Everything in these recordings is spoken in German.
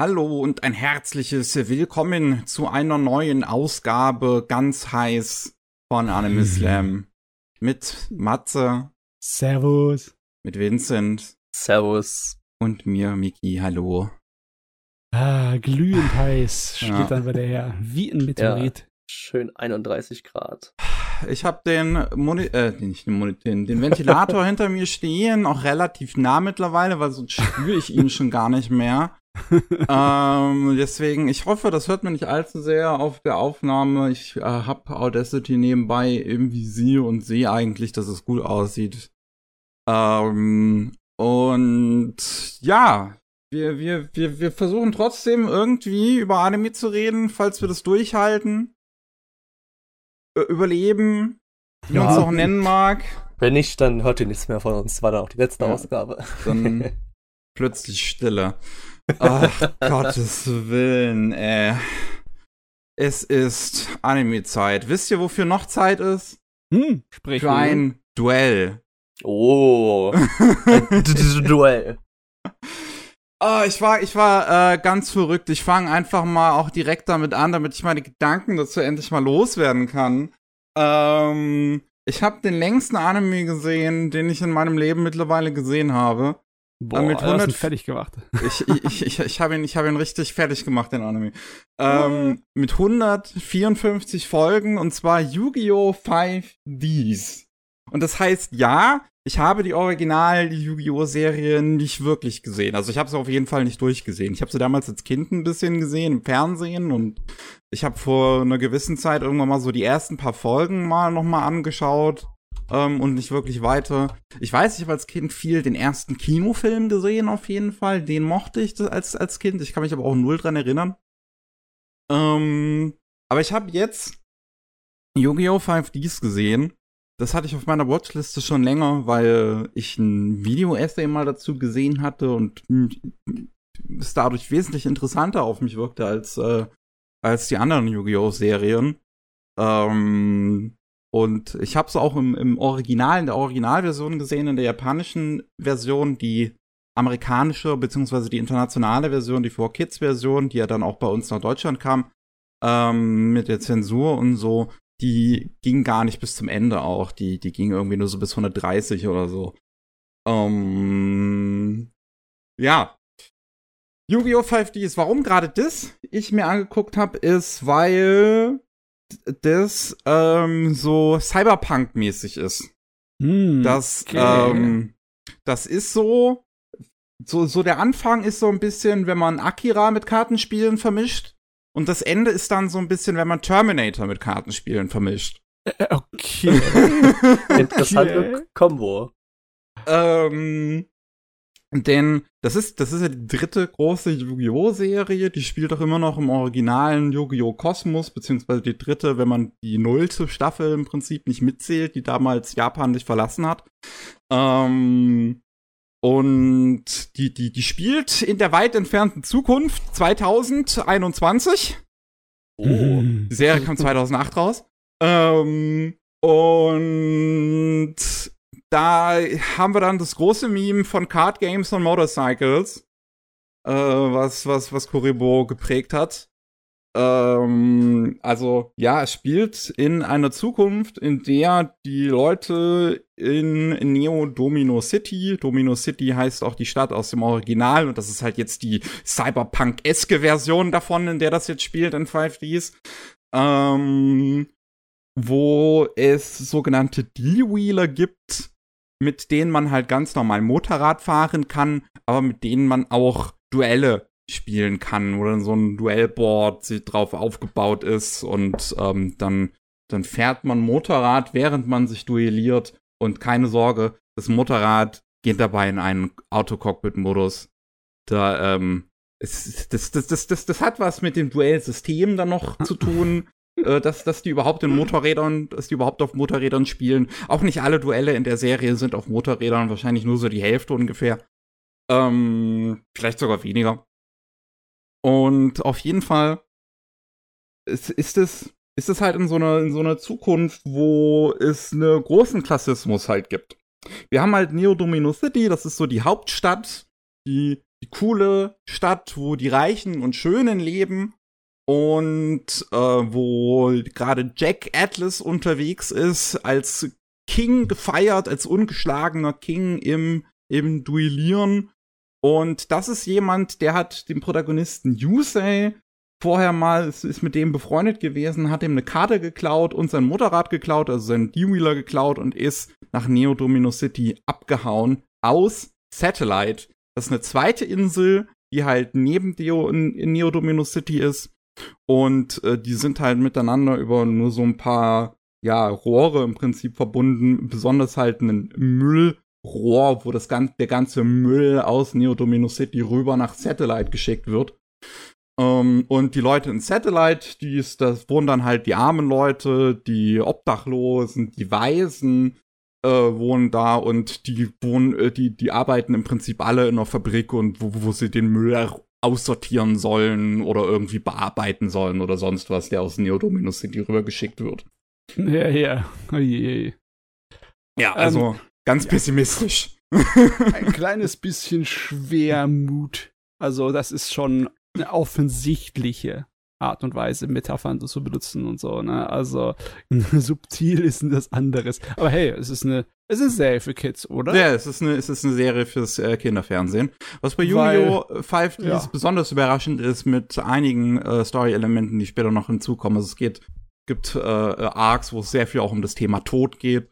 Hallo und ein herzliches Willkommen zu einer neuen Ausgabe ganz heiß von Anime Hm. Slam. Mit Matze, Servus. mit Vincent Servus. und mir, Miki. Hallo. Ah, glühend heiß steht Ja. dann bei der her. Wie ein Meteorit. Schön 31 Grad. Ich habe den, Moni äh, nicht den Monitor, den Ventilator hinter mir stehen, auch relativ nah mittlerweile, weil sonst spüre ich ihn schon gar nicht mehr. ähm, deswegen, ich hoffe, das hört man nicht allzu sehr auf der Aufnahme. Ich äh, habe Audacity nebenbei im Visier und sehe eigentlich, dass es gut aussieht. Ähm, und ja, wir, wir, wir, wir versuchen trotzdem irgendwie über Anime zu reden, falls wir das durchhalten. Überleben, wie man es Ja. auch nennen mag. Wenn nicht, dann hört ihr nichts mehr von uns. War dann auch die letzte Ja. Ausgabe. Dann plötzlich Stille. Ach, Gottes Willen, ey. Es ist Anime-Zeit. Wisst ihr, wofür noch Zeit ist? Hm, sprich. Für ein Duell. Oh. Duell. Ah, ich war, ich war äh, ganz verrückt. Ich fange einfach mal auch direkt damit an, damit ich meine Gedanken dazu endlich mal loswerden kann. Ähm, ich habe den längsten Anime gesehen, den ich in meinem Leben mittlerweile gesehen habe. Boah, mit mit 100 100 fertig gemacht. Ich, ich, ich, ich habe ihn, ich hab ihn richtig fertig gemacht, den Anime. Ähm, mit 154 Folgen und zwar Yu-Gi-Oh! 5Ds. Und das heißt, ja, ich habe die Original Yu-Gi-Oh! Serie nicht wirklich gesehen. Also ich habe sie auf jeden Fall nicht durchgesehen. Ich habe sie damals als Kind ein bisschen gesehen im Fernsehen und ich habe vor einer gewissen Zeit irgendwann mal so die ersten paar Folgen mal noch mal angeschaut ähm, und nicht wirklich weiter. Ich weiß, ich habe als Kind viel den ersten Kinofilm gesehen, auf jeden Fall. Den mochte ich als, als Kind. Ich kann mich aber auch null dran erinnern. Ähm, aber ich habe jetzt Yu-Gi-Oh! 5Ds gesehen. Das hatte ich auf meiner Watchliste schon länger, weil ich ein Video-Essay mal dazu gesehen hatte und es dadurch wesentlich interessanter auf mich wirkte als, äh, als die anderen Yu-Gi-Oh! Serien. Ähm, und ich habe es auch im, im Original, in der Originalversion gesehen, in der japanischen Version, die amerikanische beziehungsweise die internationale Version, die 4Kids-Version, die ja dann auch bei uns nach Deutschland kam, ähm, mit der Zensur und so, die ging gar nicht bis zum Ende auch. Die, die ging irgendwie nur so bis 130 oder so. Ähm, ja. Yu-Gi-Oh! 5Ds. Warum gerade das ich mir angeguckt habe, ist, weil das ähm, so Cyberpunk-mäßig ist. Hm, Das, okay. ähm, das ist so, so, so der Anfang ist so ein bisschen, wenn man Akira mit Kartenspielen vermischt. Und das Ende ist dann so ein bisschen, wenn man Terminator mit Kartenspielen vermischt. Äh, okay. Interessante Kombo. ähm, denn das ist, das ist ja die dritte große Yu-Gi-Oh! Serie, die spielt auch immer noch im originalen Yu-Gi-Oh! Kosmos, beziehungsweise die dritte, wenn man die nullte Staffel im Prinzip nicht mitzählt, die damals Japan nicht verlassen hat. Ähm, und die, die, die spielt in der weit entfernten Zukunft 2021. Oh. Hm. Die Serie kam 2008 raus. Ähm, und da haben wir dann das große Meme von Card Games und Motorcycles, äh, was, was, was Kuribo geprägt hat. Ähm, also, ja, es spielt in einer Zukunft, in der die Leute in Neo Domino City, Domino City heißt auch die Stadt aus dem Original und das ist halt jetzt die Cyberpunk-eske Version davon, in der das jetzt spielt in 5Ds. Ähm, wo es sogenannte Deal-Wheeler gibt, mit denen man halt ganz normal Motorrad fahren kann, aber mit denen man auch Duelle spielen kann, wo dann so ein Duellboard drauf aufgebaut ist und ähm, dann, dann fährt man Motorrad, während man sich duelliert und keine Sorge, das Motorrad geht dabei in einen Autocockpit-Modus. Da, ähm, es, das, das, das, das, das hat was mit dem Duellsystem dann noch zu tun äh, dass, dass die überhaupt in Motorrädern, dass die überhaupt auf Motorrädern spielen. Auch nicht alle Duelle in der Serie sind auf Motorrädern, wahrscheinlich nur so die Hälfte ungefähr. Ähm, vielleicht sogar weniger. Und auf jeden Fall ist, ist es ist es halt in so einer in so einer Zukunft, wo es einen großen Klassismus halt gibt. Wir haben halt Neo Domino City, das ist so die Hauptstadt, die, die die coole Stadt, wo die Reichen und Schönen leben und äh, wo gerade Jack Atlas unterwegs ist, als King gefeiert, als ungeschlagener King im, im Duellieren. Und das ist jemand, der hat den Protagonisten Yusei vorher mal, ist, mit dem befreundet gewesen, hat ihm eine Karte geklaut und sein Motorrad geklaut, also seinen D-Wheeler geklaut und ist nach Neo Domino City abgehauen aus Satellite. Das ist eine zweite Insel, die halt neben Neo Domino City ist. Und äh, die sind halt miteinander über nur so ein paar, ja, Rohre im Prinzip verbunden. Besonders halt ein Müllrohr, wo das ganze, der ganze Müll aus Neo Domino City rüber nach Satellite geschickt wird. Ähm, und die Leute in Satellite, die ist, das wohnen dann halt die armen Leute, die Obdachlosen, die Waisen, äh, wohnen da und die wohnen, äh, die, die arbeiten im Prinzip alle in einer Fabrik und wo, wo sie den Müll aussortieren sollen oder irgendwie bearbeiten sollen oder sonst was, der aus Neodomino City rübergeschickt wird. Ja, ja. Oh je. Ja, also Ähm, ganz ja. pessimistisch. Ein kleines bisschen Schwermut. Also, das ist schon eine offensichtliche Art und Weise, Metaphern zu benutzen und so, ne? Also, subtil ist das anderes. Aber hey, es ist eine, es ist eine Serie für Kids, oder? Ja, es ist eine, es ist eine Serie fürs äh, Kinderfernsehen. Was bei Yu-Gi-Oh! 5 ja. besonders überraschend ist mit einigen äh, Story-Elementen, die später noch hinzukommen. Also es geht, gibt äh, äh, Arcs, wo es sehr viel auch um das Thema Tod geht.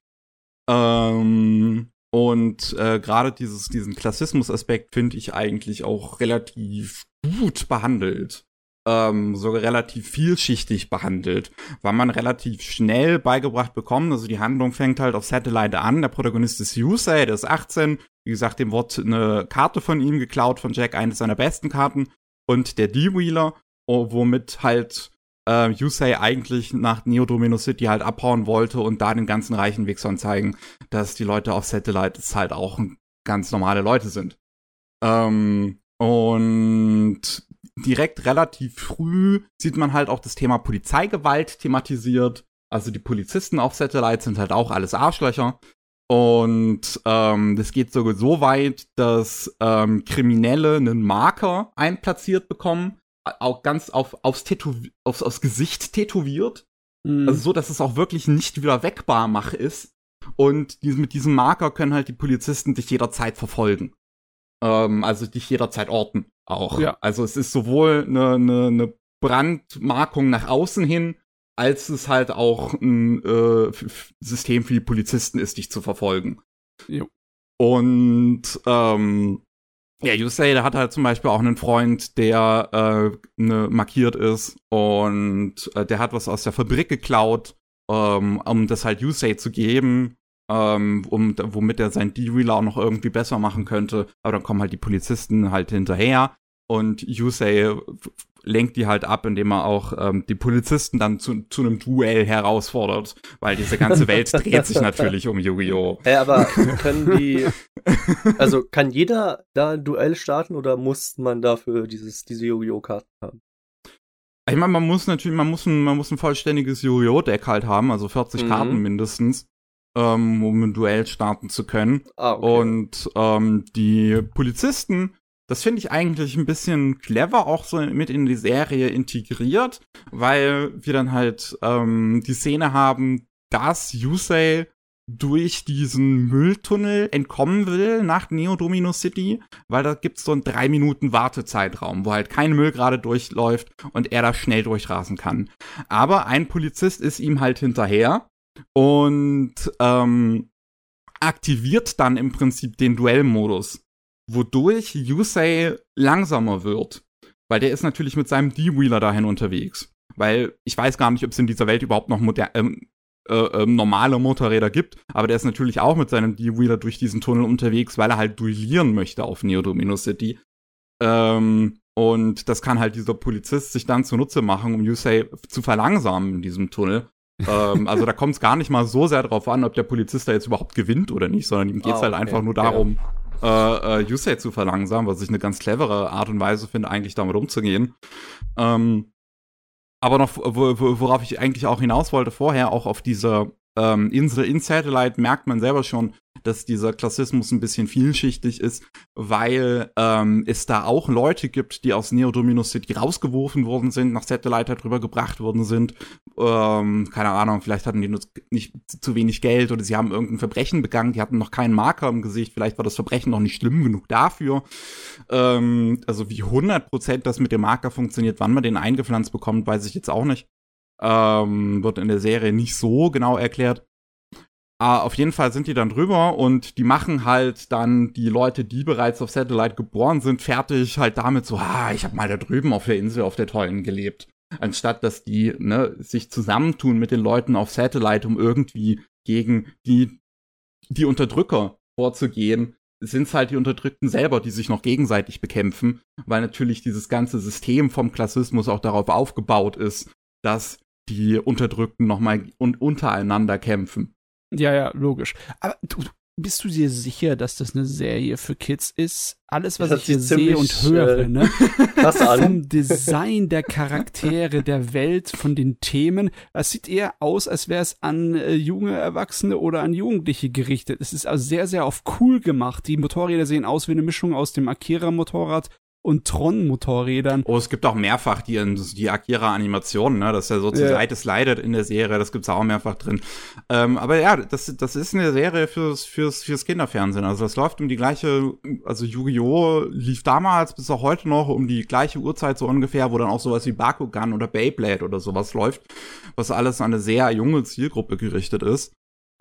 Ähm, und äh, gerade dieses, diesen Klassismus-Aspekt finde ich eigentlich auch relativ gut behandelt. Ähm, sogar relativ vielschichtig behandelt, weil man relativ schnell beigebracht bekommt. Also die Handlung fängt halt auf Satellite an. Der Protagonist ist Yusei, der ist 18. Wie gesagt, dem wird eine Karte von ihm geklaut, von Jack, eine seiner besten Karten. Und der D-Wheeler, womit halt äh, Yusei eigentlich nach Neo Domino City halt abhauen wollte und da den ganzen reichen Wichsern zeigen, dass die Leute auf Satellite halt auch ganz normale Leute sind. Ähm, und direkt relativ früh sieht man halt auch das Thema Polizeigewalt thematisiert. Also die Polizisten auf Satellite sind halt auch alles Arschlöcher. Und ähm, das geht sogar so weit, dass ähm, Kriminelle einen Marker einplatziert bekommen, auch ganz auf, aufs, Tätow aufs, aufs Gesicht tätowiert. Mhm. Also so, dass es auch wirklich nicht wieder wegbar mach ist. Und die, mit diesem Marker können halt die Polizisten dich jederzeit verfolgen. Ähm, also dich jederzeit orten auch. Ja. Also es ist sowohl eine, eine, eine Brandmarkung nach außen hin, als es halt auch ein äh, System für die Polizisten ist, dich zu verfolgen. Jo. Und ähm, ja, Yusei, der hat halt zum Beispiel auch einen Freund, der äh, ne, markiert ist und äh, der hat was aus der Fabrik geklaut, ähm, um das halt Yusei zu geben, ähm, um, womit er sein D-Wheeler auch noch irgendwie besser machen könnte. Aber dann kommen halt die Polizisten halt hinterher und Yusei lenkt die halt ab, indem er auch ähm, die Polizisten dann zu, zu einem Duell herausfordert, weil diese ganze Welt dreht sich natürlich um Yu-Gi-Oh! Hä, aber können die, also kann jeder da ein Duell starten oder muss man dafür dieses, diese Yu-Gi-Oh! Karten haben? Ich meine, man muss natürlich, man muss ein, man muss ein vollständiges Yu-Gi-Oh! Deck halt haben, also 40 Mhm. Karten mindestens, ähm, um ein Duell starten zu können. Ah, okay. Und ähm, die Polizisten, das finde ich eigentlich ein bisschen clever auch so mit in die Serie integriert, weil wir dann halt ähm, die Szene haben, dass Yusei durch diesen Mülltunnel entkommen will nach Neo Domino City, weil da gibt's so einen drei Minuten Wartezeitraum, wo halt kein Müll gerade durchläuft und er da schnell durchrasen kann. Aber ein Polizist ist ihm halt hinterher und ähm, aktiviert dann im Prinzip den Duellmodus, wodurch Yusei langsamer wird. Weil der ist natürlich mit seinem D-Wheeler dahin unterwegs. Weil ich weiß gar nicht, ob es in dieser Welt überhaupt noch moder ähm, äh, ähm, normale Motorräder gibt, aber der ist natürlich auch mit seinem D-Wheeler durch diesen Tunnel unterwegs, weil er halt duellieren möchte auf Neo Domino City. Ähm, und das kann halt dieser Polizist sich dann zunutze machen, um Yusei zu verlangsamen in diesem Tunnel. Ähm, also da kommt es gar nicht mal so sehr drauf an, ob der Polizist da jetzt überhaupt gewinnt oder nicht, sondern ihm geht's Ah, halt okay. einfach nur darum, äh, äh, Yusei zu verlangsamen, was ich eine ganz clevere Art und Weise finde, eigentlich damit umzugehen. Ähm, aber noch, wo, wo, worauf ich eigentlich auch hinaus wollte vorher, auch auf dieser ähm, Insel in Satellite merkt man selber schon, dass dieser Klassismus ein bisschen vielschichtig ist, weil ähm, es da auch Leute gibt, die aus Neodominus City rausgeworfen worden sind, nach Satellite drüber gebracht worden sind. Ähm, keine Ahnung, vielleicht hatten die nur nicht zu wenig Geld oder sie haben irgendein Verbrechen begangen, die hatten noch keinen Marker im Gesicht, vielleicht war das Verbrechen noch nicht schlimm genug dafür. Ähm, also wie 100% das mit dem Marker funktioniert, wann man den eingepflanzt bekommt, weiß ich jetzt auch nicht. Ähm, wird in der Serie nicht so genau erklärt. Aber auf jeden Fall sind die dann drüber und die machen halt dann die Leute, die bereits auf Satellite geboren sind, fertig halt damit so, ah, ich habe mal da drüben auf der Insel auf der Tollen gelebt. Anstatt dass die ne, sich zusammentun mit den Leuten auf Satellite, um irgendwie gegen die, die Unterdrücker vorzugehen, sind es halt die Unterdrückten selber, die sich noch gegenseitig bekämpfen, weil natürlich dieses ganze System vom Klassismus auch darauf aufgebaut ist, dass die Unterdrückten nochmal un untereinander kämpfen. Ja, ja, logisch. Aber du, bist du dir sicher, dass das eine Serie für Kids ist? Alles, was Das ich hier sehe und höre, äh, ne? Krass an. Vom Design der Charaktere, der Welt, von den Themen. Es sieht eher aus, als wäre es an äh, junge Erwachsene oder an Jugendliche gerichtet. Es ist also sehr, sehr auf cool gemacht. Die Motorräder sehen aus wie eine Mischung aus dem Akira-Motorrad und Tron-Motorrädern. Oh, es gibt auch mehrfach die, die Akira-Animationen, ne? Das ist ja so zur Ja. Seite slidet in der Serie, das gibt's auch mehrfach drin. Ähm, aber ja, das, das ist eine Serie fürs, fürs, fürs Kinderfernsehen. Also das läuft um die gleiche, also Yu-Gi-Oh! lief damals bis auch heute noch um die gleiche Uhrzeit so ungefähr, wo dann auch sowas wie Bakugan oder Beyblade oder sowas läuft, was alles an eine sehr junge Zielgruppe gerichtet ist.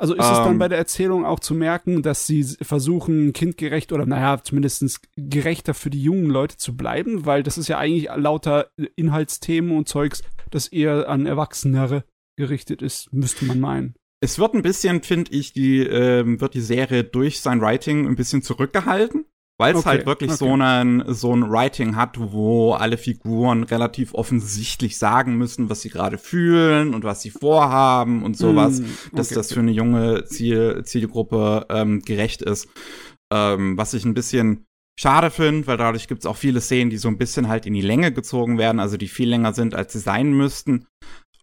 Also ist es dann Ähm. bei der Erzählung auch zu merken, dass sie versuchen, kindgerecht oder naja, zumindest gerechter für die jungen Leute zu bleiben, weil das ist ja eigentlich lauter Inhaltsthemen und Zeugs, das eher an Erwachsenere gerichtet ist, müsste man meinen. Es wird ein bisschen, finde ich, die, ähm, wird die Serie durch sein Writing ein bisschen zurückgehalten, weil es Okay, halt wirklich okay. so, einen, so ein Writing hat, wo alle Figuren relativ offensichtlich sagen müssen, was sie gerade fühlen und was sie vorhaben und sowas, Mm, dass okay, das okay. für eine junge Ziel, Zielgruppe ähm, gerecht ist. Ähm, was ich ein bisschen schade finde, weil dadurch gibt es auch viele Szenen, die so ein bisschen halt in die Länge gezogen werden, also die viel länger sind, als sie sein müssten.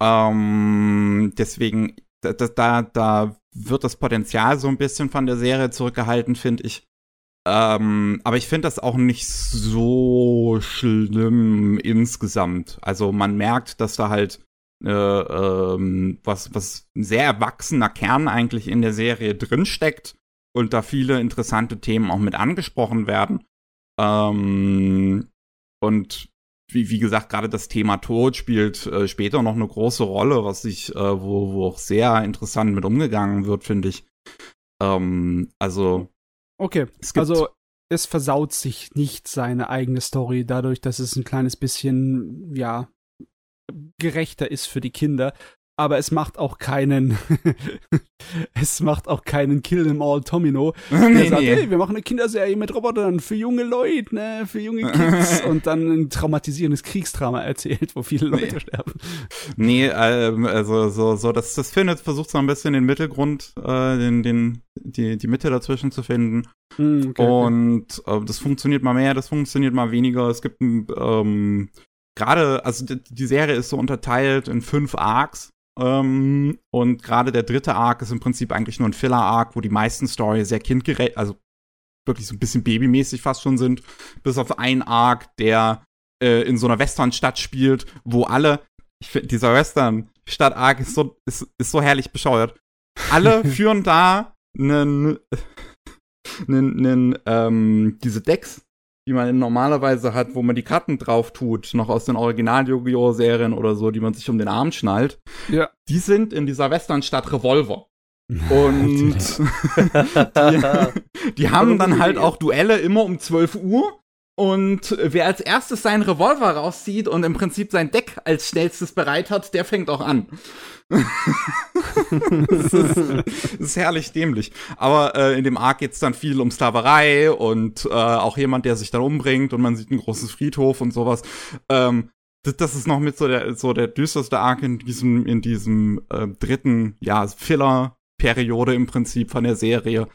Ähm, deswegen, da- da, da wird das Potenzial so ein bisschen von der Serie zurückgehalten, finde ich. Ähm, aber ich finde das auch nicht so schlimm insgesamt. Also man merkt, dass da halt äh, ähm, was, was ein sehr erwachsener Kern eigentlich in der Serie drinsteckt und da viele interessante Themen auch mit angesprochen werden. Ähm, und wie, wie gesagt, gerade das Thema Tod spielt äh, später noch eine große Rolle, was ich, äh, wo, wo auch sehr interessant mit umgegangen wird, finde ich. Ähm, also, Okay, also es versaut sich nicht seine eigene Story dadurch, dass es ein kleines bisschen, ja, gerechter ist für die Kinder. Aber es macht auch keinen, es macht auch keinen Kill 'em all Tomino, der nee, sagt, nee. hey, wir machen eine Kinderserie mit Robotern für junge Leute, ne, für junge Kids und dann ein traumatisierendes Kriegsdrama erzählt, wo viele Leute Nee. sterben. Nee, ähm, also so, so das, das findet, versucht so ein bisschen den Mittelgrund, äh, den, den, die, die Mitte dazwischen zu finden. Hm, okay, okay. Und äh, das funktioniert mal mehr, das funktioniert mal weniger. Es gibt ein, ähm, gerade, also die, die Serie ist so unterteilt in fünf Arcs. Ähm, und gerade der dritte Arc ist im Prinzip eigentlich nur ein Filler-Arc, wo die meisten Story sehr kindgerecht, also wirklich so ein bisschen babymäßig fast schon sind. Bis auf einen Arc, der äh, in so einer Western-Stadt spielt, wo alle, ich finde, dieser Western-Stadt-Arc ist so, ist, ist so herrlich bescheuert. Alle führen da einen, einen, einen ähm, diese Decks, die man normalerweise hat, wo man die Karten drauf tut, noch aus den Original-Yu-Gi-Oh!-Serien oder so, die man sich um den Arm schnallt, Ja. die sind in dieser Westernstadt Revolver. Und die, die haben dann halt auch Duelle immer um 12 Uhr. Und wer als erstes seinen Revolver rauszieht und im Prinzip sein Deck als schnellstes bereit hat, der fängt auch an. das, ist, das ist herrlich dämlich. Aber äh, in dem Arc geht's dann viel um Sklaverei und äh, auch jemand, der sich dann umbringt und man sieht ein großes Friedhof und sowas. Ähm, das, das ist noch mit so der, so der düsterste Arc in diesem, in diesem äh, dritten, ja, Filler-Periode im Prinzip von der Serie.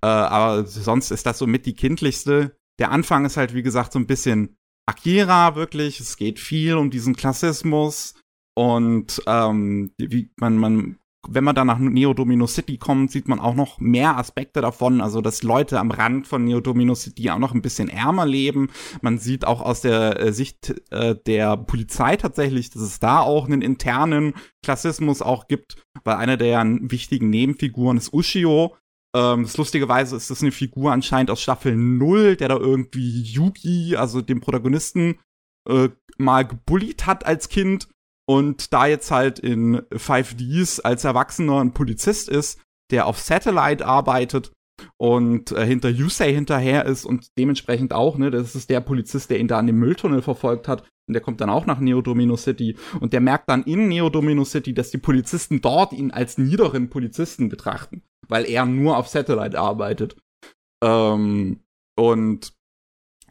Äh, aber sonst ist das so mit die kindlichste. Der Anfang ist halt, wie gesagt, so ein bisschen Akira wirklich. Es geht viel um diesen Klassismus und ähm, wie man, man wenn man dann nach Neodomino City kommt, sieht man auch noch mehr Aspekte davon. Also, dass Leute am Rand von Neodomino City auch noch ein bisschen ärmer leben. Man sieht auch aus der äh, Sicht äh, der Polizei tatsächlich, dass es da auch einen internen Klassismus auch gibt, weil eine der wichtigen Nebenfiguren ist Ushio. Ähm, das lustigerweise ist das eine Figur anscheinend aus Staffel 0, der da irgendwie Yugi, also dem Protagonisten, äh, mal gebullied hat als Kind und da jetzt halt in 5Ds als Erwachsener ein Polizist ist, der auf Satellite arbeitet und äh, hinter Yusei hinterher ist und dementsprechend auch, ne, das ist der Polizist, der ihn da an dem Mülltunnel verfolgt hat der kommt dann auch nach Neodomino City und der merkt dann in Neodomino City, dass die Polizisten dort ihn als niederen Polizisten betrachten, weil er nur auf Satellite arbeitet. Ähm, und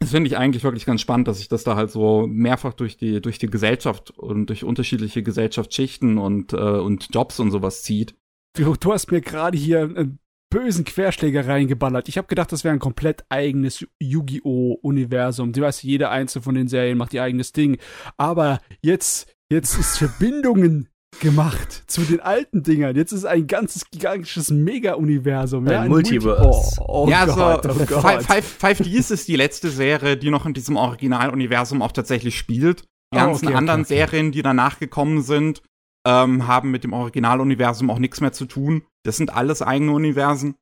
das finde ich eigentlich wirklich ganz spannend, dass sich das da halt so mehrfach durch die, durch die Gesellschaft und durch unterschiedliche Gesellschaftsschichten und, äh, und Jobs und sowas zieht. Du, du hast mir gerade hier einen bösen Querschläger reingeballert. Ich habe gedacht, das wäre ein komplett eigenes Yu-Gi-Oh! Universum. Du weißt, jede einzelne von den Serien macht ihr eigenes Ding. Aber jetzt, jetzt ist Verbindungen gemacht zu den alten Dingern. Jetzt ist ein ganzes gigantisches Mega-Universum. Ja, ein, ein Multiverse. Oh, oh ja, Gott, also oh Five, Five, Five Ds ist die letzte Serie, die noch in diesem Originaluniversum auch tatsächlich spielt. Die oh, ganzen okay, anderen okay, okay. Serien, die danach gekommen sind, ähm, haben mit dem Originaluniversum auch nichts mehr zu tun. Das sind alles eigene Universen.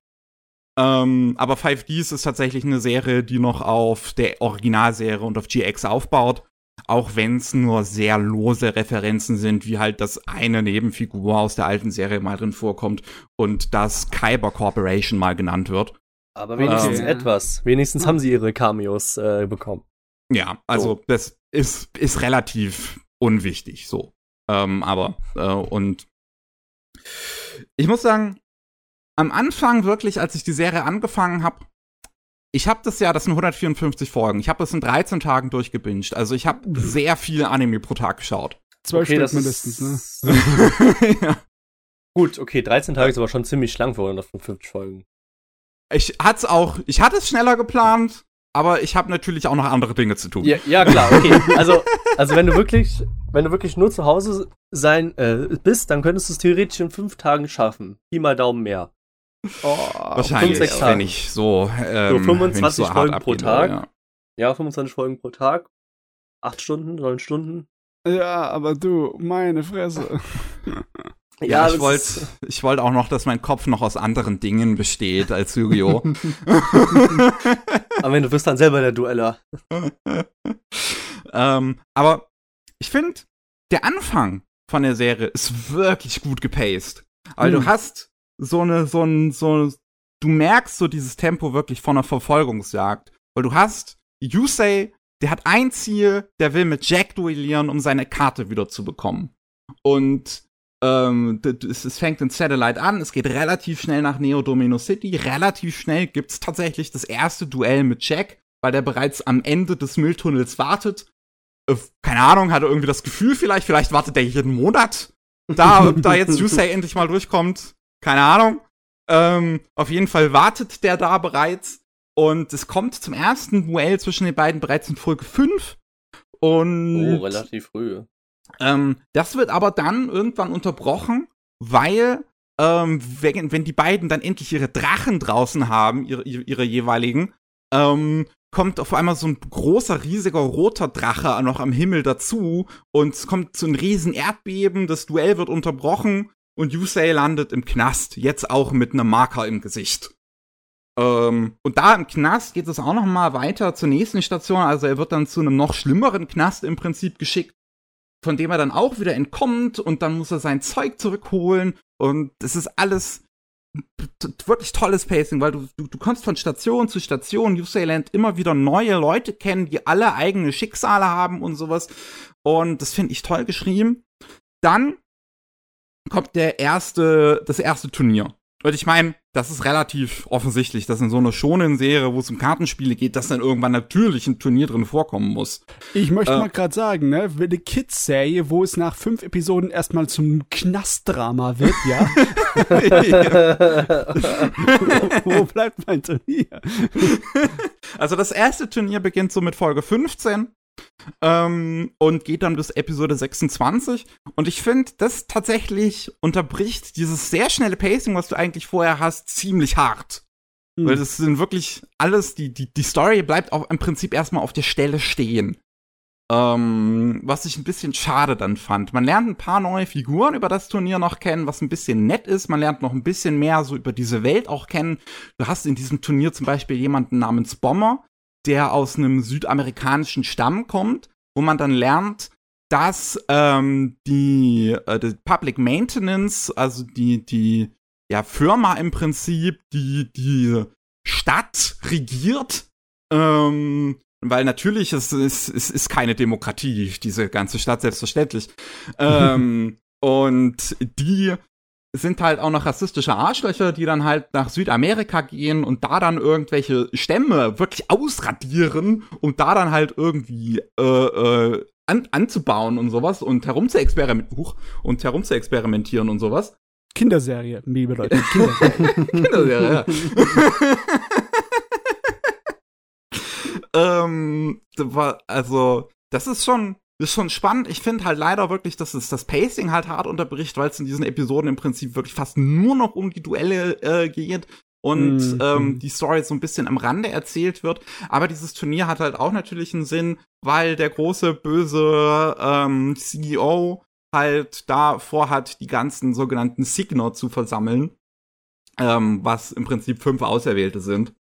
Ähm, aber 5Ds ist tatsächlich eine Serie, die noch auf der Originalserie und auf GX aufbaut auch wenn es nur sehr lose Referenzen sind, wie halt das eine Nebenfigur aus der alten Serie mal drin vorkommt und das Kyber Corporation mal genannt wird. Aber wenigstens ähm, etwas. Wenigstens haben sie ihre Cameos äh, bekommen. Ja, also so. das ist, ist relativ unwichtig so. Ähm, aber, äh, und ich muss sagen, am Anfang wirklich, als ich die Serie angefangen habe, ich habe das ja, das sind 154 Folgen. Ich habe das in 13 Tagen durchgebinged. Also ich habe sehr viel Anime pro Tag geschaut. Zwölf okay, Stück mindestens, ne? ja. Gut, okay, 13 Tage ist aber schon ziemlich lang für 155 Folgen. Ich hatte auch, ich hatte es schneller geplant, aber ich habe natürlich auch noch andere Dinge zu tun. Ja, ja klar, okay. Also, also wenn du wirklich, wenn du wirklich nur zu Hause sein äh, bist, dann könntest du es theoretisch in fünf Tagen schaffen. Pi mal Daumen mehr. Oh, Wahrscheinlich, wenn ich so, ähm, so 25 so Folgen pro Tag. Ja. ja, 25 Folgen pro Tag. Acht Stunden, neun Stunden. Ja, aber du, meine Fresse. ja, ja ich wollte ich wollte auch noch, dass mein Kopf noch aus anderen Dingen besteht als Yu-Gi-Oh! aber wenn du bist dann selber der Dueller. ähm, aber ich finde, der Anfang von der Serie ist wirklich gut gepaced. Weil hm. du hast so eine, so ein, so, du merkst so dieses Tempo wirklich von einer Verfolgungsjagd. Weil du hast Yusei, der hat ein Ziel, der will mit Jack duellieren, um seine Karte wieder zu bekommen. Und ähm, es, fängt in Satellite an, es geht relativ schnell nach Neo Domino City, relativ schnell gibt's tatsächlich das erste Duell mit Jack, weil der bereits am Ende des Mülltunnels wartet. Äh, keine Ahnung, hat er irgendwie das Gefühl vielleicht, vielleicht wartet er jeden Monat da, ob da jetzt Yusei endlich mal durchkommt. Keine Ahnung. Ähm, auf jeden Fall wartet der da bereits. Und es kommt zum ersten Duell zwischen den beiden bereits in Folge 5. Und. Oh, relativ früh. Ähm, das wird aber dann irgendwann unterbrochen, weil, ähm, wenn, wenn die beiden dann endlich ihre Drachen draußen haben, ihre, ihre, jeweiligen, ähm, kommt auf einmal so ein großer, riesiger roter Drache noch am Himmel dazu und es kommt zu einem riesen Erdbeben, das Duell wird unterbrochen und Yusei landet im Knast, jetzt auch mit einem Marker im Gesicht. Ähm, und da im Knast geht es auch noch mal weiter zur nächsten Station, also er wird dann zu einem noch schlimmeren Knast im Prinzip geschickt, von dem er dann auch wieder entkommt und dann muss er sein Zeug zurückholen und es ist alles wirklich tolles Pacing, weil du, du, du kommst von Station zu Station, Yusei lernt immer wieder neue Leute kennen, die alle eigene Schicksale haben und sowas und das finde ich toll geschrieben. Dann kommt der erste, das erste Turnier. Und ich meine, das ist relativ offensichtlich, dass in so einer schonen Serie, wo es um Kartenspiele geht, dass dann irgendwann natürlich ein Turnier drin vorkommen muss. Ich möchte äh, mal gerade sagen, ne, eine Kids-Serie, wo es nach fünf Episoden erstmal zum Knastdrama wird, ja. wo bleibt mein Turnier? Also das erste Turnier beginnt so mit Folge 15 Ähm, und geht dann bis Episode 26. Und ich finde, das tatsächlich unterbricht dieses sehr schnelle Pacing, was du eigentlich vorher hast, ziemlich hart. Mhm. Weil das sind wirklich alles, die, die, die Story bleibt auch im Prinzip erstmal auf der Stelle stehen. Ähm, was ich ein bisschen schade dann fand. Man lernt ein paar neue Figuren über das Turnier noch kennen, was ein bisschen nett ist. Man lernt noch ein bisschen mehr so über diese Welt auch kennen. Du hast in diesem Turnier zum Beispiel jemanden namens Bomber, der aus einem südamerikanischen Stamm kommt, wo man dann lernt, dass ähm, die, äh, die Public Maintenance, also die, die ja, Firma im Prinzip, die die Stadt regiert, ähm, weil natürlich es ist, es ist keine Demokratie, diese ganze Stadt, selbstverständlich. ähm, und die sind halt auch noch rassistische Arschlöcher, die dann halt nach Südamerika gehen und da dann irgendwelche Stämme wirklich ausradieren, um da dann halt irgendwie äh, äh, an, anzubauen und sowas und herumzuexperimentieren und herumzuexperimentieren und sowas. Kinderserie, liebe Leute. Kinderserie. Kinderserie, ja. ähm, also, das ist schon, ist schon spannend. Ich finde halt leider wirklich, dass es das Pacing halt hart unterbricht, weil es in diesen Episoden im Prinzip wirklich fast nur noch um die Duelle äh, geht und mm, ähm, die Story so ein bisschen am Rande erzählt wird. Aber dieses Turnier hat halt auch natürlich einen Sinn, weil der große böse ähm, CEO halt da vorhat, die ganzen sogenannten Signer zu versammeln, ähm, was im Prinzip fünf Auserwählte sind.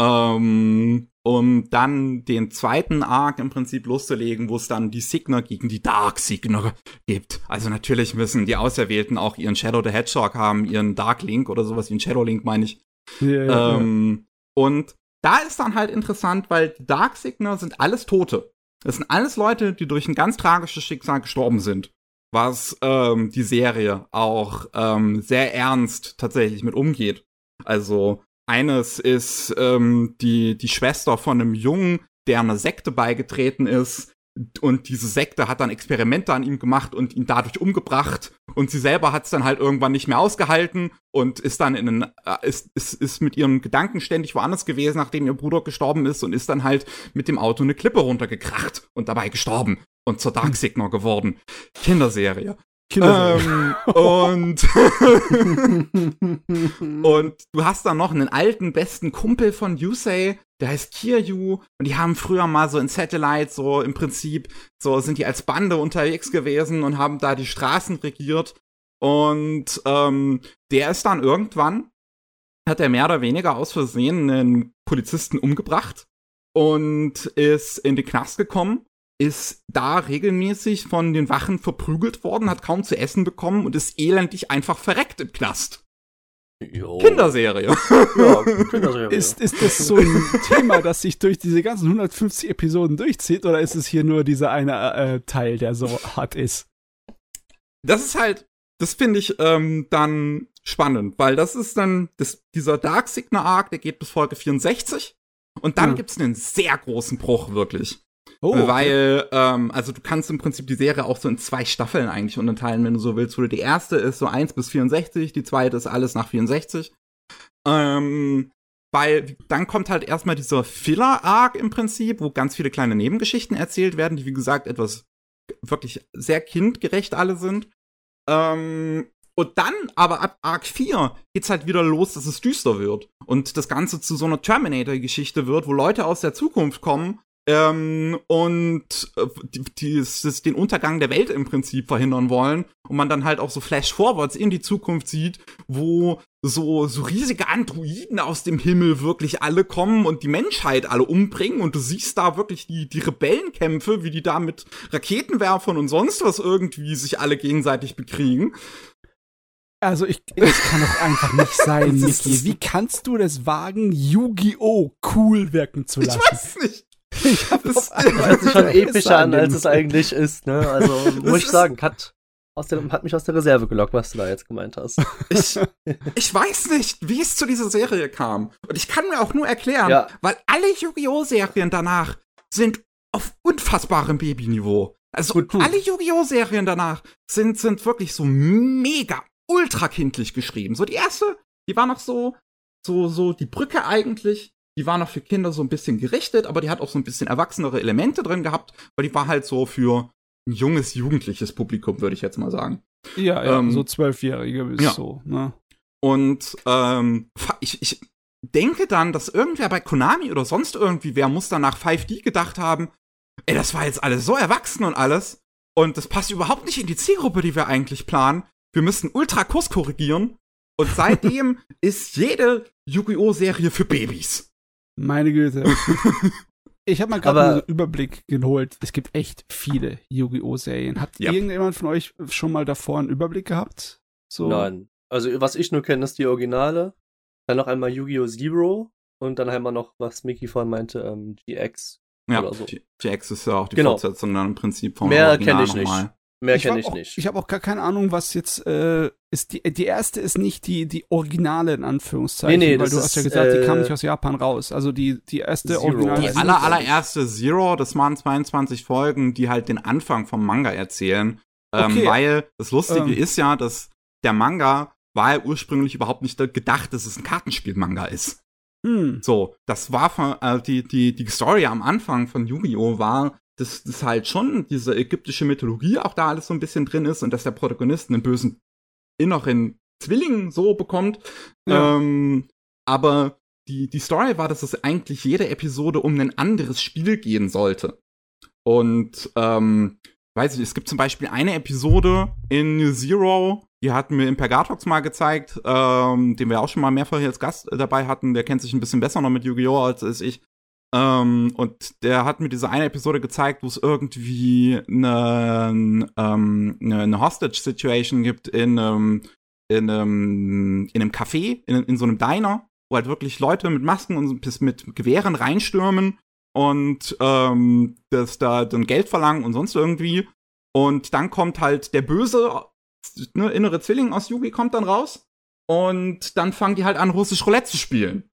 Ähm, um dann den zweiten Arc im Prinzip loszulegen, wo es dann die Signer gegen die Dark Signer gibt. Also natürlich müssen die Auserwählten auch ihren Shadow the Hedgehog haben, ihren Dark Link oder sowas wie ein Shadow Link, meine ich. Ja, ja, ähm, ja. Und da ist dann halt interessant, weil die Dark Signer sind alles Tote. Das sind alles Leute, die durch ein ganz tragisches Schicksal gestorben sind was ähm, die Serie auch ähm, sehr ernst tatsächlich mit umgeht. Also eines ist ähm, die, die Schwester von einem Jungen, der einer Sekte beigetreten ist. Und diese Sekte hat dann Experimente an ihm gemacht und ihn dadurch umgebracht. Und sie selber hat es dann halt irgendwann nicht mehr ausgehalten und ist dann in einen, äh, ist, ist, ist mit ihren Gedanken ständig woanders gewesen, nachdem ihr Bruder gestorben ist und ist dann halt mit dem Auto eine Klippe runtergekracht und dabei gestorben und zur Dark Signer geworden. Kinderserie. Ähm, und, und du hast dann noch einen alten besten Kumpel von Yusei, der heißt Kiryu. Und die haben früher mal so in Satellite so im Prinzip so sind die als Bande unterwegs gewesen und haben da die Straßen regiert. Und ähm, der ist dann irgendwann hat er mehr oder weniger aus Versehen einen Polizisten umgebracht und ist in den Knast gekommen ist da regelmäßig von den Wachen verprügelt worden, hat kaum zu essen bekommen und ist elendig einfach verreckt im Knast. Jo. Kinderserie. Ja, Kinderserie. Ist, ist das so ein Thema, das sich durch diese ganzen 150 Episoden durchzieht, oder ist es hier nur dieser eine äh, Teil, der so hart ist? Das ist halt, das finde ich ähm, dann spannend, weil das ist dann das, dieser Dark Signal Arc, der geht bis Folge 64 und dann ja. gibt's einen sehr großen Bruch wirklich. Oh, okay. Weil, ähm, also du kannst im Prinzip die Serie auch so in zwei Staffeln eigentlich unterteilen, wenn du so willst. Die erste ist so 1 bis 64, die zweite ist alles nach 64. Ähm, weil dann kommt halt erstmal dieser Filler-Arc im Prinzip, wo ganz viele kleine Nebengeschichten erzählt werden, die wie gesagt etwas wirklich sehr kindgerecht alle sind. Ähm, und dann aber ab Arc 4 geht's halt wieder los, dass es düster wird. Und das Ganze zu so einer Terminator-Geschichte wird, wo Leute aus der Zukunft kommen ähm, und äh, die, die, die, den Untergang der Welt im Prinzip verhindern wollen und man dann halt auch so Flash-Forwards in die Zukunft sieht, wo so, so riesige Androiden aus dem Himmel wirklich alle kommen und die Menschheit alle umbringen und du siehst da wirklich die, die Rebellenkämpfe, wie die da mit Raketenwerfern und sonst was irgendwie sich alle gegenseitig bekriegen. Also ich, das kann doch einfach nicht sein, Niki. Wie kannst du das wagen, Yu-Gi-Oh! cool wirken zu lassen? Ich weiß nicht. Ich hab das hört sich schon epischer an, als es eigentlich ist, ne? Also, muss ich sagen, hat, der, hat mich aus der Reserve gelockt, was du da jetzt gemeint hast. Ich, ich weiß nicht, wie es zu dieser Serie kam. Und ich kann mir auch nur erklären, ja. weil alle Yu-Gi-Oh! Serien danach sind auf unfassbarem Babyniveau. Also gut, gut. alle Yu-Gi-Oh! Serien danach sind, sind wirklich so mega, ultra kindlich geschrieben. So die erste, die war noch so, so, so die Brücke eigentlich die war noch für Kinder so ein bisschen gerichtet, aber die hat auch so ein bisschen erwachsenere Elemente drin gehabt, weil die war halt so für ein junges, jugendliches Publikum, würde ich jetzt mal sagen. Ja, ja, Ähm, so Zwölfjährige bis ja. so, ne? Und ähm, ich, ich denke dann, dass irgendwer bei Konami oder sonst irgendwie wer muss dann nach 5D gedacht haben, ey, das war jetzt alles so erwachsen und alles. Und das passt überhaupt nicht in die Zielgruppe, die wir eigentlich planen. Wir müssen ultra Kurs korrigieren. Und seitdem ist jede Yu-Gi-Oh! Serie für Babys. Meine Güte. Ich habe mal gerade einen Überblick geholt. Es gibt echt viele Yu-Gi-Oh! Serien. Hat Ja. irgendjemand von euch schon mal davor einen Überblick gehabt? So. Nein. Also, was ich nur kenne, ist die Originale. Dann noch einmal Yu-Gi-Oh! Zero. Und dann einmal noch, was Mickey vorhin meinte, ähm, GX. Ja, Oder so. GX ist ja auch die Genau. Fortsetzung dann im Prinzip vom Mehr Original kenn ich nicht. nochmal. Mehr kenne ich auch, nicht. Ich habe auch gar keine Ahnung, was jetzt äh, ist. Die, die erste ist nicht die, die Originale in Anführungszeichen, Nee, nee, weil du hast ja gesagt, die kam äh, nicht aus Japan raus. Also die, die erste Zero Original. Die aller, allererste Zero, das waren 22 Folgen, die halt den Anfang vom Manga erzählen. Ähm, Okay. weil das Lustige Ähm. ist ja, dass der Manga war ja ursprünglich überhaupt nicht gedacht, dass es ein Kartenspiel-Manga ist. Hm. So, das war von, äh, die, die, die Story am Anfang von Yu-Gi-Oh! war, dass das halt schon diese ägyptische Mythologie auch da alles so ein bisschen drin ist und dass der Protagonist einen bösen inneren Zwilling so bekommt. Ja. Ähm, aber die, die Story war, dass es eigentlich jede Episode um ein anderes Spiel gehen sollte. Und ähm, weiß ich, es gibt zum Beispiel eine Episode in New Zero, die hatten mir Impergatox mal gezeigt, ähm, den wir auch schon mal mehrfach hier als Gast äh, dabei hatten. Der kennt sich ein bisschen besser noch mit Yu-Gi-Oh! als ich. Ähm, und der hat mir diese eine Episode gezeigt, wo es irgendwie eine, ähm, eine, Hostage-Situation gibt in, ähm, in, einem, in einem Café, in, in so einem Diner, wo halt wirklich Leute mit Masken und mit Gewehren reinstürmen und ähm, das da dann Geld verlangen und sonst irgendwie. Und dann kommt halt der böse, ne, innere Zwilling aus Yugi kommt dann raus. Und dann fangen die halt an, russisch Roulette zu spielen.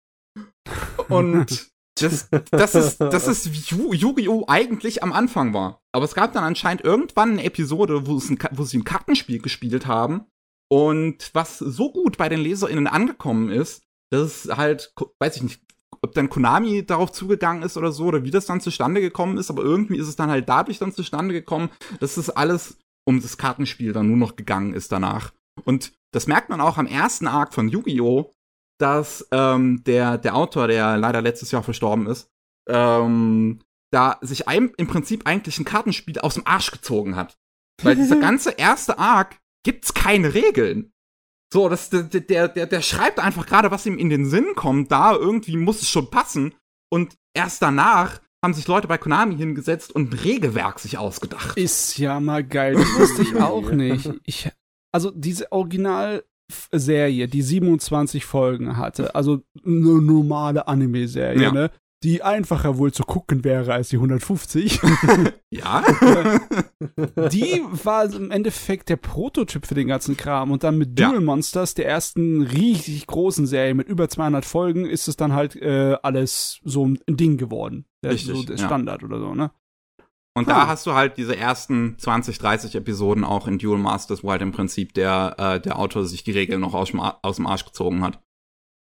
Und das, das ist, das ist wie Yu- Yu-Gi-Oh! eigentlich am Anfang war. Aber es gab dann anscheinend irgendwann eine Episode, wo, ein, wo sie ein Kartenspiel gespielt haben. Und was so gut bei den LeserInnen angekommen ist, dass es halt, weiß ich nicht, ob dann Konami darauf zugegangen ist oder so, oder wie das dann zustande gekommen ist, aber irgendwie ist es dann halt dadurch dann zustande gekommen, dass es alles um das Kartenspiel dann nur noch gegangen ist danach. Und das merkt man auch am ersten Arc von Yu-Gi-Oh!, dass ähm, der, der Autor, der leider letztes Jahr verstorben ist, ähm, da sich ein, im Prinzip eigentlich ein Kartenspiel aus dem Arsch gezogen hat. Weil dieser ganze erste Arc gibt's keine Regeln. So, das, der, der, der, der schreibt einfach gerade, was ihm in den Sinn kommt, da irgendwie muss es schon passen. Und erst danach haben sich Leute bei Konami hingesetzt und ein Regelwerk sich ausgedacht. Ist ja mal geil. Das wusste ich auch nicht. Ich, also diese Originalserie, die 27 Folgen hatte, also eine normale Anime-Serie, Ja. ne? Die einfacher wohl zu gucken wäre als die 150. Ja? die war im Endeffekt der Prototyp für den ganzen Kram. Und dann mit Ja. Duel Monsters, der ersten richtig großen Serie mit über 200 Folgen, ist es dann halt äh, alles so ein Ding geworden. Der, Richtig, so der ja. Standard oder so, ne? Und Ah. da hast du halt diese ersten 20, 30 Episoden auch in Duel Masters, wo halt im Prinzip der, äh, der Autor sich die Regeln noch aus aus dem Arsch gezogen hat.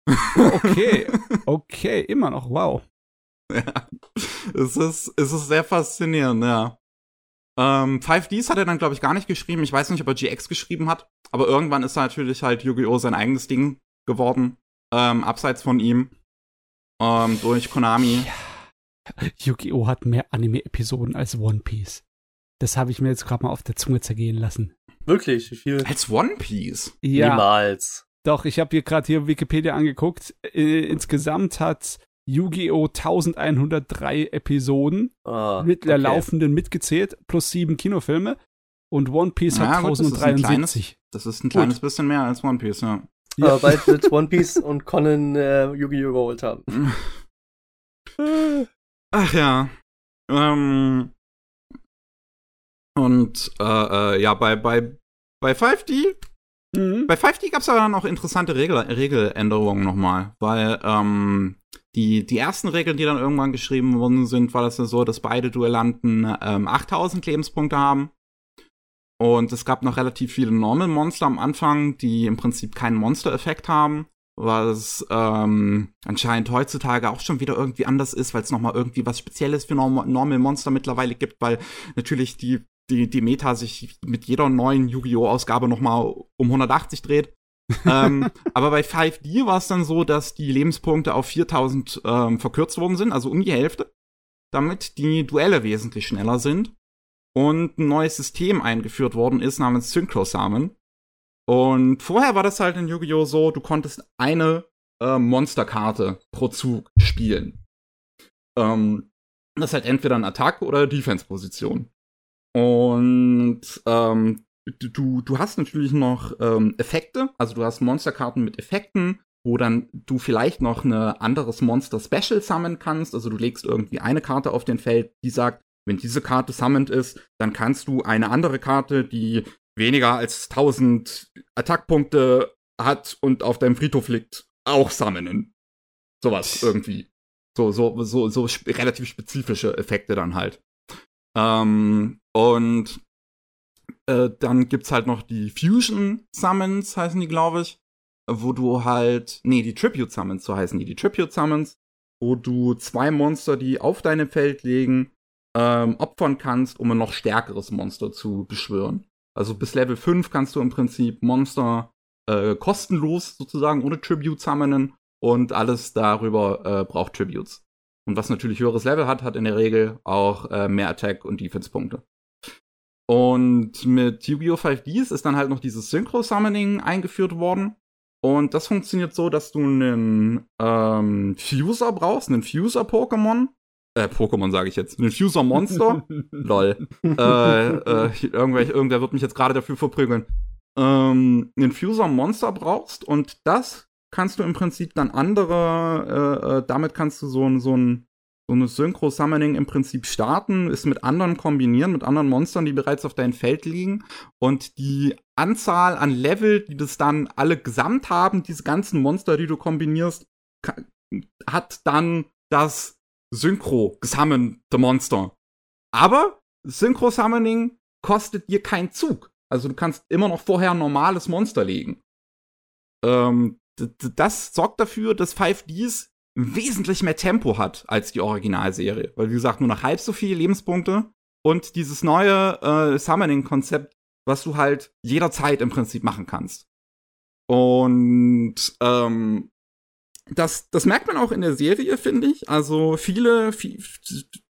Okay, okay, immer noch, wow. ja. Es ist, es ist sehr faszinierend, ja. Ähm, 5Ds hat er dann, glaube ich, gar nicht geschrieben. Ich weiß nicht, ob er GX geschrieben hat. Aber irgendwann ist natürlich halt Yu-Gi-Oh! sein eigenes Ding geworden. Ähm, abseits von ihm. Ähm, durch Konami. Yu-Gi-Oh! hat mehr Anime-Episoden als One Piece. Das habe ich mir jetzt gerade mal auf der Zunge zergehen lassen. Wirklich, wie viel? Als One Piece. Ja, Niemals. doch, ich habe hier gerade hier Wikipedia angeguckt. Äh, insgesamt hat Yu-Gi-Oh! 1103 Episoden Ah, mit der okay. laufenden mitgezählt, plus sieben Kinofilme. Und One Piece Ja, hat gut, das ist ein 1073. Das ist ein kleines bisschen mehr als One Piece, ja. Ja. Aber bald wird One Piece und Conan äh, Yu-Gi-Oh! überholt haben. Ach ja. Ähm, und äh, äh, ja, bei, bei, bei 5D, Mhm. bei 5D gab es aber dann auch interessante Regel, Regeländerungen nochmal, weil ähm, die, die ersten Regeln, die dann irgendwann geschrieben worden sind, war das ja so, dass beide Duellanten ähm, 8000 Lebenspunkte haben. Und es gab noch relativ viele Normal Monster am Anfang, die im Prinzip keinen Monster-Effekt haben. Was ähm, anscheinend heutzutage auch schon wieder irgendwie anders ist, weil es nochmal irgendwie was Spezielles für Norm Normal Monster mittlerweile gibt, weil natürlich die, die, die Meta sich mit jeder neuen Yu-Gi-Oh! Ausgabe nochmal um 180 dreht. ähm, aber bei 5D war es dann so, dass die Lebenspunkte auf 4000 ähm, verkürzt worden sind, also um die Hälfte, damit die Duelle wesentlich schneller sind und ein neues System eingeführt worden ist namens Synchro Summon. Und vorher war das halt in Yu-Gi-Oh! so, du konntest eine äh, Monsterkarte pro Zug spielen. Ähm, das ist halt entweder eine Attack- oder Defense-Position. Und ähm, du, du hast natürlich noch ähm, Effekte, also du hast Monsterkarten mit Effekten, wo dann du vielleicht noch ein anderes Monster Special summon kannst. Also du legst irgendwie eine Karte auf den Feld, die sagt, wenn diese Karte summoned ist, dann kannst du eine andere Karte, die weniger als 1000 Attackpunkte hat und auf deinem Friedhof liegt, auch summonen. Sowas irgendwie. So, so, so, so sp relativ spezifische Effekte dann halt. Ähm, und äh, dann gibt's halt noch die Fusion Summons, heißen die, glaube ich. Wo du halt, nee, die Tribute Summons, so heißen die, die Tribute Summons, wo du zwei Monster, die auf deinem Feld liegen, ähm, opfern kannst, um ein noch stärkeres Monster zu beschwören. Also bis Level 5 kannst du im Prinzip Monster äh, kostenlos sozusagen ohne Tribute summonen und alles darüber äh, braucht Tributes. Und was natürlich höheres Level hat, hat in der Regel auch äh, mehr Attack und Defense-Punkte. Und mit Yu-Gi-Oh! 5Ds ist dann halt noch dieses Synchro-Summoning eingeführt worden. Und das funktioniert so, dass du einen ähm, Fuser brauchst, einen Fuser-Pokémon, äh, Pokémon sage ich jetzt. Ein Fuser Monster. Lol. äh, äh, irgendwer, irgendwer wird mich jetzt gerade dafür verprügeln. Ähm, einen Fuser Monster brauchst und das kannst du im Prinzip dann andere, äh, äh, damit kannst du so ein, so ein, so eine Synchro-Summoning im Prinzip starten, ist mit anderen kombinieren, mit anderen Monstern, die bereits auf deinem Feld liegen. Und die Anzahl an Level, die das dann alle gesamt haben, diese ganzen Monster, die du kombinierst, hat dann das Synchro gesummonte Monster. Aber Synchro Summoning kostet dir keinen Zug. Also du kannst immer noch vorher ein normales Monster legen. Ähm, das sorgt dafür, dass 5Ds wesentlich mehr Tempo hat als die Originalserie. Weil, wie gesagt, nur noch halb so viele Lebenspunkte und dieses neue äh, Summoning-Konzept, was du halt jederzeit im Prinzip machen kannst. Und ähm, das, das merkt man auch in der Serie, finde ich. Also viele, viel,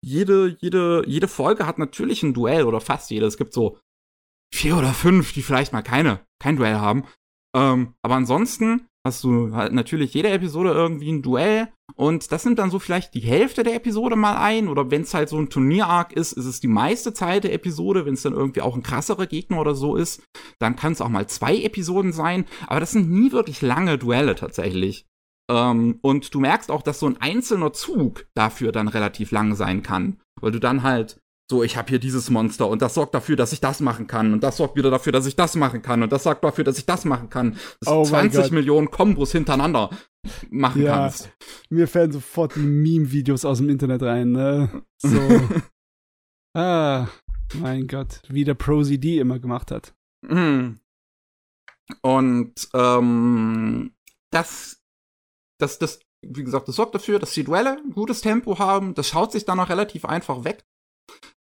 jede, jede, jede Folge hat natürlich ein Duell oder fast jede. Es gibt so vier oder fünf, die vielleicht mal keine, kein Duell haben. Ähm, aber ansonsten hast du halt natürlich jede Episode irgendwie ein Duell und das nimmt dann so vielleicht die Hälfte der Episode mal ein oder wenn es halt so ein Turnier-Arc ist, ist es die meiste Zeit der Episode, wenn es dann irgendwie auch ein krasserer Gegner oder so ist, dann kann es auch mal zwei Episoden sein, aber das sind nie wirklich lange Duelle tatsächlich. Ähm, und du merkst auch, dass so ein einzelner Zug dafür dann relativ lang sein kann, weil du dann halt so, ich habe hier dieses Monster und das sorgt dafür, dass ich das machen kann und das sorgt wieder dafür, dass ich das machen kann und das sorgt dafür, dass ich das machen kann. Dass oh du 20 Millionen Kombos hintereinander machen ja, kannst. Mir fallen sofort die Meme-Videos aus dem Internet rein, ne? So. ah, mein Gott, wie der ProZD immer gemacht hat. Mhm. Und ähm, das das, das, wie gesagt, das sorgt dafür, dass die Duelle ein gutes Tempo haben. Das schaut sich dann auch relativ einfach weg.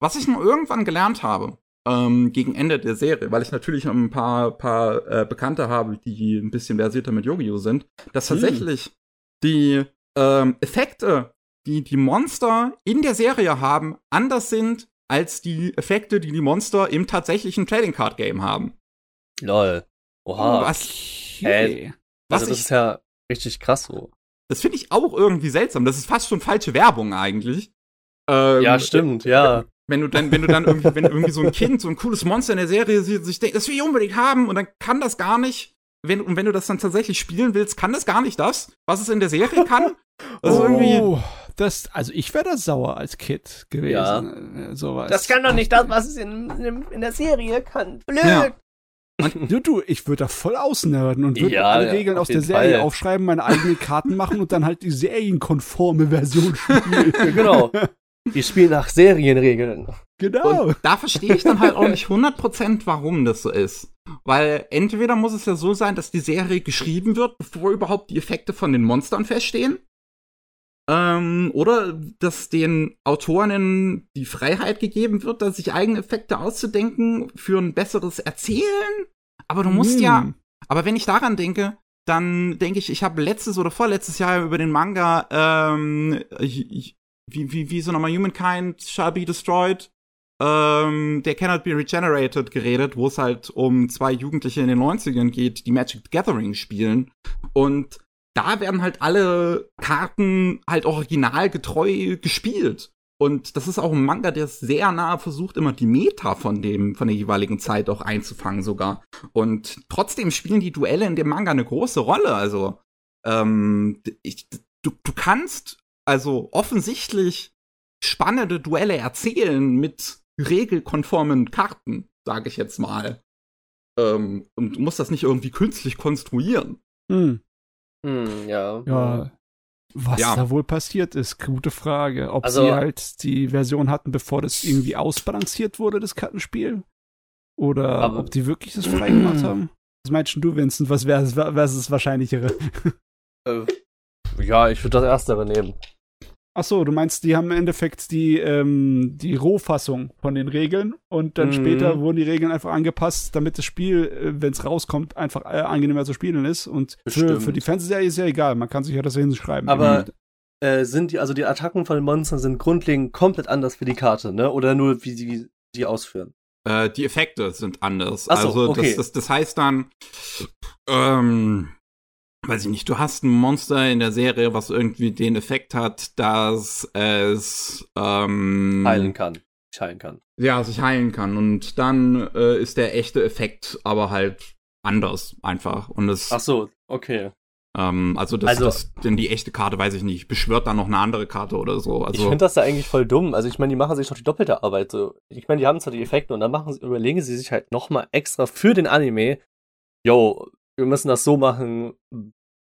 Was ich nur irgendwann gelernt habe, ähm, gegen Ende der Serie, weil ich natürlich ein paar, paar äh, Bekannte habe, die ein bisschen versierter mit Yu-Gi-Oh! sind, dass hm. tatsächlich hm. die ähm, Effekte, die die Monster in der Serie haben, anders sind als die Effekte, die die Monster im tatsächlichen Trading Card Game haben. Lol. Oha. Was? Okay. Äh, was also das ich, ist ja Richtig krass so. Das finde ich auch irgendwie seltsam. Das ist fast schon falsche Werbung eigentlich. Ähm, ja, stimmt, ja. Wenn du dann, wenn du dann irgendwie, wenn irgendwie so ein Kind, so ein cooles Monster in der Serie sieht, sich denkt, das will ich unbedingt haben und dann kann das gar nicht. Wenn, und wenn du das dann tatsächlich spielen willst, kann das gar nicht das, was es in der Serie kann. Also oh, irgendwie. Das, also ich wäre da sauer als Kid gewesen. Ja. Äh, sowas. Das kann doch nicht das, was es in, in, in der Serie kann. Blöd. Ja. Du, du, ich würde da voll ausnerden und würde ja, alle Regeln aus der Serie Fall. aufschreiben, meine eigenen Karten machen und dann halt die serienkonforme Version spielen. genau. Die spielen nach Serienregeln. Genau. Und da verstehe ich dann halt auch nicht 100% warum das so ist. weil entweder muss es ja so sein, dass die Serie geschrieben wird, bevor überhaupt die Effekte von den Monstern feststehen. Ähm, oder dass den Autorinnen die Freiheit gegeben wird, da sich eigene Effekte auszudenken für ein besseres Erzählen. Aber du musst Hm. ja, aber wenn ich daran denke, dann denke ich, ich habe letztes oder vorletztes Jahr über den Manga, ähm, wie, wie, wie so nochmal Humankind shall be destroyed, ähm, der cannot be regenerated geredet, wo es halt um zwei Jugendliche in den 90ern geht, die Magic the Gathering spielen. Und da werden halt alle Karten halt originalgetreu gespielt. Und das ist auch ein Manga, der sehr nah versucht, immer die Meta von dem, von der jeweiligen Zeit auch einzufangen sogar. Und trotzdem spielen die Duelle in dem Manga eine große Rolle. Also, ähm, ich, du, du kannst also offensichtlich spannende Duelle erzählen mit regelkonformen Karten, sage ich jetzt mal. Ähm, und du musst das nicht irgendwie künstlich konstruieren. Hm. Hm, ja. Ja. Was Ja. da wohl passiert ist, gute Frage. Ob Also- sie halt die Version hatten, bevor das irgendwie ausbalanciert wurde, das Kartenspiel? Oder Aber- ob die wirklich das frei gemacht haben? Was meinst du, Vincent? Was wäre was ist das Wahrscheinlichere? Äh, ja, ich würde das Erstere nehmen. Ach so, du meinst, die haben im Endeffekt die, ähm, die Rohfassung von den Regeln und dann Mhm. später wurden die Regeln einfach angepasst, damit das Spiel, wenn es rauskommt, einfach äh, angenehmer zu spielen ist. Und für, für die Fernsehserie ist ja egal, man kann sich ja das hinschreiben. Aber äh, sind die, also die Attacken von den Monstern sind grundlegend komplett anders für die Karte, ne? Oder nur wie die die ausführen? Äh, die Effekte sind anders. Ach so, also okay. das, das, das heißt dann, ähm, weiß ich nicht, du hast ein Monster in der Serie, was irgendwie den Effekt hat, dass es ähm, Heilen kann. Ich heilen kann. ja, sich heilen kann. Und dann äh, ist der echte Effekt aber halt anders einfach. Und es, Ach so, okay. ähm, also das, Also- das, denn die echte Karte, weiß ich nicht, beschwört dann noch eine andere Karte oder so. ich Also finde das da eigentlich voll dumm. Also ich meine, die machen sich doch die doppelte Arbeit. So. Ich meine, die haben zwar die Effekte und dann machen sie, überlegen sie sich halt nochmal extra für den Anime, yo, wir müssen das so machen,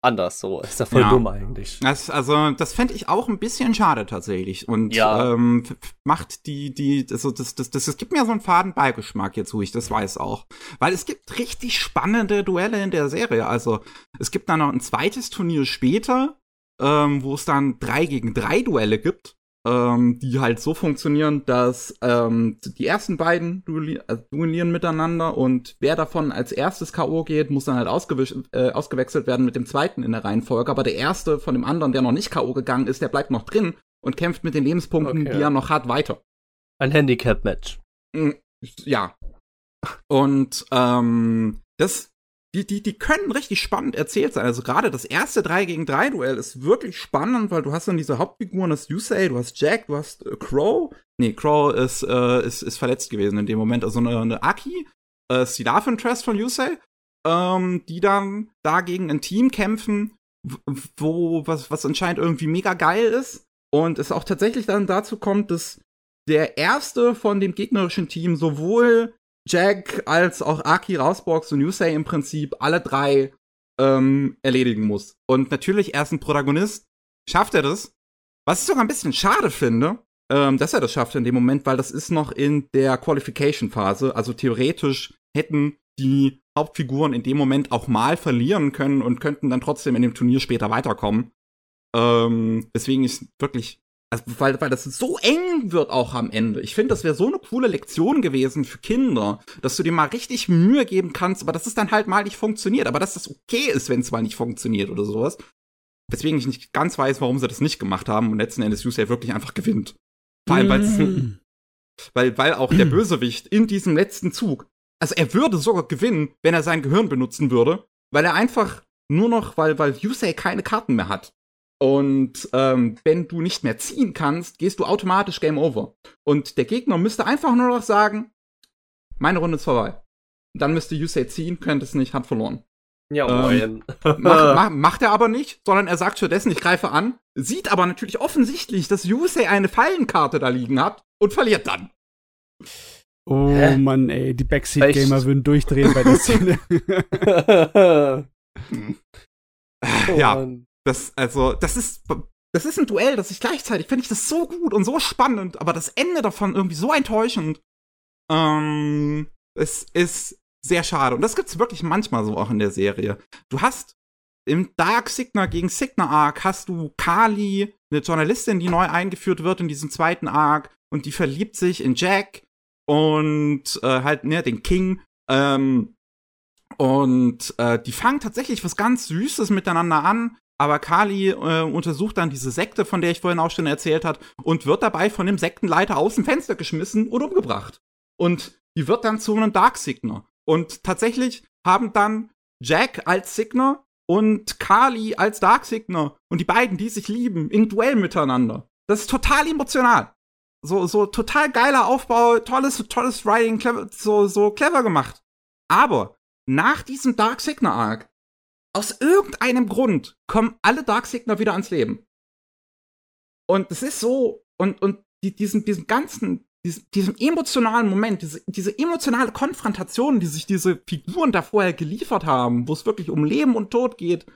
anders so. Ist ja voll Ja. dumm eigentlich. Das, also, das fände ich auch ein bisschen schade tatsächlich. Und Ja. ähm, macht die, die, also das, das, das, es gibt mir so einen faden Beigeschmack jetzt, wo ich das weiß auch. Weil es gibt richtig spannende Duelle in der Serie. Also, es gibt dann noch ein zweites Turnier später, ähm, wo es dann drei gegen drei Duelle gibt. Ähm, die halt so funktionieren, dass ähm, die ersten beiden duelli äh, duellieren miteinander und wer davon als erstes K.O. geht, muss dann halt äh, ausgewechselt werden mit dem zweiten in der Reihenfolge. Aber der erste von dem anderen, der noch nicht K.O. gegangen ist, der bleibt noch drin und kämpft mit den Lebenspunkten, Okay. die er noch hat, weiter. Ein Handicap-Match. Mm, Ja. Und ähm, das, die, die, die können richtig spannend erzählt sein. Also gerade das erste 3 gegen 3 Duell ist wirklich spannend, weil du hast dann diese Hauptfiguren, das Yusei, du hast Jack, du hast äh, Crow. Nee, Crow ist, äh, ist, ist verletzt gewesen in dem Moment. Also eine, eine Aki, äh, ist die Love Interest von Yusei, ähm, die dann dagegen ein Team kämpfen, wo, was, was anscheinend irgendwie mega geil ist. Und es auch tatsächlich dann dazu kommt, dass der erste von dem gegnerischen Team sowohl Jack als auch Aki rausboxt und Yusei im Prinzip alle drei ähm, erledigen muss. Und natürlich, er ist ein Protagonist. Schafft er das? Was ich sogar ein bisschen schade finde, ähm, dass er das schafft in dem Moment, weil das ist noch in der Qualification-Phase. Also theoretisch hätten die Hauptfiguren in dem Moment auch mal verlieren können und könnten dann trotzdem in dem Turnier später weiterkommen. Ähm, deswegen ist wirklich, also weil, weil das so eng wird auch am Ende. Ich finde, das wäre so eine coole Lektion gewesen für Kinder, dass du dir mal richtig Mühe geben kannst, aber dass es dann halt mal nicht funktioniert. Aber dass das okay ist, wenn es mal nicht funktioniert oder sowas. Weswegen ich nicht ganz weiß, warum sie das nicht gemacht haben und letzten Endes Yusei wirklich einfach gewinnt. Vor allem, Mm. weil, weil auch der Bösewicht in diesem letzten Zug, also er würde sogar gewinnen, wenn er sein Gehirn benutzen würde, weil er einfach nur noch, weil, weil Yusei keine Karten mehr hat. Und ähm, wenn du nicht mehr ziehen kannst, gehst du automatisch Game Over. Und der Gegner müsste einfach nur noch sagen, meine Runde ist vorbei. Dann müsste Yusei ziehen, könnte es nicht, hat verloren. Ja, Ähm, moin. Mach, mach, macht er aber nicht, sondern er sagt stattdessen, ich greife an, sieht aber natürlich offensichtlich, dass Yusei eine Fallenkarte da liegen hat und verliert dann. Oh Hä? Mann, ey, die Backseat-Gamer würden durchdrehen bei der Szene. Oh ja, Mann. Das, also, das ist, das ist ein Duell, das ich gleichzeitig finde ich das so gut und so spannend, aber das Ende davon irgendwie so enttäuschend. Ähm, es ist sehr schade. Und das gibt's wirklich manchmal so auch in der Serie. Du hast im Dark Signer gegen Signer Arc hast du Kali, eine Journalistin, die neu eingeführt wird in diesem zweiten Arc und die verliebt sich in Jack und äh, halt, ne, den King. Ähm, und äh, die fangen tatsächlich was ganz Süßes miteinander an. Aber Kali äh, untersucht dann diese Sekte, von der ich vorhin auch schon erzählt hat, und wird dabei von dem Sektenleiter aus dem Fenster geschmissen und umgebracht. Und die wird dann zu einem Dark Signer. Und tatsächlich haben dann Jack als Signer und Kali als Dark Signer und die beiden, die sich lieben, in Duell miteinander. Das ist total emotional. So, so total geiler Aufbau, tolles, tolles Writing, clever, so, so clever gemacht. Aber nach diesem Dark Signer Arc, aus irgendeinem Grund, kommen alle Dark Signer wieder ans Leben. Und es ist so, und, und die, diesen, diesen ganzen, diesen, diesen emotionalen Moment, diese, diese emotionale Konfrontation, die sich diese Figuren da vorher geliefert haben, wo es wirklich um Leben und Tod geht,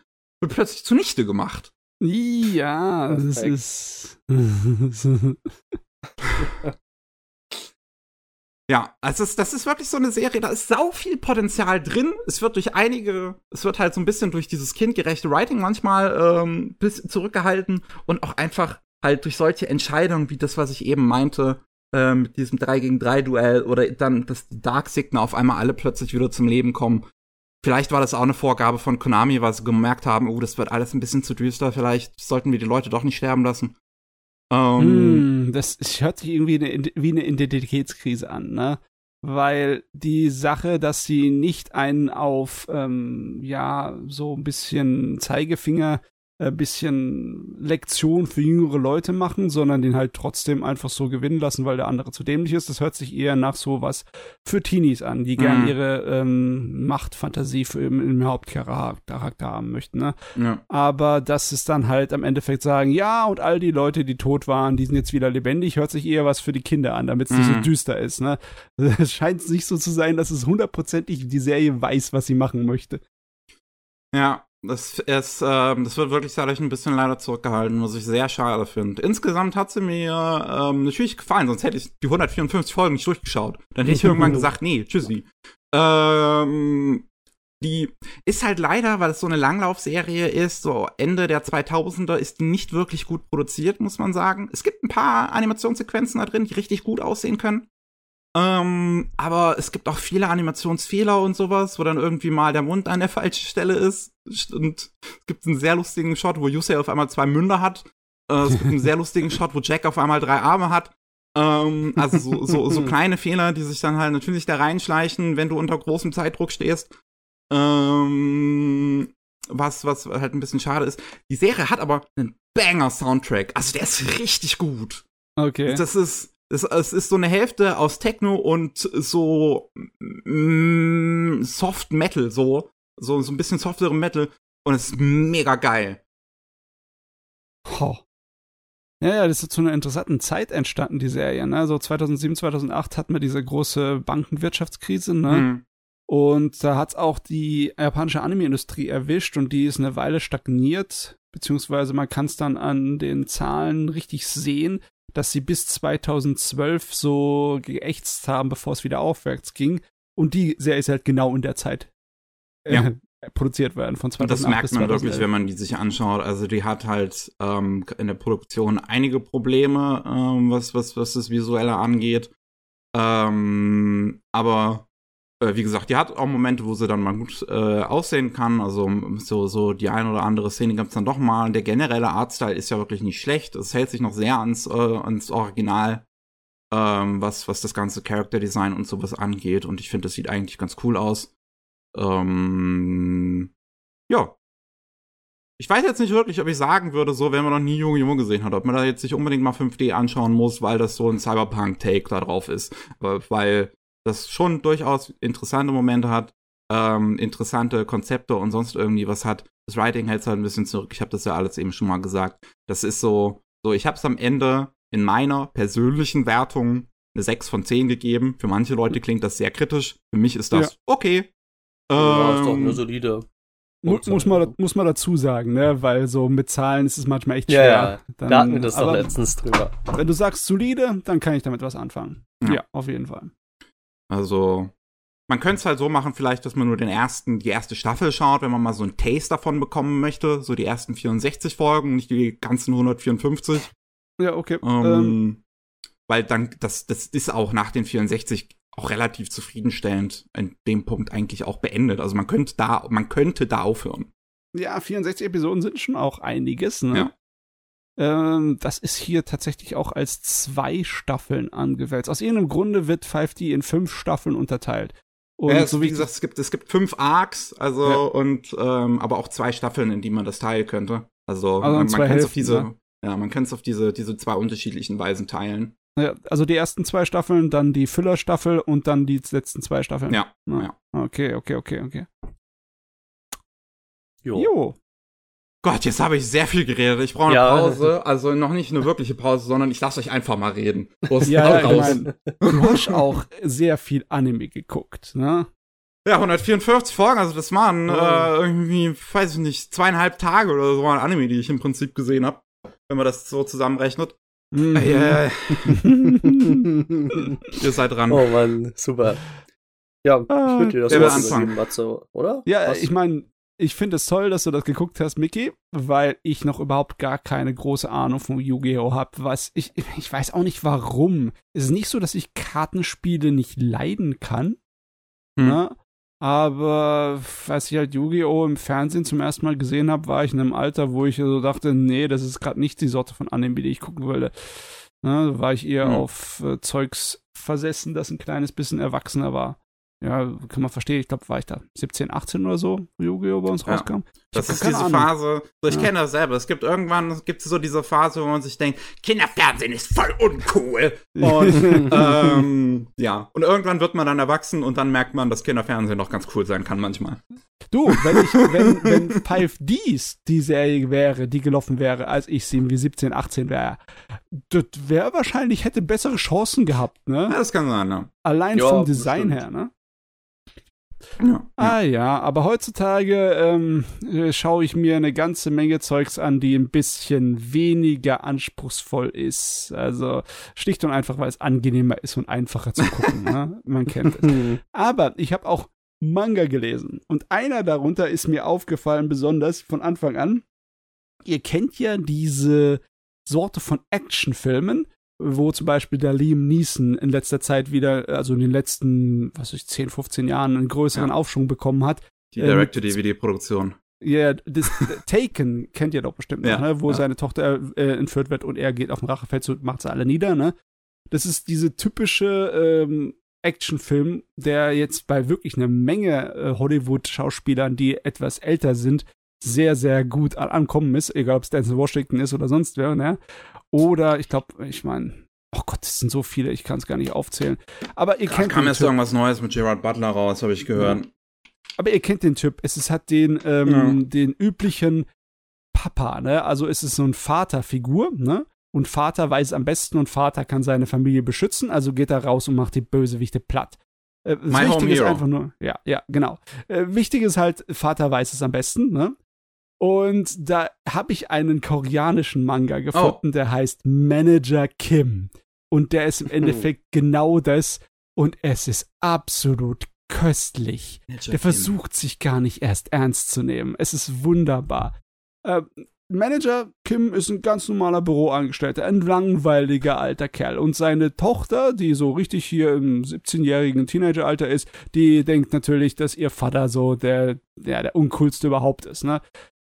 wird plötzlich zunichte gemacht. Ja, das ist. Ja, also das, das ist wirklich so eine Serie, da ist sau viel Potenzial drin. Es wird durch einige, es wird halt so ein bisschen durch dieses kindgerechte Writing manchmal ähm, bis zurückgehalten und auch einfach halt durch solche Entscheidungen wie das, was ich eben meinte, ähm, mit diesem 3 gegen 3 Duell oder dann, dass die Dark Signer auf einmal alle plötzlich wieder zum Leben kommen. Vielleicht war das auch eine Vorgabe von Konami, weil sie gemerkt haben, oh, das wird alles ein bisschen zu düster, vielleicht sollten wir die Leute doch nicht sterben lassen. Ähm, Mm, das hört sich irgendwie eine, wie eine Identitätskrise an, ne? Weil die Sache, dass sie nicht einen auf, ähm, ja, so ein bisschen Zeigefinger, ein bisschen Lektion für jüngere Leute machen, sondern den halt trotzdem einfach so gewinnen lassen, weil der andere zu dämlich ist. Das hört sich eher nach sowas für Teenies an, die gern Mhm. ihre ähm, Machtfantasie für im, im Hauptcharakter haben möchten, ne? ja. aber dass es dann halt am Endeffekt sagen, ja, und all die Leute, die tot waren, die sind jetzt wieder lebendig, hört sich eher was für die Kinder an, damit es nicht so Mhm. düster ist, ne? Es scheint nicht so zu sein, dass es hundertprozentig die Serie weiß, was sie machen möchte. Ja, das ist, ähm, das wird wirklich dadurch ein bisschen leider zurückgehalten, was ich sehr schade finde. Insgesamt hat sie mir ähm, natürlich gefallen, sonst hätte ich die 154 Folgen nicht durchgeschaut. Dann hätte ich irgendwann gesagt, nee, tschüssi. Ähm, die ist halt leider, weil es so eine Langlaufserie ist, so Ende der 2000er, ist die nicht wirklich gut produziert, muss man sagen. Es gibt ein paar Animationssequenzen da drin, die richtig gut aussehen können. Ähm, aber es gibt auch viele Animationsfehler und sowas, wo dann irgendwie mal der Mund an der falschen Stelle ist. Und es gibt einen sehr lustigen Shot, wo Yusei auf einmal zwei Münder hat. Äh, es gibt einen sehr lustigen Shot, wo Jack auf einmal drei Arme hat. Ähm, also so, so, so kleine Fehler, die sich dann halt natürlich da reinschleichen, wenn du unter großem Zeitdruck stehst. Ähm, was, was halt ein bisschen schade ist. Die Serie hat aber einen Banger-Soundtrack. Also der ist richtig gut. Okay. Das ist, es, es ist so eine Hälfte aus Techno und so mm, Soft Metal, so, so, so ein bisschen softerem Metal. Und es ist mega geil. Ho. Ja, ja, das ist zu einer interessanten Zeit entstanden, die Serie, ne? So 2007, 2008 hatten wir diese große Bankenwirtschaftskrise, ne? Hm. Und da hat's auch die japanische Anime-Industrie erwischt und die ist eine Weile stagniert, beziehungsweise man kann es dann an den Zahlen richtig sehen, dass sie bis 2012 so geächtzt haben, bevor es wieder aufwärts ging. Und die Serie ist halt genau in der Zeit äh, Ja. produziert werden, von Und 2008 das merkt man 2011. wirklich, wenn man die sich anschaut. Also die hat halt ähm, in der Produktion einige Probleme, ähm, was, was, was das Visuelle angeht. Ähm, aber äh, wie gesagt, die hat auch Momente, wo sie dann mal gut äh, aussehen kann. Also so, so die ein oder andere Szene gibt's dann doch mal. Der generelle Artstyle ist ja wirklich nicht schlecht. Es hält sich noch sehr ans, äh, ans Original, ähm, was, was das ganze Character Design und sowas angeht. Und ich finde, das sieht eigentlich ganz cool aus. Ähm, ja. Ich weiß jetzt nicht wirklich, ob ich sagen würde, so, wenn man noch nie Junge Junge gesehen hat, ob man da jetzt nicht unbedingt mal 5D anschauen muss, weil das so ein Cyberpunk-Take da drauf ist. Äh, Weil das schon durchaus interessante Momente hat, ähm, interessante Konzepte und sonst irgendwie was hat. Das Writing hält halt ein bisschen zurück. Ich habe das ja alles eben schon mal gesagt. Das ist so, so, ich habe es am Ende in meiner persönlichen Wertung eine 6 von 10 gegeben. Für manche Leute klingt das sehr kritisch. Für mich ist das okay. Ja, ist doch Ähm, eine solide. Mu muss, man, muss man dazu sagen, ne? Weil so mit Zahlen ist es manchmal echt Ja, schwer. ja. Dann, Da hatten wir das doch letztens drüber. Wenn du sagst solide, dann kann ich damit was anfangen. Ja. Ja, auf jeden Fall. Also, man könnte es halt so machen, vielleicht, dass man nur den ersten, die erste Staffel schaut, wenn man mal so ein Taste davon bekommen möchte, so die ersten 64 Folgen, nicht die ganzen 154. Ja, okay. Ähm, Ähm, weil dann, das, das ist auch nach den 64 auch relativ zufriedenstellend in dem Punkt eigentlich auch beendet. Also man könnte da, man könnte da aufhören. ja, 64 Episoden sind schon auch einiges, ne? Ja. Ähm, das ist hier tatsächlich auch als zwei Staffeln angewälzt. Aus irgendeinem Grunde wird 5D in fünf Staffeln unterteilt. Und ja, so wie wie gesagt, es gibt, es gibt fünf Arcs, also Ja. und ähm, aber auch zwei Staffeln, in die man das teilen könnte. Also, Also man, man kann es auf diese, ne? ja, man kann es auf diese, diese zwei unterschiedlichen Weisen teilen. Ja, also die ersten zwei Staffeln, dann die Füllerstaffel und dann die letzten zwei Staffeln. Ja, Ja. ja. Okay, okay, okay, okay. Jo. Jo. Gott, jetzt habe ich sehr viel geredet. Ich brauche eine Ja. Pause. Also noch nicht eine wirkliche Pause, sondern ich lasse euch einfach mal reden. Ja, ich mein, du hast auch sehr viel Anime geguckt, ne? Ja, 144 Folgen, also das waren Oh. äh, irgendwie, weiß ich nicht, zweieinhalb Tage oder so an Anime, die ich im Prinzip gesehen habe. Wenn man das so zusammenrechnet. Mhm. Äh, ihr seid dran. oh Mann, super. Ja, ich würde dir das anfangen? übergeben, Matze, oder? Ja, Was? ich meine, ich finde es toll, dass du das geguckt hast, Mickey, weil ich noch überhaupt gar keine große Ahnung von Yu-Gi-Oh! habe. Was ich, ich weiß auch nicht warum. Es ist nicht so, dass ich Kartenspiele nicht leiden kann, Hm. ne? Aber als ich halt Yu-Gi-Oh! im Fernsehen zum ersten Mal gesehen habe, war ich in einem Alter, wo ich so dachte, nee, das ist gerade nicht die Sorte von Anime, die ich gucken wollte. Ne? Da war ich eher Hm. auf äh, Zeugs versessen, das ein kleines bisschen erwachsener war. Ja, kann man verstehen. Ich glaube, war ich da 17, 18 oder so, wo Yu-Gi-Oh! bei uns Ja. rauskam. Ich Das ist diese Ahnung. Phase, so ich Ja. kenne das selber. Es gibt irgendwann, gibt es so diese Phase, wo man sich denkt, Kinderfernsehen ist voll uncool. Und ähm, ja, und irgendwann wird man dann erwachsen und dann merkt man, dass Kinderfernsehen doch ganz cool sein kann manchmal. Du, wenn ich, wenn, wenn Five Ds die Serie wäre, die gelaufen wäre, als ich sie wie 17, 18 wäre, das wäre wahrscheinlich, hätte bessere Chancen gehabt, Ja, ne? das kann sein, ne? Allein Ja, vom Design her, ne? Ja. Ah ja, aber heutzutage ähm, äh, schaue ich mir eine ganze Menge Zeugs an, die ein bisschen weniger anspruchsvoll ist. Also schlicht und einfach, weil es angenehmer ist und einfacher zu gucken. ne? Man kennt es. Aber ich habe auch Manga gelesen. Und einer darunter ist mir aufgefallen, besonders von Anfang an. Ihr kennt ja diese Sorte von Actionfilmen, wo zum Beispiel der Liam Neeson in letzter Zeit wieder, also in den letzten, was weiß ich, 10, 15 Jahren einen größeren Ja. Aufschwung bekommen hat. Die Ähm, Direct-to-DVD-Produktion. Ja, das Taken kennt ihr doch bestimmt noch, Ja, ne? wo ja. seine Tochter äh, entführt wird und er geht auf den Rachefeldzug und macht sie alle nieder, ne? Das ist diese typische ähm, Actionfilm, der jetzt bei wirklich einer Menge äh, Hollywood-Schauspielern, die etwas älter sind, sehr, sehr gut an ankommen ist, egal ob es Denzel Washington ist oder sonst wer, ne? Oder ich glaube, ich meine, oh Gott, es sind so viele, ich kann es gar nicht aufzählen. Aber ihr Da kennt kam jetzt Typ. irgendwas Neues mit Gerard Butler raus, habe ich gehört. Aber ihr kennt den Typ. Es ist halt den, ähm, Ja. den üblichen Papa, ne? Also es ist so ein Vaterfigur, ne? Und Vater weiß am besten und Vater kann seine Familie beschützen, also geht er raus und macht die Bösewichte platt. Äh, das My Home Wichtige ist einfach nur, ja, ja, genau. Äh, wichtig ist halt, Vater weiß es am besten, ne? Und da habe ich einen koreanischen Manga gefunden, der heißt Manager Kim. Und der ist im Endeffekt genau das. Und es ist absolut köstlich. Der versucht sich gar nicht erst ernst zu nehmen. Es ist wunderbar. Äh, Manager Kim ist ein ganz normaler Büroangestellter, ein langweiliger alter Kerl. Und seine Tochter, die so richtig hier im 17-jährigen Teenageralter ist, die denkt natürlich, dass ihr Vater so der, der, der uncoolste überhaupt ist, ne?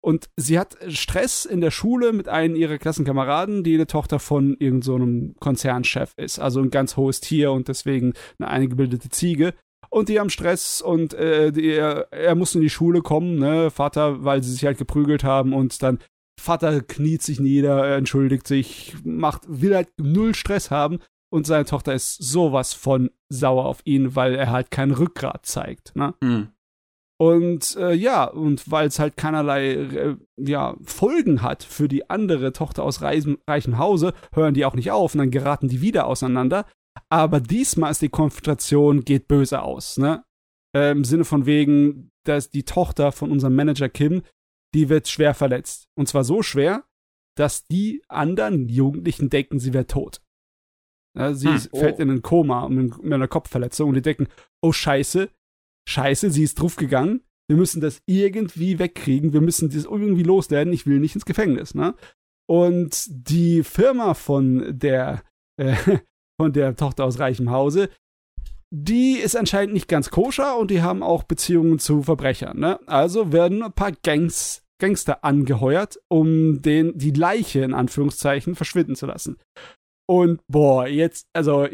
Und sie hat Stress in der Schule mit einem ihrer Klassenkameraden, die eine Tochter von irgendeinem so Konzernchef ist. Also ein ganz hohes Tier und deswegen eine eingebildete Ziege. Und die haben Stress und äh, die, er, muss in die Schule kommen, ne, Vater, weil sie sich halt geprügelt haben und dann Vater kniet sich nieder, er entschuldigt sich, macht, will halt null Stress haben und seine Tochter ist sowas von sauer auf ihn, weil er halt kein Rückgrat zeigt, ne? Hm. Und äh, ja, und weil es halt keinerlei äh, ja, Folgen hat für die andere Tochter aus reisen, reichem Hause, hören die auch nicht auf und dann geraten die wieder auseinander. Aber diesmal ist die Konfrontation geht böse aus, ne? Äh, Im Sinne von wegen, dass die Tochter von unserem Manager Kim, die wird schwer verletzt. Und zwar so schwer, dass die anderen Jugendlichen denken, sie wäre tot. Ja, sie Hm, fällt oh. in ein Koma mit einer Kopfverletzung und die denken, oh Scheiße, scheiße, sie ist draufgegangen, wir müssen das irgendwie wegkriegen, wir müssen das irgendwie loswerden, ich will nicht ins Gefängnis, ne? Und die Firma von der, äh, von der Tochter aus reichem Hause, die ist anscheinend nicht ganz koscher und die haben auch Beziehungen zu Verbrechern, ne? Also werden ein paar Gangs, Gangster angeheuert, um den, die Leiche in Anführungszeichen verschwinden zu lassen. Und boah, jetzt, also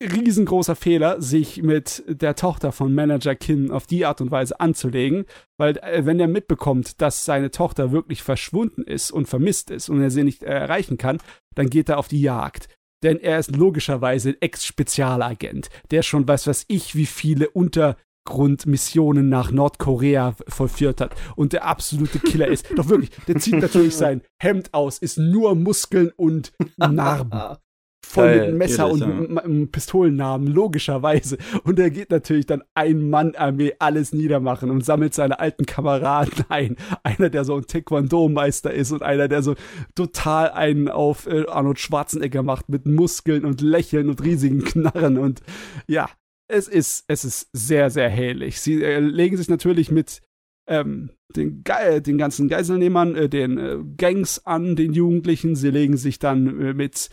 riesengroßer Fehler, sich mit der Tochter von Manager Kim auf die Art und Weise anzulegen, weil äh, wenn er mitbekommt, dass seine Tochter wirklich verschwunden ist und vermisst ist und er sie nicht äh, erreichen kann, dann geht er auf die Jagd. Denn er ist logischerweise Ex-Spezialagent, der schon weiß, was ich, wie viele Untergrundmissionen nach Nordkorea vollführt hat und der absolute Killer ist. Doch wirklich, der zieht natürlich sein Hemd aus, ist nur Muskeln und Narben voll Geil, mit einem Messer und natürlich, m- m- Pistolennamen, logischerweise. Und er geht natürlich dann Ein-Mann-Armee alles niedermachen und sammelt seine alten Kameraden ein. Einer, der so ein Taekwondo-Meister ist und einer, der so total einen auf äh, Arnold Schwarzenegger macht mit Muskeln und Lächeln und riesigen Knarren. Und ja, es ist, es ist sehr, sehr hellig. Sie äh, legen sich natürlich mit ähm, den, Ge den ganzen Geiselnehmern, äh, den äh, Gangs an, den Jugendlichen. Sie legen sich dann äh, mit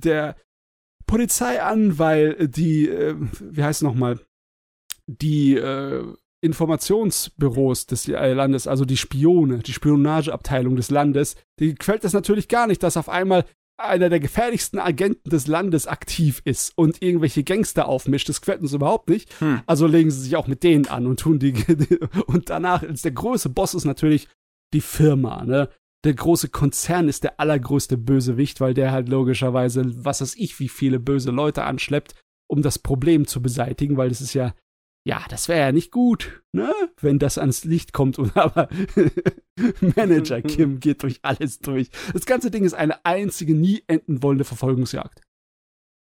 der Polizei an, weil die, äh, wie heißt es nochmal, die äh, Informationsbüros des äh, Landes, also die Spione, die Spionageabteilung des Landes, die gefällt das natürlich gar nicht, dass auf einmal einer der gefährlichsten Agenten des Landes aktiv ist und irgendwelche Gangster aufmischt. Das gefällt uns überhaupt nicht. Hm. Also legen sie sich auch mit denen an und tun die. und danach ist der große Boss ist natürlich die Firma, ne? Der große Konzern ist der allergrößte Bösewicht, weil der halt logischerweise, was weiß ich, wie viele böse Leute anschleppt, um das Problem zu beseitigen, weil das ist ja, ja, das wäre ja nicht gut, ne? Wenn das ans Licht kommt und aber Manager Kim geht durch alles durch. Das ganze Ding ist eine einzige, nie enden wollende Verfolgungsjagd.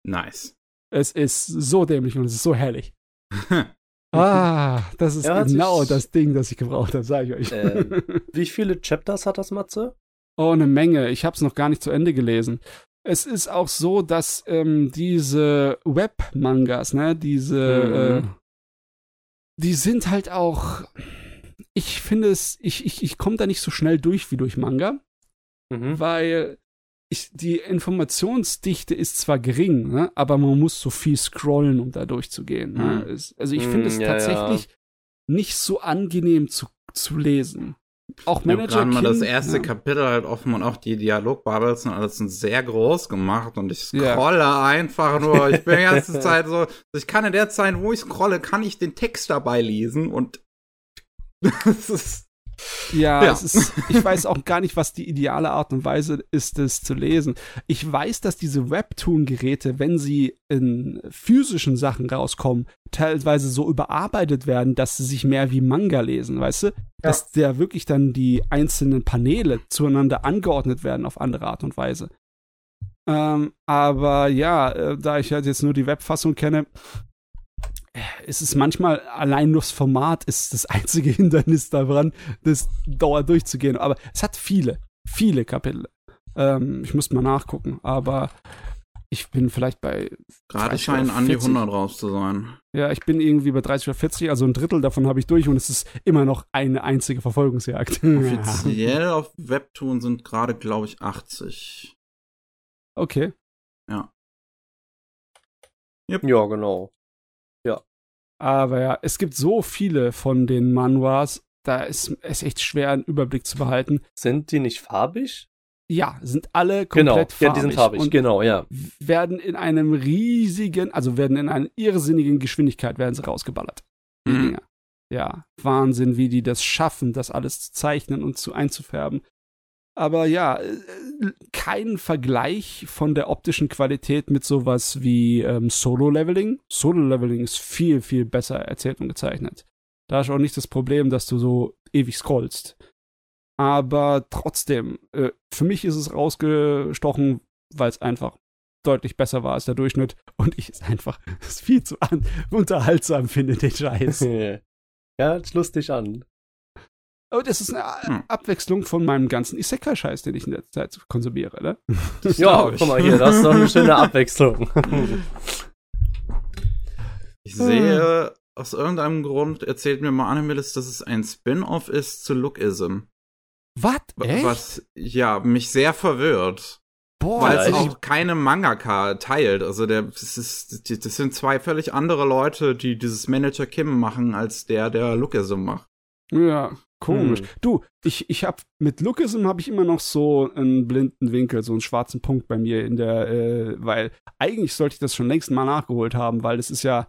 Nice. Es ist so dämlich und es ist so herrlich. Ah, das ist Ja, genau sich- das Ding, das ich gebraucht habe, sage ich euch. Ähm. Wie viele Chapters hat das Matze? oh, eine Menge. Ich habe es noch gar nicht zu Ende gelesen. Es ist auch so, dass ähm, diese Web-Mangas, ne, diese, Mhm. äh, die sind halt auch. Ich finde es, ich, ich, ich komme da nicht so schnell durch wie durch Manga, Mhm. weil ich, die Informationsdichte ist zwar gering, ne, aber man muss so viel scrollen, um da durchzugehen. Ne? Es, also ich finde Mhm, es ja, tatsächlich nicht so angenehm zu, zu lesen. Auch Manager gerade mal das erste ja. Kapitel halt offen und auch die Dialogbubbles sind alles sind sehr groß gemacht und ich Ja. scrolle einfach nur. Ich bin die ganze Zeit so, ich kann in der Zeit, wo ich scrolle, kann ich den Text dabei lesen und das ist Ja, Ja. Ist, ich weiß auch gar nicht, was die ideale Art und Weise ist, es zu lesen. Ich weiß, dass diese Webtoon-Geräte, wenn sie in physischen Sachen rauskommen, teilweise so überarbeitet werden, dass sie sich mehr wie Manga lesen, weißt du? Dass da wirklich dann die einzelnen Paneele zueinander angeordnet werden auf andere Art und Weise. Ähm, aber ja, äh, da ich halt jetzt nur die Webfassung kenne, äh, ist es manchmal allein nur das Format ist das einzige Hindernis daran, das Dauer durchzugehen. Aber es hat viele, viele Kapitel. Ähm, ich muss mal nachgucken, aber ich bin vielleicht bei, gerade 30 scheinen oder an die 40. 100 raus zu sein. ja, ich bin irgendwie bei 30 oder 40, also ein Drittel davon habe ich durch und es ist immer noch eine einzige Verfolgungsjagd. Offiziell auf Webtoon sind gerade, glaube ich, 80. okay. Ja, genau. Aber ja, es gibt so viele von den Manuas, da ist es echt schwer, einen Überblick zu behalten. Sind die nicht farbig? Ja, sind alle Genau, komplett ja, farbig. die sind farbig, und genau, ja. werden in einem riesigen, also werden in einer irrsinnigen Geschwindigkeit werden sie rausgeballert. Mhm. Ja, Wahnsinn, wie die das schaffen, das alles zu zeichnen und zu einzufärben. Aber ja, äh, kein Vergleich von der optischen Qualität mit sowas wie ähm, Solo-Leveling. Solo-Leveling ist viel, viel besser erzählt und gezeichnet. Da ist auch nicht das Problem, dass du so ewig scrollst. Aber trotzdem, äh, für mich ist es rausgestochen, weil es einfach deutlich besser war als der Durchschnitt und ich es einfach viel zu unterhaltsam finde, den Scheiß. ja, ist lustig an. Aber das ist eine A- Hm. Abwechslung von meinem ganzen Isekai-Scheiß, den ich in der Zeit konsumiere, ne? Ja, guck mal hier, das ist doch eine schöne Abwechslung. Ich sehe aus irgendeinem Grund erzählt mir mal Animalist, dass es ein Spin-off ist zu Lookism. Was? Echt? Was, ja, mich sehr verwirrt. Boah, weil ja, es auch keine Mangaka teilt. Also der, das, ist, das sind zwei völlig andere Leute, die dieses Manager Kim machen, als der, der Lookism macht. Ja, komisch. Hm. Du, ich, ich hab mit Lookism habe ich immer noch so einen blinden Winkel, so einen schwarzen Punkt bei mir in der, äh, weil eigentlich sollte ich das schon längst mal nachgeholt haben, weil das ist ja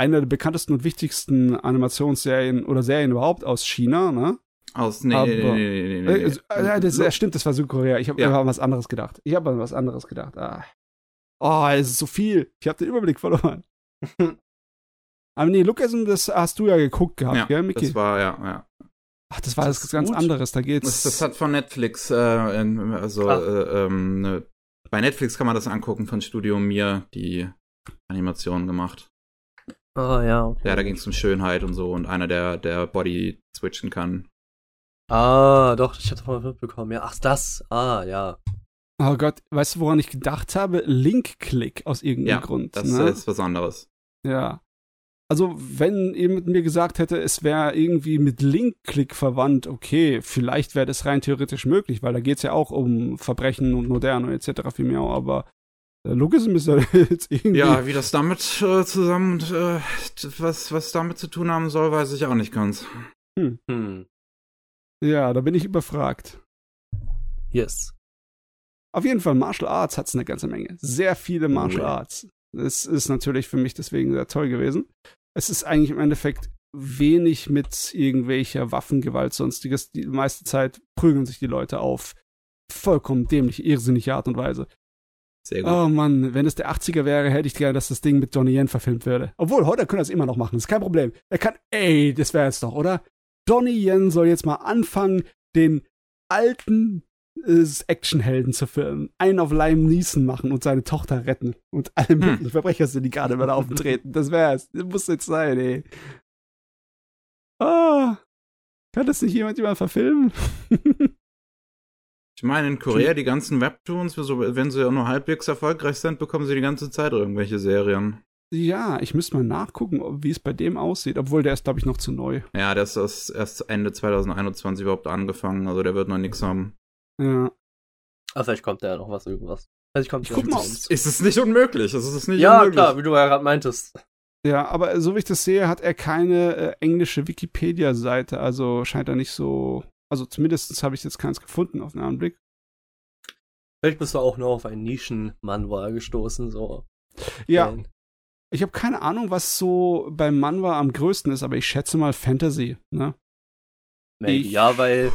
eine der bekanntesten und wichtigsten Animationsserien oder Serien überhaupt aus China, ne? Aus, nee, Aber- nee, nee, nee, nee, nee, Äh, äh, ja, das, ja, stimmt, das war Südkorea. Ich habe Ja. an was anderes gedacht. Ich habe an was anderes gedacht. Ah. Oh, es ist so viel. Ich habe den Überblick verloren. Aber nee, Lookism, das hast du ja geguckt gehabt, ja, gell, Mickey? das war, ja, ja. Ach, das war Das ist ganz gut. anderes. Da geht's. Das, das hat von Netflix, äh, in, also, Ah. äh, ähm, ne, bei Netflix kann man das angucken von Studio Mir, die Animationen gemacht. Ah, ja. Okay. Ja, da ging es um Schönheit und so und einer, der, der Body switchen kann. Ah, doch, ich hatte mal mitbekommen. Ja, ach, das. Ah, ja. Oh Gott, weißt du, woran ich gedacht habe? Link-Click aus irgendeinem Ja, Grund. Das ne? ist was anderes. Ja. Also, wenn jemand mir gesagt hätte, es wäre irgendwie mit Link-Click verwandt, okay, vielleicht wäre das rein theoretisch möglich, weil da geht's ja auch um Verbrechen und Moderne und etc. viel mehr, aber äh, Logism ist ja jetzt irgendwie. Ja, wie das damit äh, zusammen, äh, was, was damit zu tun haben soll, weiß ich auch nicht ganz. Hm. ja, da bin ich überfragt. Yes. Auf jeden Fall, Martial Arts hat's eine ganze Menge. Sehr viele Martial ja. Arts. Das ist natürlich für mich deswegen sehr toll gewesen. Es ist eigentlich im Endeffekt wenig mit irgendwelcher Waffengewalt, sonstiges. Die meiste Zeit prügeln sich die Leute auf vollkommen dämliche, irrsinnige Art und Weise. Sehr gut. Oh Mann, wenn es der 80er wäre, hätte ich gerne, dass das Ding mit Donnie Yen verfilmt würde. Obwohl, heute können wir es immer noch machen, das ist kein Problem. Er kann, ey, das wäre jetzt doch, oder? Donnie Yen soll jetzt mal anfangen, den alten Actionhelden zu filmen. Einen auf Liam Neeson machen und seine Tochter retten. Und alle Hm. möglichen Verbrechersyndikate wieder auftreten. Das wär's. Das muss jetzt sein, ey. Ah. Kann das nicht jemand jemand verfilmen? Ich meine, in Korea, die ganzen Webtoons, wenn sie ja nur halbwegs erfolgreich sind, bekommen sie die ganze Zeit irgendwelche Serien. ja, ich müsste mal nachgucken, wie es bei dem aussieht. Obwohl, der ist, glaube ich, noch zu neu. Ja, der ist erst, erst Ende 2021 überhaupt angefangen, also der wird noch nichts haben. Ja. Ah, vielleicht kommt da ja noch was, irgendwas. Vielleicht kommt Ich guck mal. Ist es nicht unmöglich? Es ist nicht Ja, unmöglich. klar, wie du ja gerade meintest. Ja, aber so wie ich das sehe, hat er keine äh, englische Wikipedia-Seite. Also scheint er nicht so. Also zumindest habe ich jetzt keins gefunden auf den Anblick. Vielleicht bist du auch nur auf einen Nischen-Manhwa gestoßen, so. Ja, Ein- ich habe keine Ahnung, was so beim Manhwa am größten ist, aber ich schätze mal Fantasy. Ne? Maybe. Ich- Ja, weil,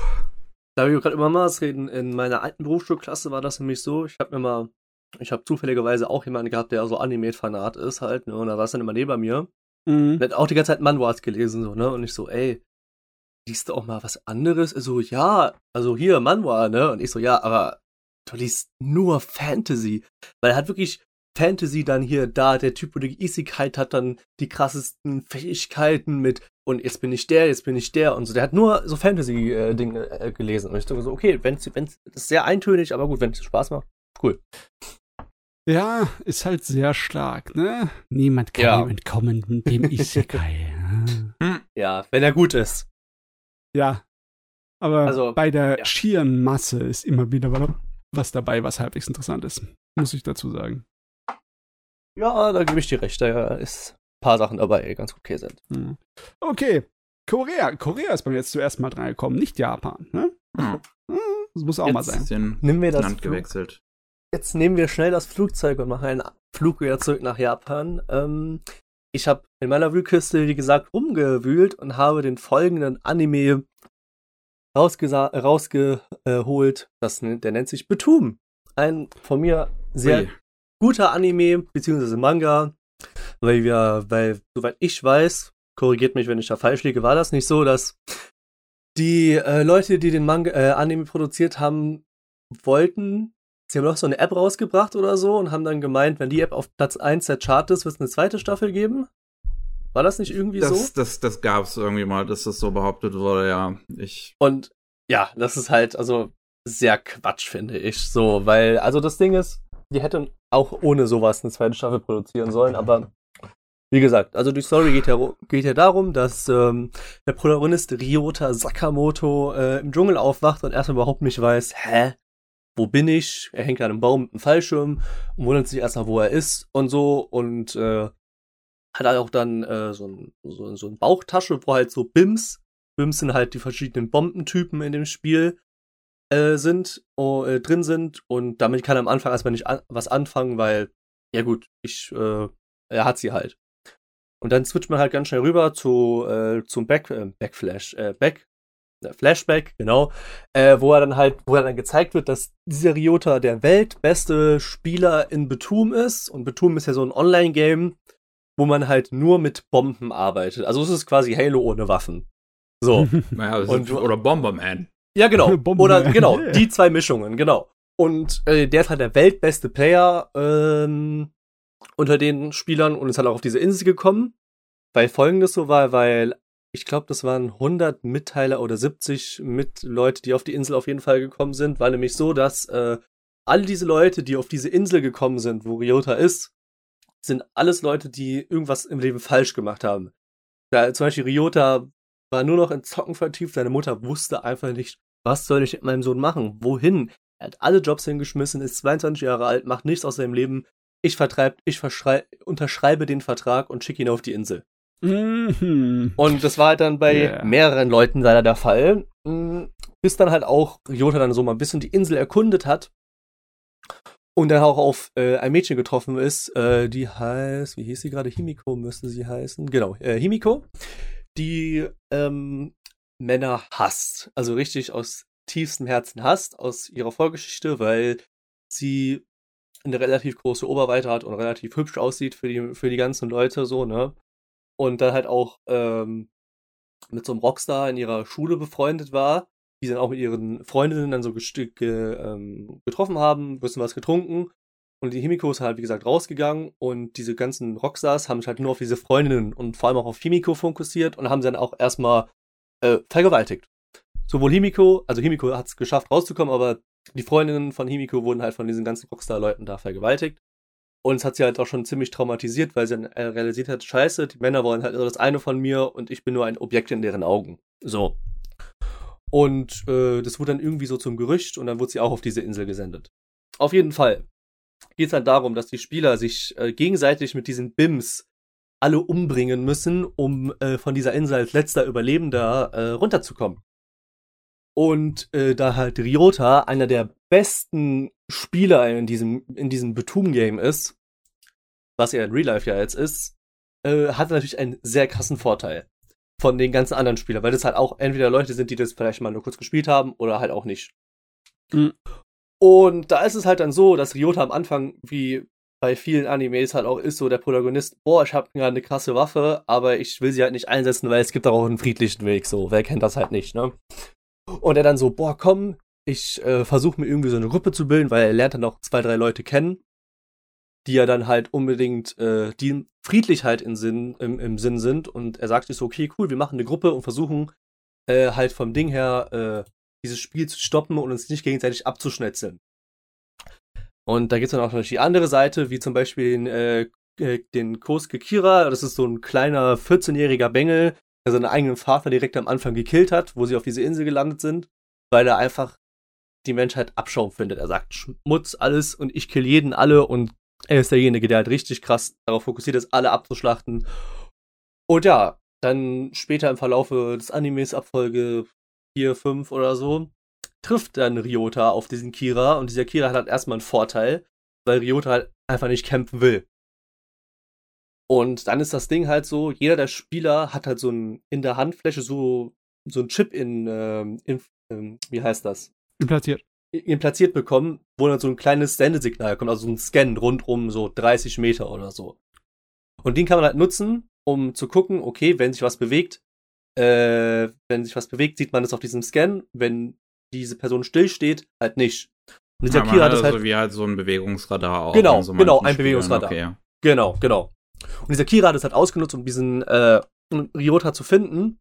da wir gerade über Manhwas reden, in meiner alten Berufsschulklasse war das nämlich so, ich habe mir mal, ich habe zufälligerweise auch jemanden gehabt, der so Anime-Fanat ist halt, ne, und da war es dann immer neben mir. Mhm. Und hat auch die ganze Zeit Manhwas gelesen, so, ne, und ich so, ey, liest du auch mal was anderes? Er so, ja, also hier, Manhwa, ne, und ich so, ja, aber du liest nur Fantasy, weil er hat wirklich Fantasy dann hier da, der Typ, wo die Isigkeit hat dann die krassesten Fähigkeiten mit und jetzt bin ich der, jetzt bin ich der und so. Der hat nur so Fantasy-Dinge äh, gelesen. Und ich dachte so, okay, wenn's, wenn's, das ist sehr eintönig, aber gut, wenn es Spaß macht, cool. Ja, ist halt sehr stark, ne? Niemand kann Ja. ihm entkommen, dem Isekai. ja. Ja, wenn er gut ist. ja. Aber Also, bei der ja. schieren Masse ist immer wieder was dabei, was halbwegs interessant ist. Muss ich dazu sagen. Ja, da gebe ich dir recht. Da ist ein paar Sachen dabei, die ganz okay sind. Hm. Okay. Korea. Korea ist beim jetzt zuerst mal dran gekommen, nicht Japan. Ne? Ja, Hm, Das muss auch Jetzt- mal sein. bisschen Nehmen wir das Land Flug, gewechselt. jetzt nehmen wir schnell das Flugzeug und machen einen Flug wieder zurück nach Japan. Ähm, ich habe in meiner Wühlkiste, wie gesagt, rumgewühlt und habe den folgenden Anime rausgeholt. Das, nen- der nennt sich Betum. Ein von mir sehr Ui. Guter Anime, beziehungsweise Manga. Weil wir, weil, soweit ich weiß, korrigiert mich, wenn ich da falsch liege, war das nicht so, dass die äh, Leute, die den Manga, äh, Anime produziert haben, wollten, sie haben noch so eine App rausgebracht oder so und haben dann gemeint, wenn die App auf Platz 1 der Chart ist, wird es eine zweite Staffel geben? War das nicht irgendwie Das, so? das, das gab's irgendwie mal, dass das so behauptet wurde, ja. Ich, Und ja, das ist halt, also sehr Quatsch, finde ich. So, weil, also das Ding ist, die hätten auch ohne sowas eine zweite Staffel produzieren sollen, aber Wie gesagt, also die Story geht ja, geht ja darum, dass ähm, der Protagonist Ryota Sakamoto äh, im Dschungel aufwacht und erstmal überhaupt nicht weiß, hä, wo bin ich? Er hängt an einem Baum mit einem Fallschirm und wundert sich erstmal, wo er ist und so und äh, hat halt auch dann äh, so, ein, so, so eine Bauchtasche, wo halt so BIMs, BIMs sind halt die verschiedenen Bombentypen in dem Spiel, äh, sind, oh, äh, drin sind und damit kann er am Anfang erstmal nicht an was anfangen, weil, ja gut, ich, äh, er hat sie halt. Und dann switcht man halt ganz schnell rüber zu, äh, zum Back, äh, Backflash, äh, Back, äh, Flashback, genau, äh, wo er dann halt, wo er dann gezeigt wird, dass dieser Ryota der weltbeste Spieler in Betum ist. Und Betum ist ja so ein Online-Game, wo man halt nur mit Bomben arbeitet. Also es ist quasi Halo ohne Waffen. So. naja, und, oder Bomberman. Ja, genau. oder genau, yeah. die zwei Mischungen, genau. Und äh, der ist halt der weltbeste Player ähm, unter den Spielern und ist halt auch auf diese Insel gekommen, weil folgendes so war, weil ich glaube, das waren 100 Mitteiler oder 70 mit Leute, die auf die Insel auf jeden Fall gekommen sind, war nämlich so, dass äh, alle diese Leute, die auf diese Insel gekommen sind, wo Ryota ist, sind alles Leute, die irgendwas im Leben falsch gemacht haben. Da, zum Beispiel Ryota war nur noch in Zocken vertieft, seine Mutter wusste einfach nicht, was soll ich mit meinem Sohn machen? Wohin? Er hat alle Jobs hingeschmissen, ist 22 Jahre alt, macht nichts aus seinem Leben. Ich vertreib, ich unterschreibe den Vertrag und schicke ihn auf die Insel. Mhm. Und das war halt dann bei yeah. mehreren Leuten leider der Fall. Mm, bis dann halt auch Ryota dann so mal ein bisschen die Insel erkundet hat und dann auch auf äh, ein Mädchen getroffen ist, äh, die heißt, wie hieß sie gerade? Himiko müsste sie heißen. Genau, äh, Himiko, die ähm, Männer hasst. Also richtig aus tiefstem Herzen hasst, aus ihrer Vorgeschichte, weil sie eine relativ große Oberweite hat und relativ hübsch aussieht für die, für die ganzen Leute, so, ne? Und dann halt auch ähm, mit so einem Rockstar in ihrer Schule befreundet war die dann auch mit ihren Freundinnen dann so ge ähm, getroffen haben, ein bisschen was getrunken. Und die Himiko ist halt, wie gesagt, rausgegangen und diese ganzen Rockstars haben sich halt nur auf diese Freundinnen und vor allem auch auf Himiko fokussiert und haben sie dann auch erstmal äh, vergewaltigt. Sowohl Himiko, also Himiko hat es geschafft rauszukommen, aber die Freundinnen von Himiko wurden halt von diesen ganzen Rockstar-Leuten da vergewaltigt. Und es hat sie halt auch schon ziemlich traumatisiert, weil sie dann äh, realisiert hat, scheiße, die Männer wollen halt nur das eine von mir und ich bin nur ein Objekt in deren Augen. So. Und äh, das wurde dann irgendwie so zum Gerücht und dann wurde sie auch auf diese Insel gesendet. Auf jeden Fall geht es dann darum, dass die Spieler sich äh, gegenseitig mit diesen BIMs alle umbringen müssen, um äh, von dieser Insel als letzter Überlebender äh, runterzukommen. Und äh, da halt Ryota einer der besten Spieler in diesem, in diesem Betum-Game ist, was er in Real Life ja jetzt ist, äh, hat er natürlich einen sehr krassen Vorteil von den ganzen anderen Spielern, weil das halt auch entweder Leute sind, die das vielleicht mal nur kurz gespielt haben oder halt auch nicht. Mhm. Und da ist es halt dann so, dass Ryota am Anfang, wie bei vielen Animes halt auch ist, so der Protagonist, boah, ich habe gerade eine krasse Waffe, aber ich will sie halt nicht einsetzen, weil es gibt auch einen friedlichen Weg, so, wer kennt das halt nicht, ne? Und er dann so, boah, komm, ich äh, versuche mir irgendwie so eine Gruppe zu bilden, weil er lernt dann noch zwei, drei Leute kennen die ja dann halt unbedingt, äh, die friedlich halt in Sinn, im, im Sinn sind. Und er sagt sich so, okay, cool, wir machen eine Gruppe und versuchen äh, halt vom Ding her äh, dieses Spiel zu stoppen und uns nicht gegenseitig abzuschnetzeln. Und da gibt es dann auch noch die andere Seite, wie zum Beispiel den, äh, äh den Kosuke Kira. Das ist so ein kleiner 14-jähriger Bengel, der seinen eigenen Vater direkt am Anfang gekillt hat, wo sie auf diese Insel gelandet sind, weil er einfach die Menschheit Abschaum findet. Er sagt Schmutz, alles und ich kill jeden alle und er ist derjenige, der halt richtig krass darauf fokussiert ist, alle abzuschlachten. Und ja, dann später im Verlaufe des Animes, Abfolge 4, 5 oder so, trifft dann Ryota auf diesen Kira und dieser Kira hat halt erstmal einen Vorteil, weil Ryota halt einfach nicht kämpfen will. Und dann ist das Ding halt so, jeder der Spieler hat halt so ein in der Handfläche so so ein Chip in, ähm, in ähm, wie heißt das? Implantiert platziert bekommen, wo dann so ein kleines Sendesignal kommt, also so ein Scan rund um so 30 Meter oder so. Und den kann man halt nutzen, um zu gucken, okay, wenn sich was bewegt, äh, wenn sich was bewegt, sieht man das auf diesem Scan, wenn diese Person stillsteht, halt nicht. Und dieser ja, Kira hat das halt. So wie halt so ein Bewegungsradar auch. Genau, so genau, ein Bewegungsradar. Okay, ja. Genau, genau. Und dieser Kira hat es halt ausgenutzt, um diesen äh, Ryota zu finden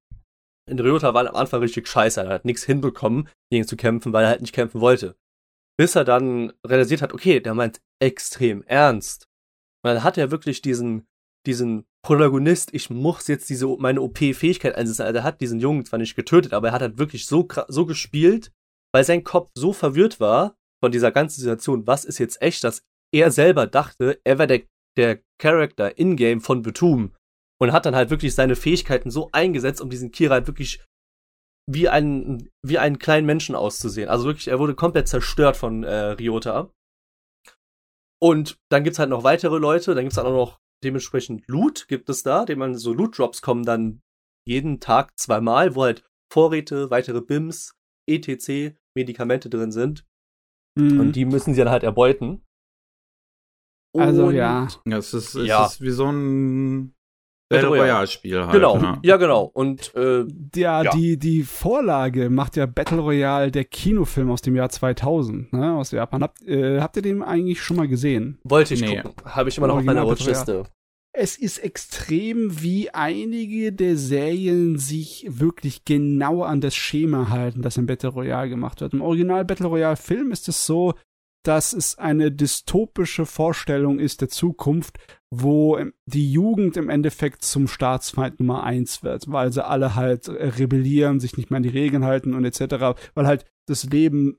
in Ryota war am Anfang richtig scheiße. Er hat nichts hinbekommen, gegen zu kämpfen, weil er halt nicht kämpfen wollte. Bis er dann realisiert hat, okay, der meint extrem ernst. Und dann hat er wirklich diesen, diesen Protagonist, ich muss jetzt diese meine OP-Fähigkeit einsetzen. Also er hat diesen Jungen zwar nicht getötet, aber er hat halt wirklich so, so gespielt, weil sein Kopf so verwirrt war von dieser ganzen Situation, was ist jetzt echt, dass er selber dachte, er wäre der, der Charakter in-game von Betum und hat dann halt wirklich seine Fähigkeiten so eingesetzt, um diesen Kira halt wirklich wie einen, wie einen kleinen Menschen auszusehen. Also wirklich, er wurde komplett zerstört von äh, Ryota. Und dann gibt's halt noch weitere Leute, dann gibt's dann auch noch dementsprechend Loot, gibt es da, den man so Loot-Drops kommen dann jeden Tag zweimal, wo halt Vorräte, weitere BIMs, ETC, Medikamente drin sind. Mhm. Und die müssen sie dann halt erbeuten. Also ja. ja. Es ist, es ja. ist wie so ein Battle Royale-Spiel halt. Genau, ja, ja genau. Und äh, ja, ja, Die, die Vorlage macht ja Battle Royale der Kinofilm aus dem Jahr 2000, ne, aus Japan. Habt, äh, habt ihr den eigentlich schon mal gesehen? Wollte ich nee. gucken. Habe ich immer noch auf meiner Watchliste. Es ist extrem, wie einige der Serien sich wirklich genau an das Schema halten, das im Battle Royale gemacht wird. Im Original Battle Royale Film ist es so, dass es eine dystopische Vorstellung ist der Zukunft, wo die Jugend im Endeffekt zum Staatsfeind Nummer eins wird, weil sie alle halt rebellieren, sich nicht mehr an die Regeln halten und etc., weil halt das Leben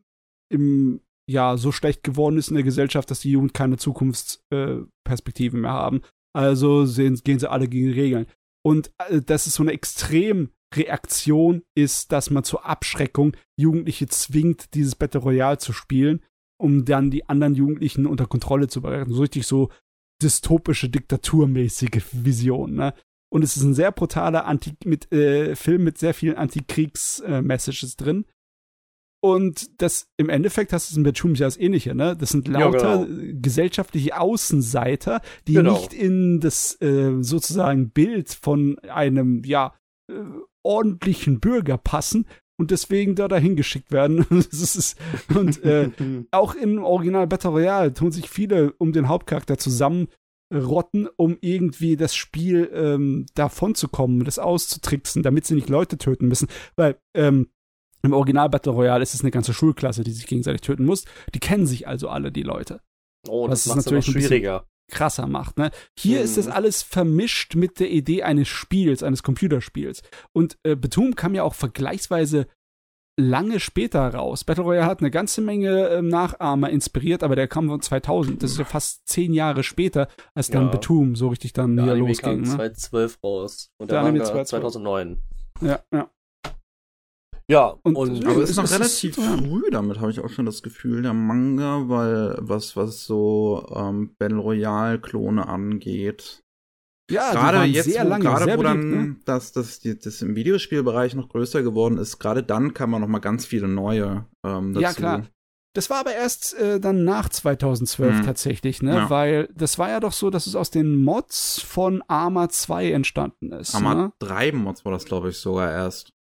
im ja so schlecht geworden ist in der Gesellschaft, dass die Jugend keine Zukunftsperspektiven äh, mehr haben. Also sehen, gehen sie alle gegen Regeln. Und äh, das ist so eine Extremreaktion ist, dass man zur Abschreckung Jugendliche zwingt, dieses Battle Royale zu spielen, um dann die anderen Jugendlichen unter Kontrolle zu bereiten. So richtig so dystopische, diktaturmäßige Vision, ne? Und es ist ein sehr brutaler Anti mit, äh, Film mit sehr vielen Antikriegs-Messages äh, drin. Und das im Endeffekt hast du in Batum ja das Ähnliche, ne? Das sind lauter ja, genau. gesellschaftliche Außenseiter, die genau. nicht in das äh, sozusagen Bild von einem, ja, äh, ordentlichen Bürger passen, und deswegen da dahin geschickt werden. ist, und äh, auch im Original Battle Royale tun sich viele um den Hauptcharakter zusammenrotten, um irgendwie das Spiel ähm, davon zu kommen, das auszutricksen, damit sie nicht Leute töten müssen. Weil ähm, im Original Battle Royale ist es eine ganze Schulklasse, die sich gegenseitig töten muss. Die kennen sich also alle, die Leute. Oh, das, ist natürlich schwieriger krasser macht. Ne? Hier mhm. ist das alles vermischt mit der Idee eines Spiels, eines Computerspiels. Und äh, Betum kam ja auch vergleichsweise lange später raus. Battle Royale hat eine ganze Menge äh, Nachahmer inspiriert, aber der kam von 2000. Das ist ja fast zehn Jahre später, als dann ja. Betum so richtig dann der hier Anime losging. Kam ne? 2012 raus und der, der Manga 2009. Ja, ja. Ja, und, und aber ist, ist noch relativ früh, damit habe ich auch schon das Gefühl, der Manga, weil was, was so ähm, Battle Royale-Klone angeht. Ja, gerade jetzt, sehr wo, lange, gerade sehr wo beliebt, dann ne? das, das, die, das im Videospielbereich noch größer geworden ist, gerade dann kann man noch mal ganz viele neue ähm, dazu. Ja, klar. Das war aber erst äh, dann nach 2012 hm. tatsächlich, ne? Ja. Weil das war ja doch so, dass es aus den Mods von Arma 2 entstanden ist. Arma ne? 3 Mods war das, glaube ich, sogar erst.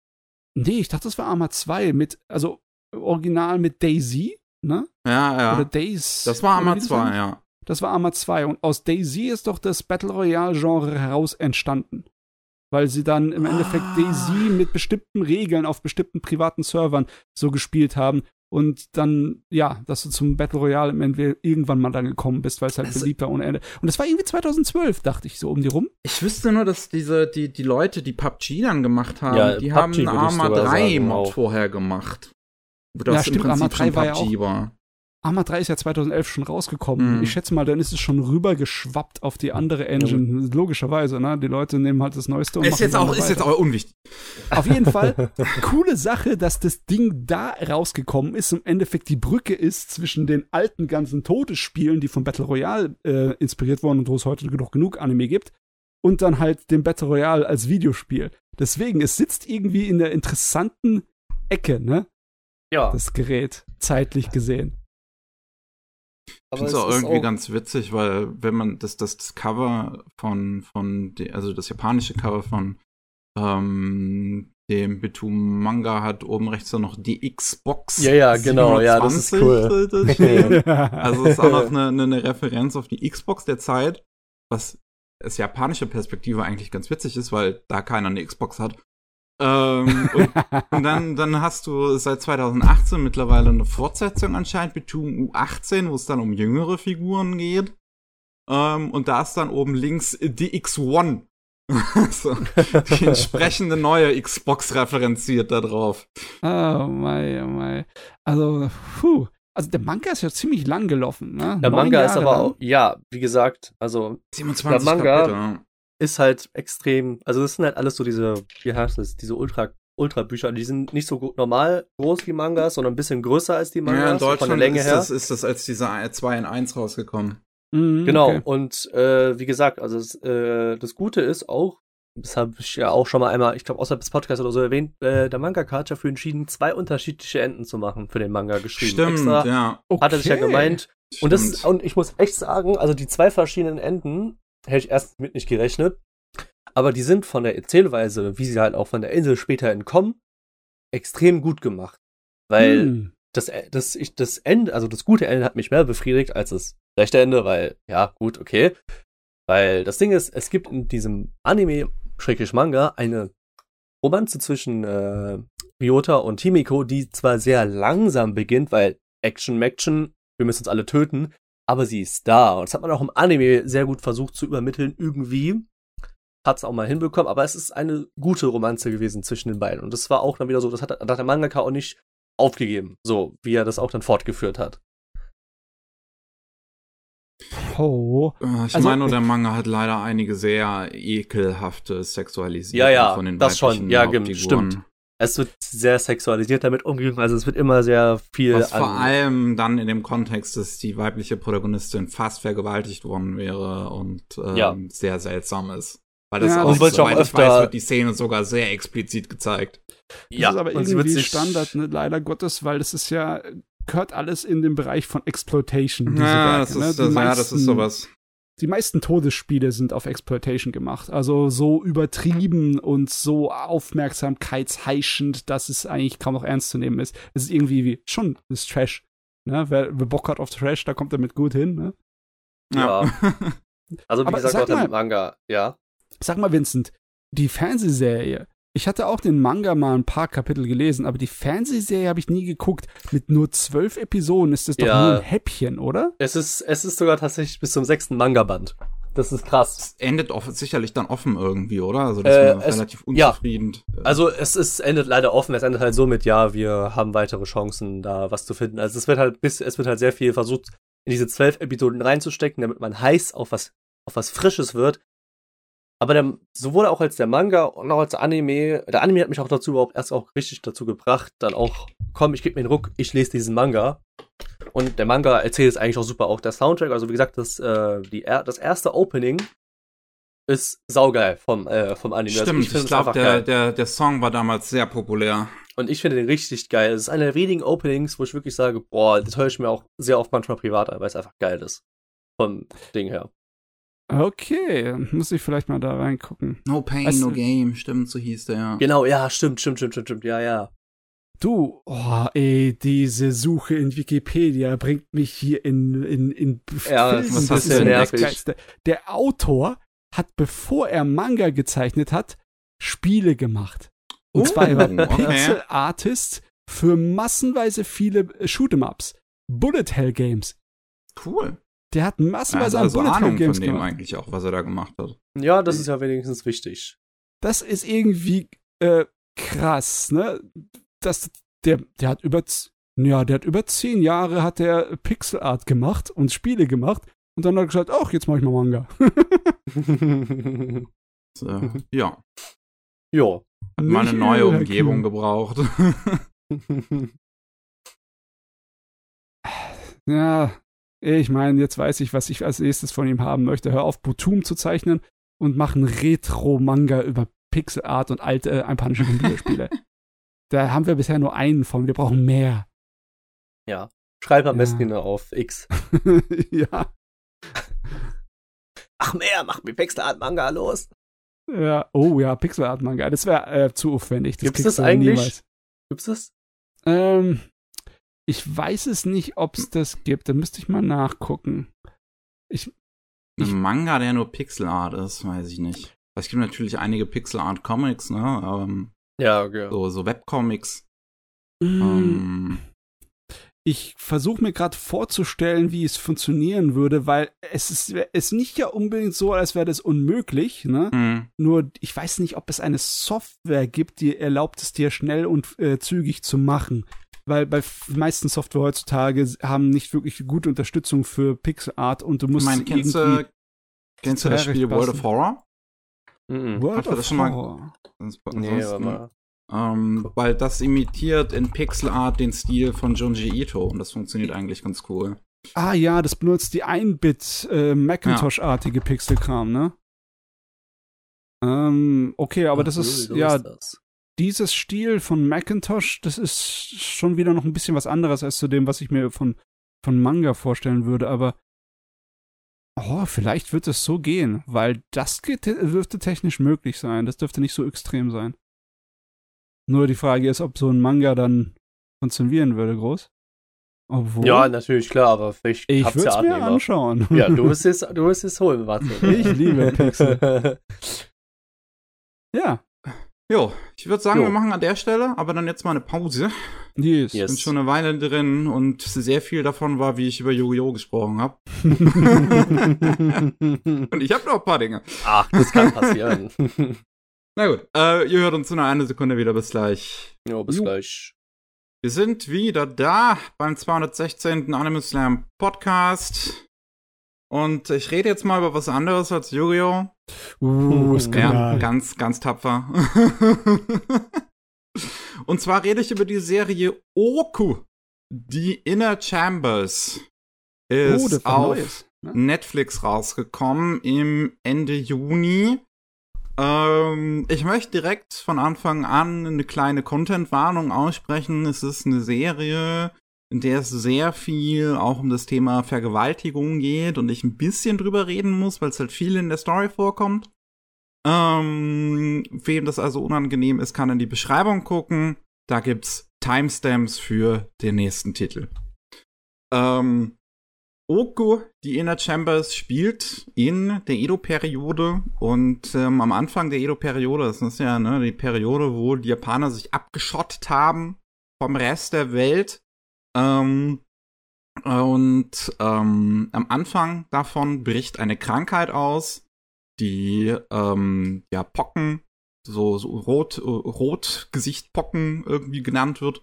Nee, ich dachte, das war Arma 2 mit, also original mit Daisy, ne? Ja, ja. Oder Days. Das war Arma 2, ja. Das war Arma 2. Und aus Daisy ist doch das Battle Royale-Genre heraus entstanden. Weil sie dann im Endeffekt ah. Daisy mit bestimmten Regeln auf bestimmten privaten Servern so gespielt haben. Und dann, ja, dass du zum Battle Royale im Endeffekt irgendwann mal dann gekommen bist, weil es halt also, beliebt war ohne Ende. Und das war irgendwie 2012, dachte ich, so um die rum. Ich wüsste nur, dass diese, die, die Leute, die PUBG dann gemacht haben, ja, die PUBG haben Arma 3 Mod vorher gemacht. Das ja, stimmt, Arma 3 war ja auch, war. Arma 3 ist ja 2011 schon rausgekommen. Mhm. Ich schätze mal, dann ist es schon rübergeschwappt auf die andere Engine. Ja. Logischerweise, ne? Die Leute nehmen halt das Neueste und ist jetzt auch Ist jetzt auch unwichtig. Auf jeden Fall, coole Sache, dass das Ding da rausgekommen ist. Im Endeffekt die Brücke ist zwischen den alten ganzen Todesspielen, die von Battle Royale äh, inspiriert wurden und wo es heute noch genug Anime gibt, und dann halt dem Battle Royale als Videospiel. Deswegen, es sitzt irgendwie in der interessanten Ecke, ne? Ja. Das Gerät, zeitlich gesehen. Ich finde es auch irgendwie auch ganz witzig, weil wenn man das, das, das Cover von, von de, also das japanische Cover von ähm, dem Bitum Manga hat oben rechts dann noch die Xbox. Ja, ja, genau, 27, ja, das ist cool. also es ist auch noch eine, eine Referenz auf die Xbox der Zeit, was aus japanischer Perspektive eigentlich ganz witzig ist, weil da keiner eine Xbox hat ähm, und, und, dann, dann hast du seit 2018 mittlerweile eine Fortsetzung anscheinend mit Doom U18, wo es dann um jüngere Figuren geht. Ähm, und da ist dann oben links die X1. so, die entsprechende neue Xbox referenziert da drauf. Oh mei, oh mei. Also, puh. Also der Manga ist ja ziemlich lang gelaufen, ne? Der Neun Manga ist aber lang. auch, ja, wie gesagt, also 27 Der Manga- Kapitel. Ist halt extrem, also das sind halt alles so diese, wie heißt das, diese Ultra, Ultra-Bücher, die sind nicht so gut, normal groß wie Mangas, sondern ein bisschen größer als die Mangas, Ja, in von der Deutschland Länge ist, her. das, ist das als diese 2 in 1 rausgekommen. Mhm, Genau, okay. und äh, wie gesagt, also das, äh, das Gute ist auch, das habe ich ja auch schon mal einmal, ich glaube, außerhalb des Podcasts oder so erwähnt, äh, der Mangaka hat dafür entschieden, zwei unterschiedliche Enden zu machen für den Manga geschrieben. Stimmt, Extra ja. hat er sich ja Okay. gemeint. Und, das, stimmt. und ich muss echt sagen, also die zwei verschiedenen Enden hätte ich erst mit nicht gerechnet. Aber die sind von der Erzählweise, wie sie halt auch von der Insel später entkommen, extrem gut gemacht. Weil Hm. das, das, ich, das Ende, also das gute Ende hat mich mehr befriedigt als das schlechte Ende, weil, ja, gut, okay. Weil das Ding ist, es gibt in diesem Anime, schrägstrich Manga, eine Romanze zwischen äh, Ryota und Himiko, die zwar sehr langsam beginnt, weil Action, Action, wir müssen uns alle töten, aber sie ist da. Und das hat man auch im Anime sehr gut versucht zu übermitteln, irgendwie. Hat es auch mal hinbekommen, aber es ist eine gute Romanze gewesen zwischen den beiden. Und das war auch dann wieder so, das hat, das hat der Mangaka auch nicht aufgegeben, so wie er das auch dann fortgeführt hat. Oh. Ich Also- meine, nur der Manga hat leider einige sehr ekelhafte Sexualisierungen Ja, ja, von den das schon. weiblichen Ja, Hauptfiguren. stimmt. Es wird sehr sexualisiert damit umgegangen, also es wird immer sehr viel Was vor allem dann in dem Kontext, dass die weibliche Protagonistin fast vergewaltigt worden wäre und ähm, Ja. sehr seltsam ist. Weil das Ja, auch, das soweit ich weiß, wird die Szene sogar sehr explizit gezeigt. ja, das ist aber und sie wird irgendwie sich- Standard, ne? leider Gottes, weil das ist ja, gehört alles in den Bereich von Exploitation. diese Ja, Werke, das ne? ist, Die das, ja, das ist sowas. Die meisten Todesspiele sind auf Exploitation gemacht. Also so übertrieben und so aufmerksamkeitsheischend, dass es eigentlich kaum noch ernst zu nehmen ist. Es ist irgendwie wie, schon, das ist Trash. Ne? Wer, wer Bock hat auf Trash, da kommt er mit gut hin. Ne? Ja. Also wie Aber gesagt, sag auch der mal- Manga, ja. Sag mal, Vincent, die Fernsehserie. Ich hatte auch den Manga mal ein paar Kapitel gelesen, aber die Fernsehserie habe ich nie geguckt. Mit nur zwölf Episoden ist das doch Ja. nur ein Häppchen, oder? Es ist, es ist sogar tatsächlich bis zum sechsten Manga-Band. Das ist krass. Endet off sicherlich dann offen irgendwie, oder? Also das Äh, ist es- relativ ja. unzufrieden. Also es ist endet leider offen. Es endet halt so mit, ja, wir haben weitere Chancen, da was zu finden. Also es wird halt bis, es wird halt sehr viel versucht, in diese zwölf Episoden reinzustecken, damit man heiß auf was, auf was Frisches wird. Aber der, sowohl auch als der Manga und auch als Anime, der Anime hat mich auch dazu überhaupt erst auch richtig dazu gebracht, dann auch, komm, ich gebe mir den Ruck, ich lese diesen Manga. Und der Manga erzählt es eigentlich auch super. Auch der Soundtrack, also wie gesagt, das, äh, die, das erste Opening ist saugeil vom, äh, vom Anime. Also Stimmt, find ich, es glaube, einfach der, geil. der, der Song war damals sehr populär. Und ich finde den richtig geil. Es ist einer der wenigen Openings, wo ich wirklich sage, boah, das höre ich mir auch sehr oft manchmal privat an, weil es einfach geil ist. Vom Ding her. Okay, muss ich vielleicht mal da reingucken. No Pain, Weißt No du- Game, stimmt, so hieß der, ja. Genau, ja, stimmt, stimmt, stimmt, stimmt, stimmt, ja, ja. Du, oh, ey, diese Suche in Wikipedia bringt mich hier in, in, in Ja, Filmen. was hast Das du ist denn das nervig? Geilste. Der Autor hat, bevor er Manga gezeichnet hat, Spiele gemacht. Und Oh, zwar er war okay. Pixel Artist für massenweise viele Shoot'em-Ups. Bullet Hell Games. Cool. Der hat massenweise also an Bullet Hell Ahnung von dem gemacht. eigentlich auch, was er da gemacht hat. Ja, das ist ja wenigstens wichtig. das ist irgendwie äh, krass, ne? Das, der, der hat über, ja, der hat über zehn Jahre hat der Pixel Art gemacht und Spiele gemacht und dann hat er gesagt, ach, jetzt mach ich mal Manga. So, ja, jo. hat mal eine neue. Umgebung gebraucht. Ja, ich meine, jetzt weiß ich, was ich als nächstes von ihm haben möchte. Hör auf, Butum zu zeichnen und mach einen Retro-Manga über Pixel Art und alte äh, japanische Computerspiele. da haben wir bisher nur einen von, wir brauchen mehr. ja. Schreib am Ja. besten nur auf X. ja. Ach mehr, mach mir Pixelart Manga los. Ja, oh ja, Pixel Art Manga. Das wäre äh, zu aufwendig. Das Gibt's das eigentlich? niemals. Gibt's das? Ähm, ich weiß es nicht, ob es das gibt. Da müsste ich mal nachgucken. Ich, Ich- Ein Manga, der nur Pixel Art ist, weiß ich nicht. Es gibt natürlich einige Pixel Art Comics, ne? Ähm, Ja, okay. so, so Webcomics. Mm, Ähm, ich versuche mir gerade vorzustellen, wie es funktionieren würde, weil es ist, ist nicht ja unbedingt so, als wäre das unmöglich, ne? Mhm. Nur ich weiß nicht, ob es eine Software gibt, die erlaubt es dir schnell und äh, zügig zu machen. Weil bei meisten Software heutzutage haben nicht wirklich gute Unterstützung für Pixel Art und du Ich musst meine, kennst irgendwie du, kennst du das Spiel World passen. of Horror? Mhm. World of das schon mal- Horror. Nee, aber. Ähm, weil das imitiert in Pixel Art den Stil von Junji Ito und das funktioniert eigentlich ganz cool. Ah ja, das benutzt die 1-Bit äh, Macintosh-artige Pixelkram, ne? Ähm, okay, aber das Ach, ist, so ja, das. Dieses Stil von Macintosh, das ist schon wieder noch ein bisschen was anderes als zu dem, was ich mir von, von Manga vorstellen würde, aber oh, vielleicht wird es so gehen, weil das geht, dürfte technisch möglich sein. Das dürfte nicht so extrem sein. Nur die Frage ist, ob so ein Manga dann funktionieren würde, groß. Obwohl, Ja, natürlich, klar, aber vielleicht ich würde ja es mir anschauen. Ja, du wirst es, du wirst es holen, warte. Ich liebe Pixel. ja, Jo, ich würde sagen, Jo. wir machen an der Stelle, aber dann jetzt mal eine Pause. yes. Yes. Bin schon eine Weile drin und sehr viel davon war, wie ich über Yu-Gi-Oh! gesprochen habe. Und ich habe noch ein paar Dinge. Ach, das kann passieren. Na gut, äh, ihr hört uns in einer Sekunde wieder. Bis gleich. jo, bis Jo. gleich. Wir sind wieder da beim 216. Anime Slam Podcast. Und ich rede jetzt mal über was anderes als Yu-Gi-Oh! Uh, Ja, Skandal. ganz, ganz tapfer. Und zwar rede ich über die Serie Oku. Die Inner Chambers oh, ist war auf Neues. Ne? Netflix rausgekommen im Ende Juni. Ähm, ich möchte direkt von Anfang an eine kleine Content-Warnung aussprechen. Es ist eine Serie, in der es sehr viel auch um das Thema Vergewaltigung geht und ich ein bisschen drüber reden muss, weil es halt viel in der Story vorkommt. Ähm, wem das also unangenehm ist, kann in die Beschreibung gucken. Da gibt's Timestamps für den nächsten Titel. Ähm, Oku, die Inner Chambers, spielt in der Edo-Periode und ähm, am Anfang der Edo-Periode, das ist ja ne, die Periode, wo die Japaner sich abgeschottet haben vom Rest der Welt. Ähm, und ähm, am Anfang davon bricht eine Krankheit aus, die ähm, ja Pocken, so, so rot, äh, Rotgesichtpocken irgendwie genannt wird.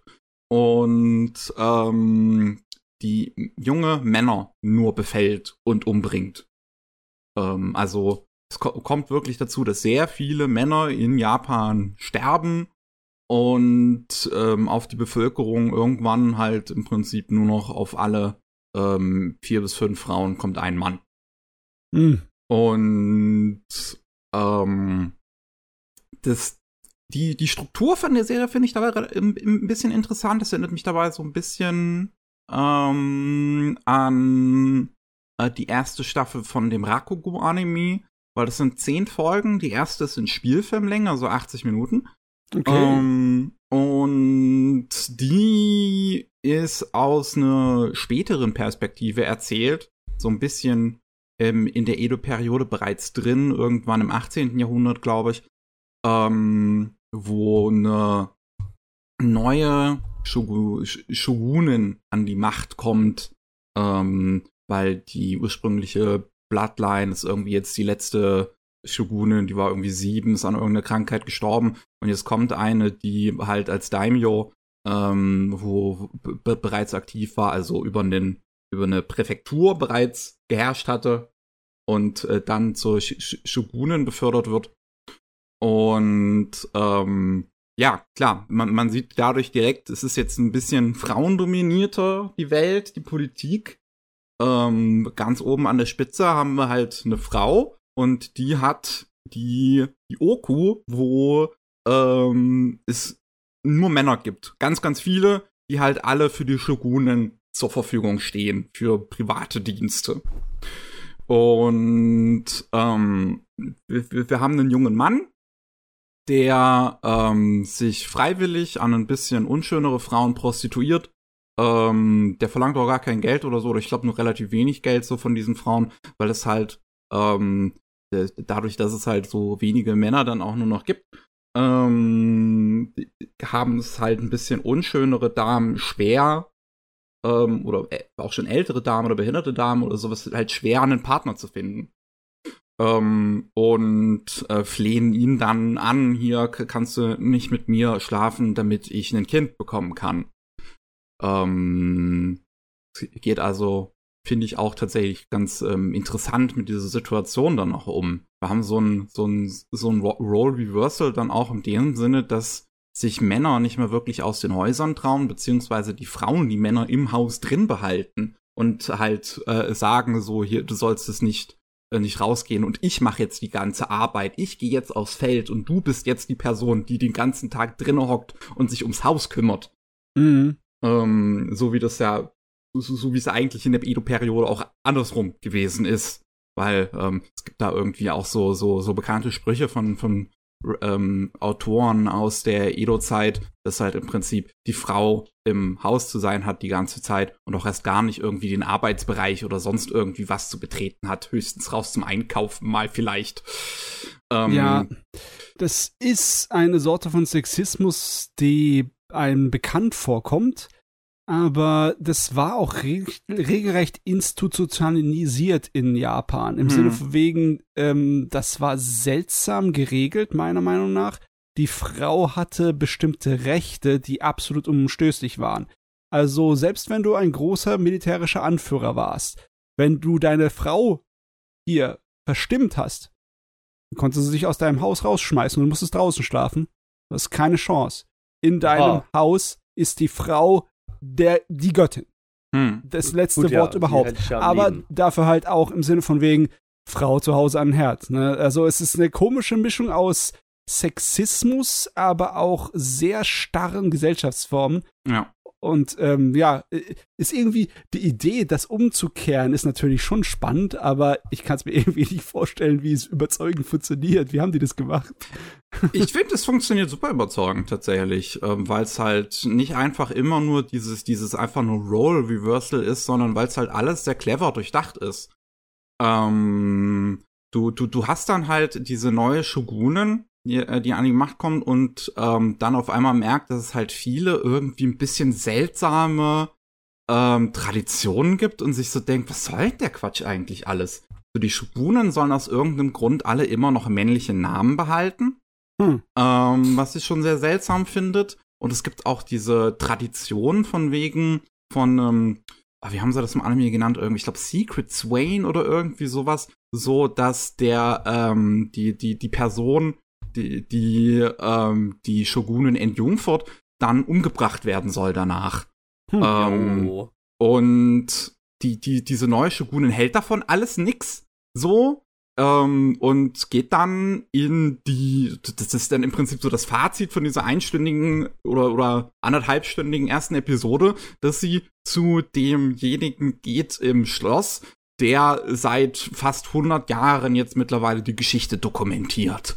Und ähm, die junge Männer nur befällt und umbringt. Ähm, also es ko kommt wirklich dazu, dass sehr viele Männer in Japan sterben und ähm, auf die Bevölkerung irgendwann halt im Prinzip nur noch auf alle ähm, vier bis fünf Frauen kommt ein Mann. Hm. Und ähm, das, die, die Struktur von der Serie finde ich dabei ein bisschen interessant. Das erinnert mich dabei so ein bisschen ähm, an äh, die erste Staffel von dem Rakugo-Anime, weil das sind zehn Folgen. Die erste ist in Spielfilmlänge, also 80 Minuten. Okay. Ähm, und die ist aus einer späteren Perspektive erzählt, so ein bisschen ähm, in der Edo-Periode bereits drin, irgendwann im 18. Jahrhundert, glaube ich, ähm, wo eine neue Shogu Sh- Shogunin an die Macht kommt, ähm, weil die ursprüngliche Bloodline ist irgendwie jetzt die letzte Shogunin, die war irgendwie sieben, ist an irgendeiner Krankheit gestorben und jetzt kommt eine, die halt als Daimyo, ähm, wo bereits aktiv war, also über einen über eine Präfektur bereits geherrscht hatte und äh, dann zur Sh Shogunin befördert wird. Und ähm, ja, klar, man, man sieht dadurch direkt, es ist jetzt ein bisschen frauendominierter, die Welt, die Politik. Ähm, ganz oben an der Spitze haben wir halt eine Frau und die hat die, die Oku, wo ähm, es nur Männer gibt. Ganz, ganz viele, die halt alle für die Shogunen zur Verfügung stehen, für private Dienste. Und ähm, wir, wir haben einen jungen Mann, der ähm, sich freiwillig an ein bisschen unschönere Frauen prostituiert. Ähm, der verlangt auch gar kein Geld oder so, oder ich glaube nur relativ wenig Geld so von diesen Frauen, weil es halt ähm, äh, dadurch, dass es halt so wenige Männer dann auch nur noch gibt, ähm, haben es halt ein bisschen unschönere Damen schwer, ähm, oder äh, auch schon ältere Damen oder behinderte Damen oder sowas halt schwer, einen Partner zu finden. Ähm, und äh, flehen ihn dann an, hier kannst du nicht mit mir schlafen, damit ich ein Kind bekommen kann. Ähm, geht also, finde ich auch tatsächlich ganz ähm, interessant mit dieser Situation dann auch um. Wir haben so ein, so ein, so ein Role Reversal dann auch in dem Sinne, dass sich Männer nicht mehr wirklich aus den Häusern trauen, beziehungsweise die Frauen die Männer im Haus drin behalten und halt äh, sagen so, hier, du sollst es nicht äh, nicht rausgehen und ich mache jetzt die ganze Arbeit. Ich gehe jetzt aufs Feld und du bist jetzt die Person, die den ganzen Tag drinnen hockt und sich ums Haus kümmert. Mhm. Ähm, so wie das ja, so, so wie es eigentlich in der Edo-Periode auch andersrum gewesen ist. Weil ähm, es gibt da irgendwie auch so, so, so bekannte Sprüche von, von ähm, Autoren aus der Edo-Zeit, dass halt im Prinzip die Frau im Haus zu sein hat die ganze Zeit und auch erst gar nicht irgendwie den Arbeitsbereich oder sonst irgendwie was zu betreten hat. Höchstens raus zum Einkaufen mal vielleicht. Ähm, ja, das ist eine Sorte von Sexismus, die einem bekannt vorkommt aber das war auch re regelrecht institutionalisiert in Japan. Im hm. Sinne von wegen, ähm, das war seltsam geregelt, meiner Meinung nach. Die Frau hatte bestimmte Rechte, die absolut umstößlich waren. Also, selbst wenn du ein großer militärischer Anführer warst, wenn du deine Frau hier verstimmt hast, konntest du sich aus deinem Haus rausschmeißen und musstest draußen schlafen. Das ist keine Chance. In deinem oh. Haus ist die Frau der, die Göttin. Hm. Das letzte Gut, Wort ja, überhaupt. Aber lieben. dafür halt auch im Sinne von wegen Frau zu Hause an Herd. Ne? Also es ist eine komische Mischung aus Sexismus, aber auch sehr starren Gesellschaftsformen. Ja. Und ähm, ja, ist irgendwie die Idee, das umzukehren, ist natürlich schon spannend, aber ich kann es mir irgendwie nicht vorstellen, wie es überzeugend funktioniert. Wie haben die das gemacht? Ich finde, es funktioniert super überzeugend tatsächlich, ähm, weil es halt nicht einfach immer nur dieses, dieses einfach nur Role Reversal ist, sondern weil es halt alles sehr clever durchdacht ist. Ähm, du, du, du hast dann halt diese neue Shogunin, die, äh, die an die Macht kommt und ähm, dann auf einmal merkt, dass es halt viele irgendwie ein bisschen seltsame ähm, Traditionen gibt und sich so denkt, was soll der Quatsch eigentlich alles? So, die Shogunen sollen aus irgendeinem Grund alle immer noch männliche Namen behalten, hm. ähm, was ich schon sehr seltsam findet. Und es gibt auch diese Tradition von wegen von, ähm, ah, wie haben sie das im Anime genannt? Irgendwie, ich glaube, Secret Swain oder irgendwie sowas, so dass der, ähm, die, die, die Person, die, die, ähm, die Shogunin entjungfert, dann umgebracht werden soll danach. Hm. Ähm, oh. Und die, die, diese neue Shogunin hält davon alles nix. So. Ähm, und geht dann in die, das ist dann im Prinzip so das Fazit von dieser einstündigen oder, oder anderthalbstündigen ersten Episode, dass sie zu demjenigen geht im Schloss, der seit fast 100 Jahren jetzt mittlerweile die Geschichte dokumentiert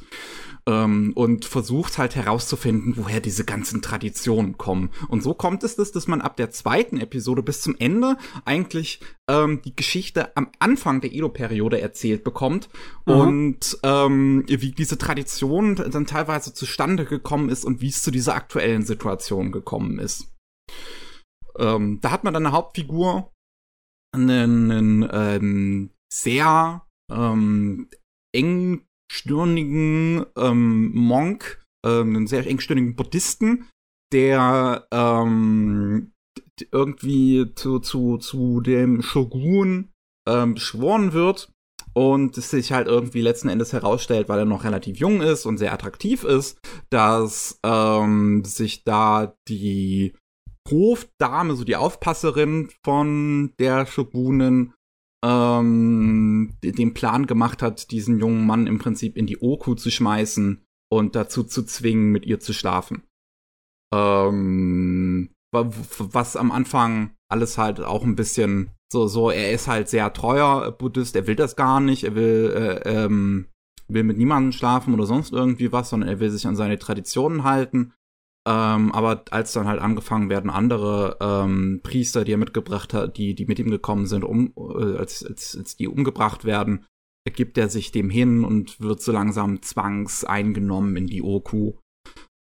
ähm, und versucht halt herauszufinden, woher diese ganzen Traditionen kommen. Und so kommt es, dass, dass man ab der zweiten Episode bis zum Ende eigentlich ähm, die Geschichte am Anfang der Edo-Periode erzählt bekommt mhm. und ähm, wie diese Tradition dann teilweise zustande gekommen ist und wie es zu dieser aktuellen Situation gekommen ist. Ähm, da hat man dann eine Hauptfigur, einen, einen ähm, sehr ähm, eng engstirnigen ähm, Monk, ähm, einen sehr engstirnigen Buddhisten, der ähm, irgendwie zu, zu, zu dem Shogun ähm, beschworen wird und es sich halt irgendwie letzten Endes herausstellt, weil er noch relativ jung ist und sehr attraktiv ist, dass ähm, sich da die Hofdame, so die Aufpasserin von der Shogunin, ähm, den Plan gemacht hat, diesen jungen Mann im Prinzip in die Oku zu schmeißen und dazu zu zwingen, mit ihr zu schlafen. Ähm, was am Anfang alles halt auch ein bisschen so, so, er ist halt sehr treuer Buddhist, er will das gar nicht, er will, äh, ähm, will mit niemandem schlafen oder sonst irgendwie was, sondern er will sich an seine Traditionen halten. Ähm, aber als dann halt angefangen werden, andere ähm, Priester, die er mitgebracht hat, die, die mit ihm gekommen sind, um, äh, als, als, als die umgebracht werden, ergibt er sich dem hin und wird so langsam zwangs eingenommen in die Oku.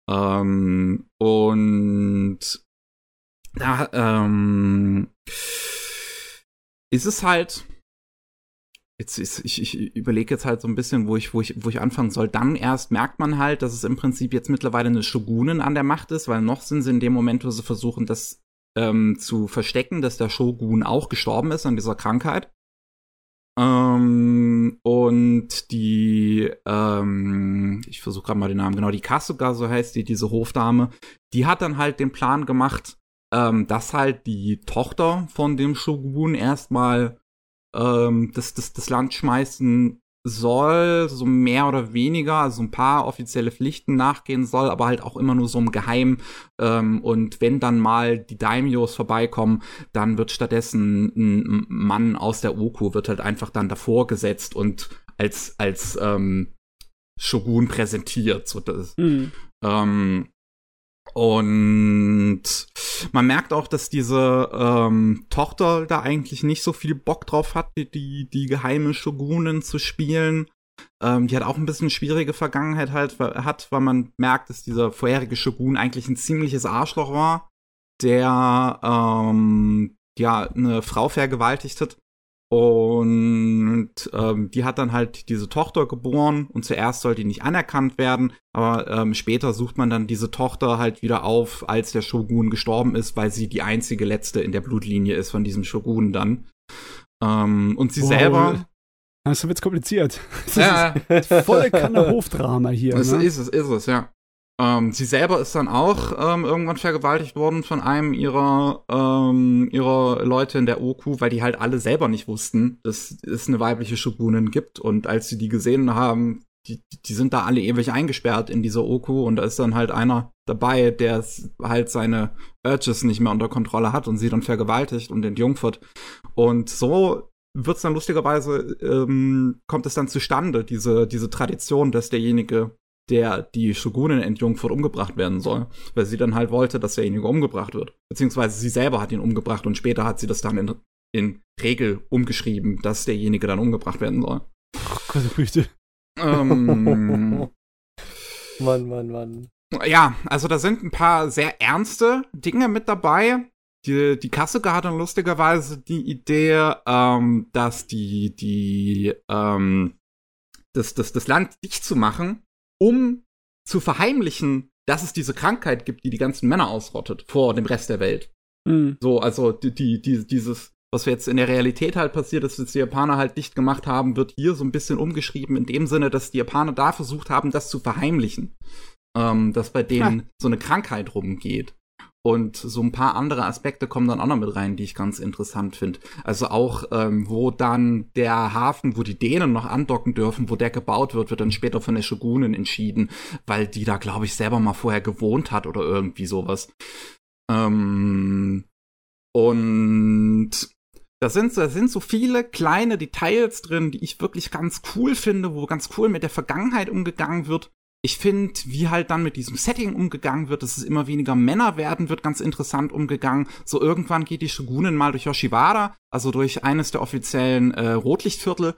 Ähm, und da ähm, ist es halt. Jetzt ich, ich überlege jetzt halt so ein bisschen, wo ich, wo ich, wo ich anfangen soll. Dann erst merkt man halt, dass es im Prinzip jetzt mittlerweile eine Shogunin an der Macht ist, weil noch sind sie in dem Moment, wo sie versuchen, das ähm, zu verstecken, dass der Shogun auch gestorben ist an dieser Krankheit. Ähm, und die, ähm, ich versuche gerade mal den Namen, genau, die Kasuga, so heißt die, diese Hofdame, die hat dann halt den Plan gemacht, ähm, dass halt die Tochter von dem Shogun erstmal ähm, das, das, das Land schmeißen soll, so mehr oder weniger, also ein paar offizielle Pflichten nachgehen soll, aber halt auch immer nur so im Geheim. Ähm, und wenn dann mal die Daimyos vorbeikommen, dann wird stattdessen ein Mann aus der Oku wird halt einfach dann davor gesetzt und als als ähm, Shogun präsentiert. So das, mhm. ähm, und man merkt auch, dass diese ähm, Tochter da eigentlich nicht so viel Bock drauf hat, die, die, geheime Shogunin zu spielen. Ähm, die hat auch ein bisschen schwierige Vergangenheit halt hat, weil man merkt, dass dieser vorherige Shogun eigentlich ein ziemliches Arschloch war, der ähm, ja eine Frau vergewaltigt hat und ähm, die hat dann halt diese Tochter geboren und zuerst soll die nicht anerkannt werden, aber ähm, später sucht man dann diese Tochter halt wieder auf, als der Shogun gestorben ist, weil sie die einzige letzte in der Blutlinie ist von diesem Shogun dann. Ähm, und sie oh, selber. Das wird kompliziert. Das ja. ist volle Kanne Hofdrama hier. Das ne? ist es, ist es, ja. Ähm, sie selber ist dann auch ähm, irgendwann vergewaltigt worden von einem ihrer, ähm, ihrer Leute in der Oku, weil die halt alle selber nicht wussten, dass es eine weibliche Shogunin gibt. Und als sie die gesehen haben, die, die sind da alle ewig eingesperrt in dieser Oku und da ist dann halt einer dabei, der halt seine Urges nicht mehr unter Kontrolle hat und sie dann vergewaltigt und entjungfert. Und so wird's dann lustigerweise, ähm, kommt es dann zustande, diese, diese Tradition, dass derjenige der die Shogunin entjungfert umgebracht werden soll, weil sie dann halt wollte, dass derjenige umgebracht wird. Beziehungsweise sie selber hat ihn umgebracht und später hat sie das dann in, in Regel umgeschrieben, dass derjenige dann umgebracht werden soll. Oh Gott, Früchte. Ähm, Mann, Mann, Mann. Ja, also da sind ein paar sehr ernste Dinge mit dabei. Die, die Kasuga hat dann lustigerweise die Idee, ähm, dass die, die, ähm, das, das, das Land dicht zu machen um zu verheimlichen, dass es diese Krankheit gibt, die die ganzen Männer ausrottet vor dem Rest der Welt. Mhm. So, also die, die, die, dieses, was jetzt in der Realität halt passiert ist, dass die Japaner halt dicht gemacht haben, wird hier so ein bisschen umgeschrieben in dem Sinne, dass die Japaner da versucht haben, das zu verheimlichen. Ähm, dass bei denen ja. so eine Krankheit rumgeht. Und so ein paar andere Aspekte kommen dann auch noch mit rein, die ich ganz interessant finde. Also auch, ähm, wo dann der Hafen, wo die Dänen noch andocken dürfen, wo der gebaut wird, wird dann später von der Shogunin entschieden, weil die da, glaube ich, selber mal vorher gewohnt hat oder irgendwie sowas. Ähm, und da sind, da sind so viele kleine Details drin, die ich wirklich ganz cool finde, wo ganz cool mit der Vergangenheit umgegangen wird ich finde, wie halt dann mit diesem Setting umgegangen wird, dass es immer weniger Männer werden, wird ganz interessant umgegangen. So irgendwann geht die Shogunin mal durch Yoshiwara, also durch eines der offiziellen äh, Rotlichtviertel.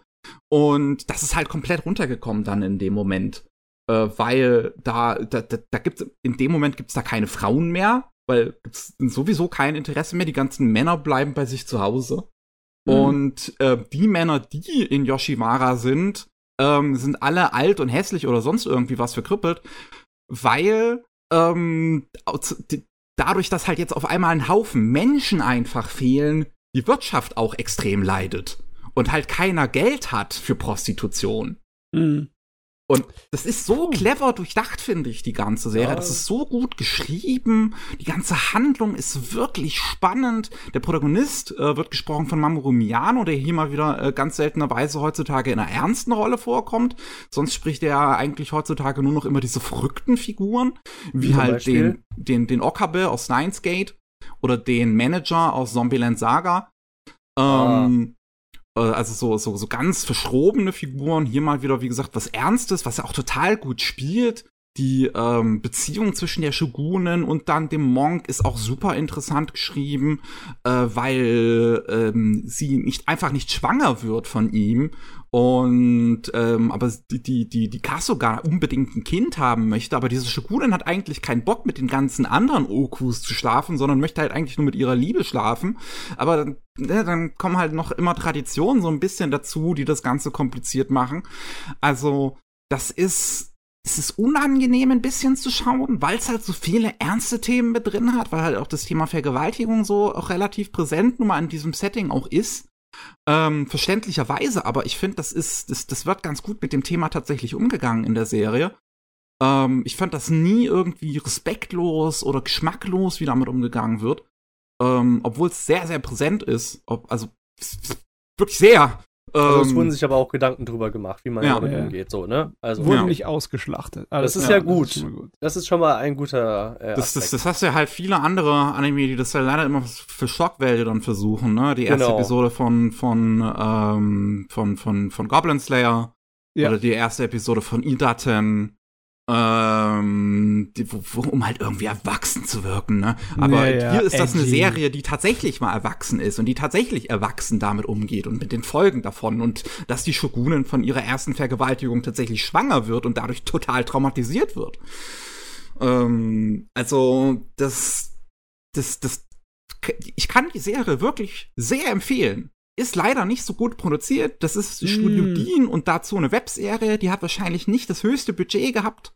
Und das ist halt komplett runtergekommen dann in dem Moment. Äh, weil da, da, da, da gibt's, in dem Moment gibt's da keine Frauen mehr, weil gibt's sowieso kein Interesse mehr. Die ganzen Männer bleiben bei sich zu Hause. Mhm. Und äh, die Männer, die in Yoshiwara sind, ähm, sind alle alt und hässlich oder sonst irgendwie was verkrüppelt, weil ähm, dadurch, dass halt jetzt auf einmal ein Haufen Menschen einfach fehlen, die Wirtschaft auch extrem leidet und halt keiner Geld hat für Prostitution. Mhm. Und das ist so clever durchdacht, finde ich, die ganze Serie. Ja. Das ist so gut geschrieben. Die ganze Handlung ist wirklich spannend. Der Protagonist äh, wird gesprochen von Mamoru Miyano, der hier mal wieder äh, ganz seltenerweise heutzutage in einer ernsten Rolle vorkommt. Sonst spricht er eigentlich heutzutage nur noch immer diese verrückten Figuren, wie, wie halt den, den, den Okabe aus Nines Gate oder den Manager aus Zombieland Saga. Ah. Ähm, äh, also so, so, so ganz verschrobene Figuren. Hier mal wieder, wie gesagt, was Ernstes, was er auch total gut spielt. die ähm, Beziehung zwischen der Shogunin und dann dem Monk ist auch super interessant geschrieben, äh, weil ähm, sie nicht einfach nicht schwanger wird von ihm und ähm, aber die die die die Kasuga unbedingt ein Kind haben möchte, aber diese Shogunin hat eigentlich keinen Bock mit den ganzen anderen Okus zu schlafen, sondern möchte halt eigentlich nur mit ihrer Liebe schlafen, aber dann, ne, dann kommen halt noch immer Traditionen so ein bisschen dazu, die das Ganze kompliziert machen. Also das ist es ist unangenehm ein bisschen zu schauen, weil es halt so viele ernste Themen mit drin hat, weil halt auch das Thema Vergewaltigung so auch relativ präsent nun mal in diesem Setting auch ist. Ähm, verständlicherweise, aber ich finde, das ist, das, das wird ganz gut mit dem Thema tatsächlich umgegangen in der Serie. Ähm, ich fand das nie irgendwie respektlos oder geschmacklos, wie damit umgegangen wird. Ähm, obwohl es sehr, sehr präsent ist. Ob, also wirklich sehr. Also es Ähm, wurden sich aber auch Gedanken drüber gemacht, wie man Ja. damit Ja. umgeht, so, ne? Also, Wurde Ja. nicht ausgeschlachtet. Das ist ja gut. schon mal gut. das ist schon mal ein guter äh, Das, das, Aspekt. das hast du ja halt viele andere Anime, die das ja leider immer für Schockwelle dann versuchen, ne? Die erste Genau. Episode von, von, ähm, von, von, von Goblin Slayer. Ja. Oder die erste Episode von Idaten. Ähm, die, wo, wo, um halt irgendwie erwachsen zu wirken, ne? Aber Ja, ja, hier ist das eine edgy. Serie, die tatsächlich mal erwachsen ist und die tatsächlich erwachsen damit umgeht und mit den Folgen davon und dass die Shogunin von ihrer ersten Vergewaltigung tatsächlich schwanger wird und dadurch total traumatisiert wird. Ähm, also, das, das, das, ich kann die Serie wirklich sehr empfehlen. Ist leider nicht so gut produziert. Das ist Studio Mm. Dean und dazu eine Webserie. Die hat wahrscheinlich nicht das höchste Budget gehabt.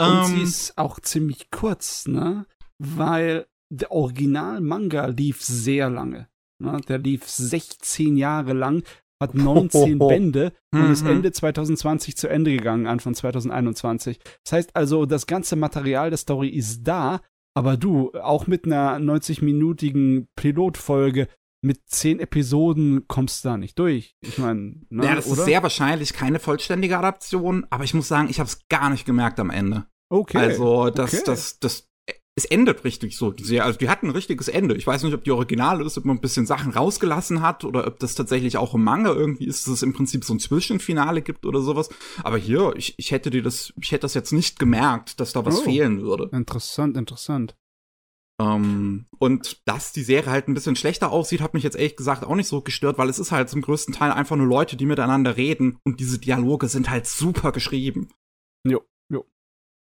Und sie Ähm, ist auch ziemlich kurz, ne? Weil der Original-Manga lief sehr lange. Ne? Der lief 16 Jahre lang, hat 19 Hohoho. Bände und ist Mhm. Ende 2020 zu Ende gegangen, Anfang 2021. Das heißt also, das ganze Material der Story ist da, aber du, auch mit einer 90-minütigen Pilotfolge mit 10 Episoden kommst du da nicht durch. Ich meine, ne, ja, das oder? ist sehr wahrscheinlich keine vollständige Adaption, aber ich muss sagen, ich habe es gar nicht gemerkt am Ende. okay. Also, das, okay. das, das, es endet richtig so. Die Serie- Also, die hatten ein richtiges Ende. Ich weiß nicht, ob die Original ist, ob man ein bisschen Sachen rausgelassen hat oder ob das tatsächlich auch im Manga irgendwie ist, dass es im Prinzip so ein Zwischenfinale gibt oder sowas. Aber hier, ich, ich hätte dir das, ich hätte das jetzt nicht gemerkt, dass da was Oh. fehlen würde. Interessant, interessant. Ähm, und dass die Serie halt ein bisschen schlechter aussieht, hat mich jetzt ehrlich gesagt auch nicht so gestört, weil es ist halt zum größten Teil einfach nur Leute, die miteinander reden und diese Dialoge sind halt super geschrieben.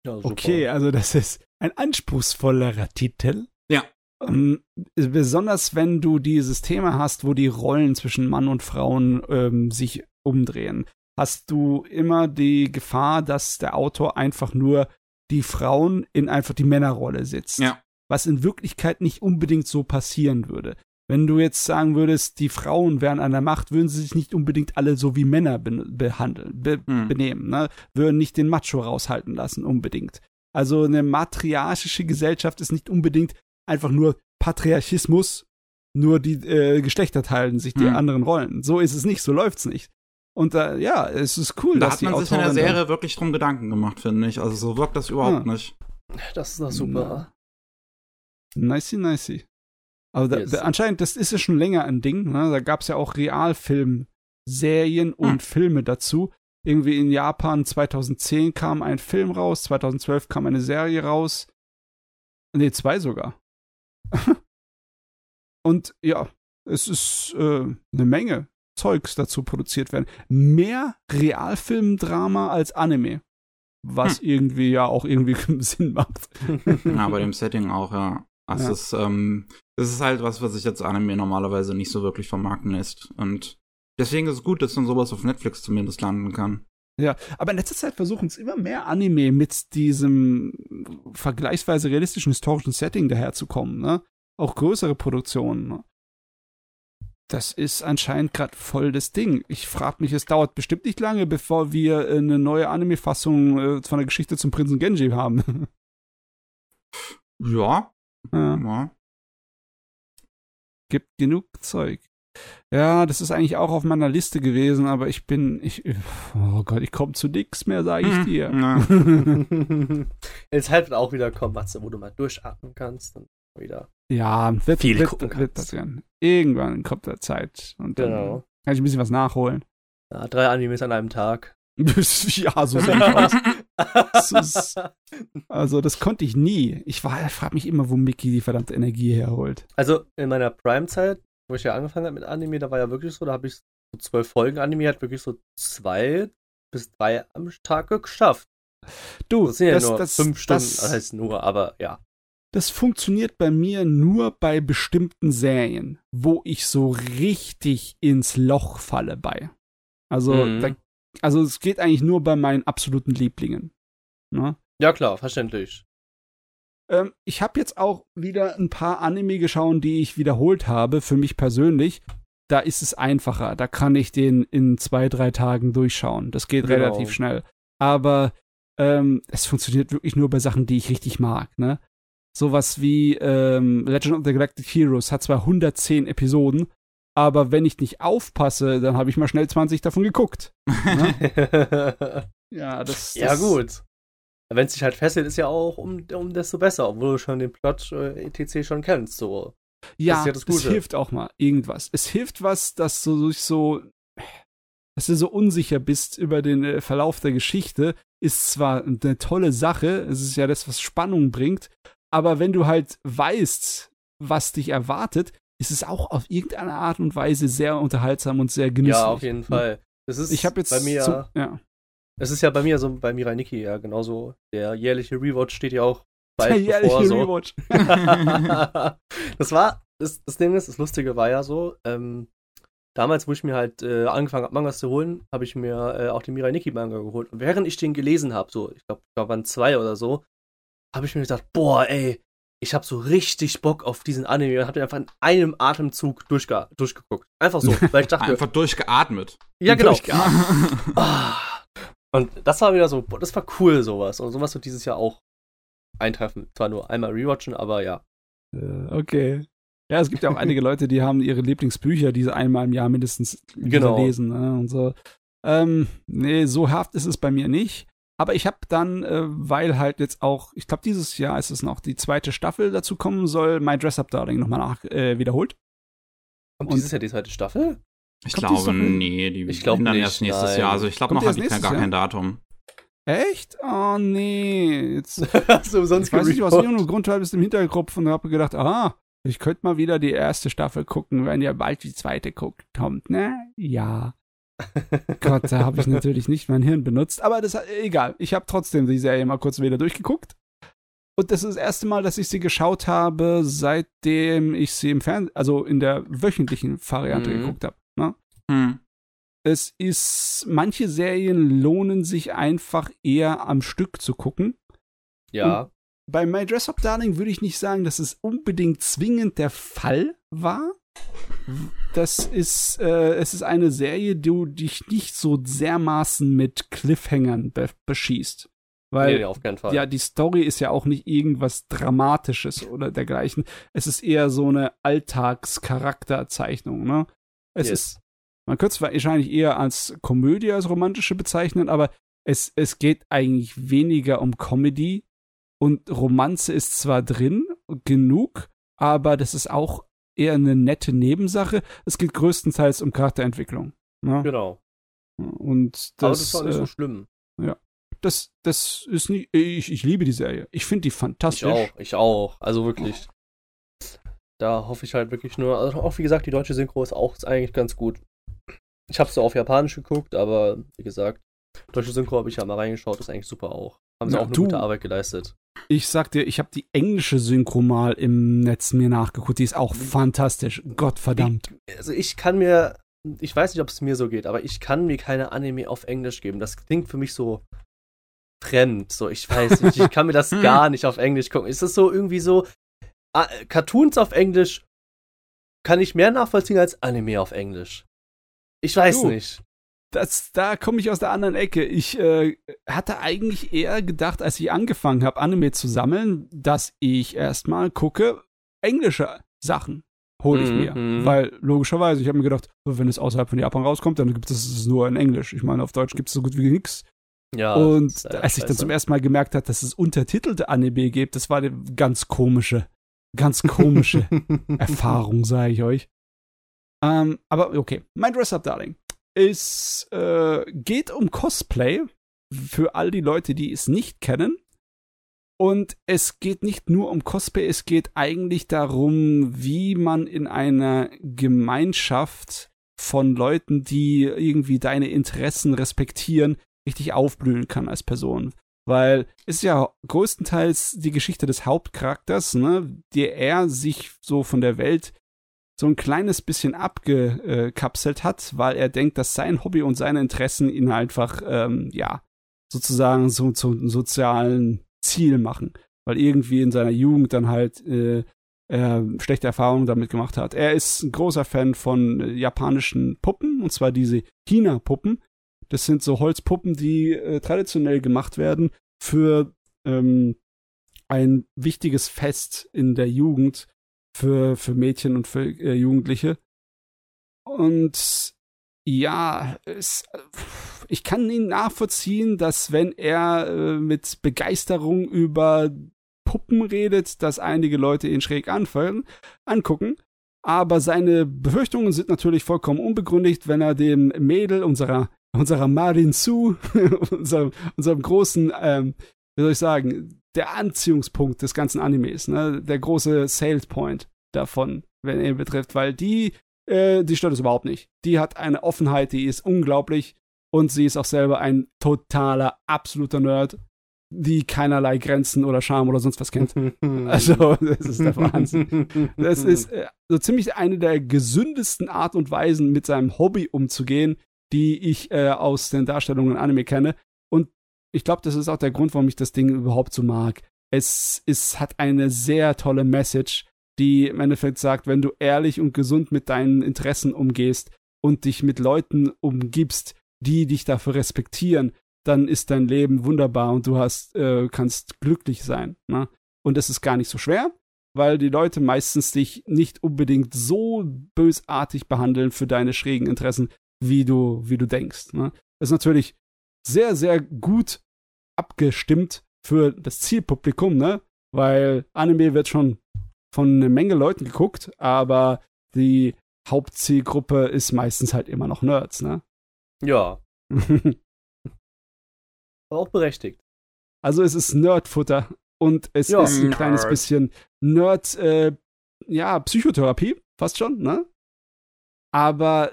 ja, super. Okay, also das ist ein anspruchsvollerer Titel. Ja. Ähm, besonders wenn du dieses Thema hast, wo die Rollen zwischen Mann und Frauen ähm, sich umdrehen, hast du immer die Gefahr, dass der Autor einfach nur die Frauen in einfach die Männerrolle setzt. Ja. Was in Wirklichkeit nicht unbedingt so passieren würde. Wenn du jetzt sagen würdest, die Frauen wären an der Macht, würden sie sich nicht unbedingt alle so wie Männer be behandeln, be Hm. benehmen, ne? Würden nicht den Macho raushalten lassen, unbedingt. Also eine matriarchische Gesellschaft ist nicht unbedingt einfach nur Patriarchismus, nur die äh, Geschlechter teilen sich die Hm. anderen Rollen. So ist es nicht, so läuft's nicht. Und äh, ja, es ist cool, Da dass hat die man sich in der da- Serie wirklich drum Gedanken gemacht, finde ich. Also so wirkt das überhaupt Ah. nicht. Das ist doch super. Nicey, nicey. Aber da, Yes. da, anscheinend, das ist ja schon länger ein Ding. Ne? Da gab es ja auch Realfilm-Serien und Hm. Filme dazu. Irgendwie in Japan 2010 kam ein Film raus, 2012 kam eine Serie raus. Nee, zwei sogar. und ja, es ist äh, eine Menge Zeugs dazu produziert werden. Mehr Realfilmdrama als Anime. Was irgendwie ja auch irgendwie Sinn macht. Ja, bei dem Setting auch, ja. Das Ja. ist, ähm, das ist halt was, was sich jetzt Anime normalerweise nicht so wirklich vermarkten lässt. Und deswegen ist es gut, dass dann sowas auf Netflix zumindest landen kann. Ja, aber in letzter Zeit versuchen es immer mehr Anime mit diesem vergleichsweise realistischen historischen Setting daherzukommen, ne? Auch größere Produktionen. Ne? Das ist anscheinend gerade voll das Ding. Ich frage mich, es dauert bestimmt nicht lange, bevor wir eine neue Anime-Fassung äh, von der Geschichte zum Prinzen Genji haben. Ja, ja, ja. gibt genug Zeug. Ja, das ist eigentlich auch auf meiner Liste gewesen, aber ich bin, ich, oh Gott, ich komme zu nix mehr, sage ich Mhm. dir. Jetzt halt wird auch wieder kommen, Matze, wo du mal durchatmen kannst und wieder. Ja, wird, Viel wird, gucken wird kannst. passieren. Irgendwann kommt der Zeit und dann Genau. kann ich ein bisschen was nachholen. Ja, drei Animes an einem Tag. ja, so ich aus. Das ist, also, das konnte ich nie. Ich frage mich immer, wo Mickey die verdammte Energie herholt. Also in meiner Prime-Zeit, wo ich ja angefangen habe mit Anime, da war ja wirklich so, da habe ich so zwölf Folgen Anime, hat wirklich so zwei bis drei am Tag geschafft. Du, Das sind ja das, nur das, fünf Stunden, das, das heißt nur, aber ja. das funktioniert bei mir nur bei bestimmten Serien, wo ich so richtig ins Loch falle bei. Also, Mhm. da, also es geht eigentlich nur bei meinen absoluten Lieblingen. Ne? Ja, klar, verständlich. Ähm, ich habe jetzt auch wieder ein paar Anime geschaut, die ich wiederholt habe, für mich persönlich. Da ist es einfacher. Da kann ich den in zwei, drei Tagen durchschauen. Das geht Genau. relativ schnell. Aber ähm, es funktioniert wirklich nur bei Sachen, die ich richtig mag. Ne? Sowas wie ähm, Legend of the Galactic Heroes hat zwar 110 Episoden, aber wenn ich nicht aufpasse, dann habe ich mal schnell 20 davon geguckt. Ne? ja, das, das ja, gut. Wenn es sich halt fesselt, ist ja auch um, um desto besser, obwohl du schon den Plot äh, etc. schon kennst. So. Ja, ja das es hilft auch mal irgendwas. Es hilft was, dass du durch so, dass du so unsicher bist über den äh, Verlauf der Geschichte, ist zwar eine tolle Sache, es ist ja das, was Spannung bringt, aber wenn du halt weißt, was dich erwartet, ist es auch auf irgendeine Art und Weise sehr unterhaltsam und sehr genüsslich. Ja, auf jeden Fall. Das ist Ich habe jetzt bei mir, so, ja. es ist ja bei mir so bei Mirai Nikki ja genauso. Der jährliche Rewatch steht ja auch Der bald jährliche bevor. So. Rewatch. das war, das, das Ding ist, das Lustige war ja so, ähm, damals, wo ich mir halt äh, angefangen habe, Mangas zu holen, habe ich mir äh, auch den Mirai Nikki Manga geholt. Und während ich den gelesen habe, so, ich glaube, da waren zwei oder so, habe ich mir gedacht, boah, ey, ich habe so richtig Bock auf diesen Anime und habe den einfach in einem Atemzug durchge durchgeguckt. Einfach so, weil ich dachte, Einfach durchgeatmet. ja genau. Durchgeatmet. Ah. Und das war wieder so, boah, das war cool sowas. Und sowas wird dieses Jahr auch eintreffen. Zwar nur einmal rewatchen, aber ja. Äh, okay. Ja, es gibt ja auch einige Leute, die haben ihre Lieblingsbücher, die sie einmal im Jahr mindestens Genau. lesen ne, und so. Ähm, nee, so haft ist es bei mir nicht. Aber ich habe dann, äh, weil halt jetzt auch, ich glaube, dieses Jahr ist es noch die zweite Staffel dazu kommen soll, My Dress Up Darling nochmal nach äh, wiederholt. Kommt Und- dieses Jahr die zweite Staffel? Ich Kommt glaube, nee, die Ich glaub ändern nicht, erst nächstes nein. Jahr. Also ich glaube, noch hat die gar kein Datum. Echt? Oh nee. Jetzt, du umsonst ich weiß nicht, aus irgendeinem Grund habe ich es im Hinterkopf und habe gedacht, ah, ich könnte mal wieder die erste Staffel gucken, wenn ja bald die zweite guckt, kommt, ne? Ja. Gott, da habe ich natürlich nicht mein Hirn benutzt, aber das egal. Ich habe trotzdem die Serie mal kurz wieder durchgeguckt. Und das ist das erste Mal, dass ich sie geschaut habe, seitdem ich sie im Fernsehen, also in der wöchentlichen Variante Mhm. geguckt habe. Ne? Hm. Es ist, manche Serien lohnen sich einfach eher am Stück zu gucken. Ja. Bei My Dress Up Darling würde ich nicht sagen, dass es unbedingt zwingend der Fall war. Das ist, äh, es ist eine Serie, die dich nicht so dermaßen mit Cliffhangern be beschießt. Weil nee, auf keinen Fall. ja, die Story ist ja auch nicht irgendwas Dramatisches oder dergleichen. Es ist eher so eine Alltagscharakterzeichnung, ne? Es Yes. ist, man könnte es wahrscheinlich eher als Komödie, als romantische bezeichnen, aber es, es geht eigentlich weniger um Comedy und Romanze ist zwar drin, genug, aber das ist auch eher eine nette Nebensache. Es geht größtenteils um Charakterentwicklung. Ne? Genau. Und das, Aber das ist auch nicht äh, so schlimm. das, das ist nicht, ich, ich liebe die Serie. Ich finde die Ich fantastisch. auch, ich auch. Also wirklich. Da hoffe ich halt wirklich nur. Also auch wie gesagt, die deutsche Synchro ist auch eigentlich ganz gut. Ich habe es so auf Japanisch geguckt, aber wie gesagt, deutsche Synchro habe ich ja mal reingeschaut, ist eigentlich super auch. Haben sie Ja, auch eine du- gute Arbeit geleistet. Ich sag dir, ich habe die englische Synchro mal im Netz mir nachgeguckt. Die ist auch fantastisch. Gott verdammt. Also ich kann mir, ich weiß nicht, ob es mir so geht, aber ich kann mir keine Anime auf Englisch geben. Das klingt für mich so fremd. So, ich weiß nicht, ich kann mir das gar nicht auf Englisch gucken. Ist das so irgendwie so, ah, Cartoons auf Englisch kann ich mehr nachvollziehen als Anime auf Englisch. Ich weiß Du, nicht. Das, da komme ich aus der anderen Ecke. Ich äh, hatte eigentlich eher gedacht, als ich angefangen habe, Anime zu sammeln, dass ich erstmal gucke, englische Sachen hole ich Mhm, mir. mhm. Weil logischerweise, ich habe mir gedacht, wenn es außerhalb von Japan rauskommt, dann gibt es es nur in Englisch. Ich meine, auf Deutsch gibt es so gut wie nichts. Ja. Und leider als ich dann zum ersten Mal gemerkt habe, dass es untertitelte Anime gibt, das war eine ganz komische, ganz komische Erfahrung, sage ich euch. Ähm, aber okay, My Dress Up Darling ist, äh, geht um Cosplay für all die Leute, die es nicht kennen. Und es geht nicht nur um Cosplay, es geht eigentlich darum, wie man in einer Gemeinschaft von Leuten, die irgendwie deine Interessen respektieren, richtig aufblühen kann als Person. Weil es ist ja größtenteils die Geschichte des Hauptcharakters, ne, der er sich so von der Welt so ein kleines bisschen abgekapselt hat, weil er denkt, dass sein Hobby und seine Interessen ihn einfach, ähm, ja, sozusagen so zum sozialen Ziel machen. Weil irgendwie in seiner Jugend dann halt äh, äh, schlechte Erfahrungen damit gemacht hat. Er ist ein großer Fan von äh, japanischen Puppen, und zwar diese Hina-Puppen. Das sind so Holzpuppen, die äh, traditionell gemacht werden für ähm, ein wichtiges Fest in der Jugend für, für Mädchen und für äh, Jugendliche. Und ja, es, ich kann ihn nachvollziehen, dass wenn er äh, mit Begeisterung über Puppen redet, dass einige Leute ihn schräg anfallen, angucken. Aber seine Befürchtungen sind natürlich vollkommen unbegründet, wenn er dem Mädel unserer, unserer Marin Su, unserem, unserem großen, ähm, wie soll ich sagen, der Anziehungspunkt des ganzen Animes, ne? der große Sales Point davon, wenn er betrifft, weil die, äh, die stört es überhaupt nicht. Die hat eine Offenheit, die ist unglaublich und sie ist auch selber ein totaler, absoluter Nerd die keinerlei Grenzen oder Scham oder sonst was kennt. Also, das ist der Wahnsinn. Das ist äh, so ziemlich eine der gesündesten Art und Weisen, mit seinem Hobby umzugehen, die ich äh, aus den Darstellungen Anime kenne. Ich glaube, das ist auch der Grund, warum ich das Ding überhaupt so mag. Es, es hat eine sehr tolle Message, die im Endeffekt sagt, wenn du ehrlich und gesund mit deinen Interessen umgehst und dich mit Leuten umgibst, die dich dafür respektieren, dann ist dein Leben wunderbar und du hast, äh, kannst glücklich sein. Ne? Und das ist gar nicht so schwer, weil die Leute meistens dich nicht unbedingt so bösartig behandeln für deine schrägen Interessen, wie du, wie du denkst. Ne? Das ist natürlich sehr, sehr gut abgestimmt für das Zielpublikum, ne? Weil Anime wird schon von einer Menge Leuten geguckt, aber die Hauptzielgruppe ist meistens halt immer noch Nerds, ne? Ja. Aber auch berechtigt. Also es ist Nerdfutter und es ja, ist ein Nerd. kleines bisschen Nerd, äh, ja, Psychotherapie, fast schon, ne? Aber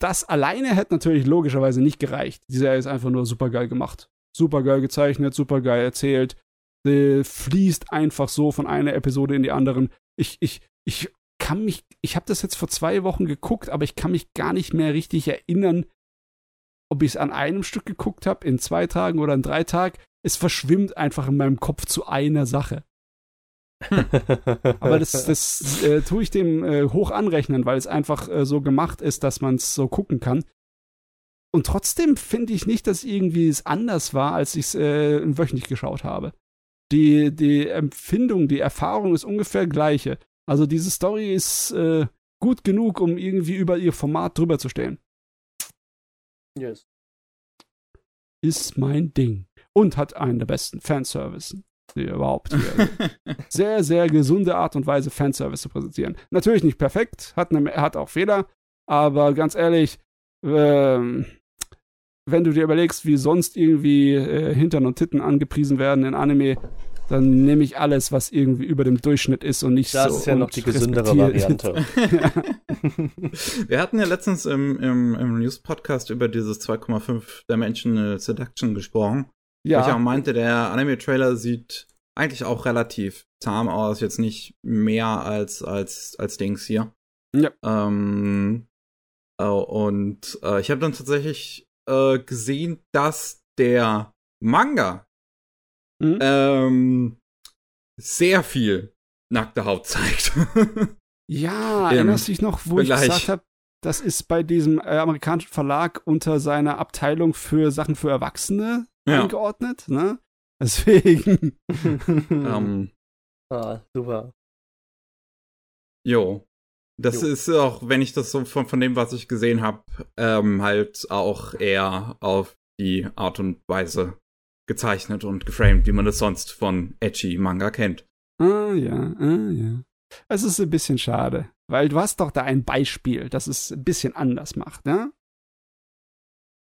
das alleine hätte natürlich logischerweise nicht gereicht. Die Serie ist einfach nur super geil gemacht. Super geil gezeichnet, super geil erzählt. Sie fließt einfach so von einer Episode in die anderen. Ich, ich, ich kann mich, ich habe das jetzt vor zwei Wochen geguckt, aber ich kann mich gar nicht mehr richtig erinnern, ob ich es an einem Stück geguckt habe, in zwei Tagen oder in drei Tagen, es verschwimmt einfach in meinem Kopf zu einer Sache. Aber das, das äh, tue ich dem äh, hoch anrechnen, weil es einfach äh, so gemacht ist, dass man es so gucken kann. Und trotzdem finde ich nicht, dass irgendwie es anders war, als ich es äh, wöchentlich geschaut habe. Die, die Empfindung, die Erfahrung ist ungefähr gleiche. Also diese Story ist äh, gut genug, um irgendwie über ihr Format drüber zu stehen. Yes. Ist mein Ding. Und hat einen der besten Fanservice, überhaupt hier. sehr, sehr gesunde Art und Weise, Fanservice zu präsentieren. Natürlich nicht perfekt, hat, eine, hat auch Fehler, aber ganz ehrlich, ähm, wenn du dir überlegst, wie sonst irgendwie äh, Hintern und Titten angepriesen werden in Anime, dann nehme ich alles, was irgendwie über dem Durchschnitt ist und nicht das so. Das ist ja noch die gesündere Variante. Wir hatten ja letztens im, im, im News-Podcast über dieses 2,5 Dimensional Seduction gesprochen. Ja. Ich auch meinte, der Anime-Trailer sieht eigentlich auch relativ zahm aus, jetzt nicht mehr als, als, als Dings hier. Ja. Ähm, äh, und äh, ich habe dann tatsächlich äh, gesehen, dass der Manga mhm. ähm, sehr viel nackte Haut zeigt. ja, erinnerst du dich noch, wo Vergleich. ich gesagt habe, das ist bei diesem äh, amerikanischen Verlag unter seiner Abteilung für Sachen für Erwachsene ja. eingeordnet, ne? Deswegen. um, ähm. ah, super. Jo. Das jo. ist auch, wenn ich das so von, von dem, was ich gesehen habe, ähm, halt auch eher auf die Art und Weise gezeichnet und geframed, wie man es sonst von edgy Manga kennt. Ah ja, ah ja. Es ist ein bisschen schade, weil du hast doch da ein Beispiel, das es ein bisschen anders macht, ne?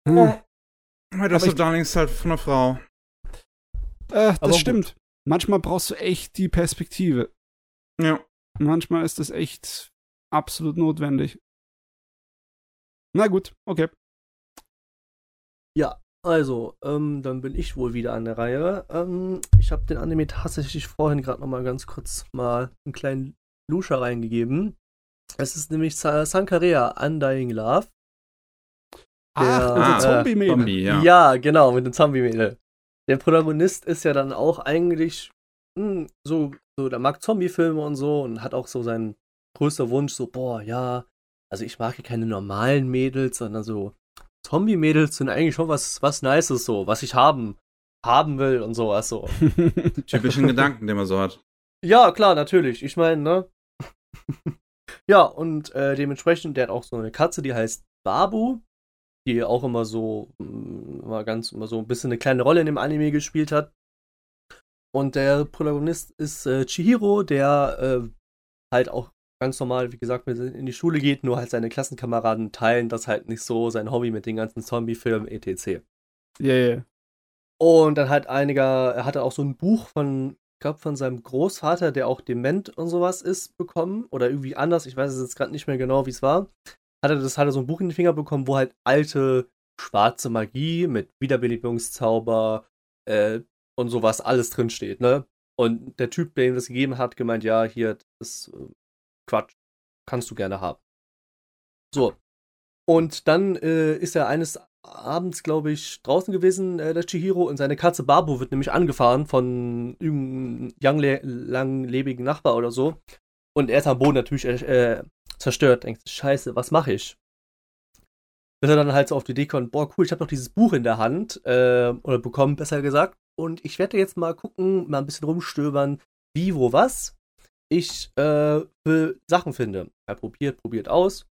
Hm. Weil das Aber so Darling ist halt von einer Frau. Äh, das Aber gut. stimmt. Manchmal brauchst du echt die Perspektive. Ja. Manchmal ist das echt absolut notwendig. Na gut, okay. Ja, also, ähm, dann bin ich wohl wieder an der Reihe. Ähm, ich habe den Anime tatsächlich vorhin gerade noch mal ganz kurz mal einen kleinen Luscher reingegeben. Es ist nämlich Sa- Sankarea Undying Love. Ach, Der, unser äh, Zombie-Mädel. Zombie, ja. Ja, genau, mit dem Zombie-Mädel. Der Protagonist ist ja dann auch eigentlich hm, so, so, der mag Zombie-Filme und so und hat auch so seinen größter Wunsch, so, boah, ja, also ich mag hier keine normalen Mädels, sondern so Zombie-Mädels sind eigentlich schon was, was Nices, so, was ich haben, haben will und sowas, so. Typischen Gedanken, den man so hat. Ja, klar, natürlich. Ich meine, ne? ja, und äh, dementsprechend, der hat auch so eine Katze, die heißt Babu, die auch immer so, mh, immer ganz, immer so ein bisschen eine kleine Rolle in dem Anime gespielt hat. Und der Protagonist ist äh, Chihiro, der äh, halt auch ganz normal, wie gesagt, mit in die Schule geht, nur halt seine Klassenkameraden teilen das halt nicht so, sein Hobby mit den ganzen Zombie-Filmen etc. Ja, ja. Und dann hat einiger, er hatte auch so ein Buch von, ich glaube, von seinem Großvater, der auch dement und sowas ist, bekommen. Oder irgendwie anders, ich weiß es jetzt gerade nicht mehr genau, wie es war. Hat er das, hat er so ein Buch in die Finger bekommen, wo halt alte schwarze Magie mit Wiederbelebungszauber äh, und sowas alles drinsteht, ne? Und der Typ, der ihm das gegeben hat, gemeint, ja, hier, das ist äh, Quatsch, kannst du gerne haben. So. Und dann äh, ist er eines abends, glaube ich, draußen gewesen, äh, der Chihiro, und seine Katze Babu wird nämlich angefahren von irgendeinem langle langlebigen Nachbar oder so. Und er ist am Boden natürlich äh, zerstört. Denkt, scheiße, was mache ich? Bis er dann halt so auf die Idee kommt, boah, cool, ich habe noch dieses Buch in der Hand, äh, oder bekommen, besser gesagt. Und ich werde jetzt mal gucken, mal ein bisschen rumstöbern, wie, wo, was ich äh, für Sachen finde. Er probiert, probiert aus.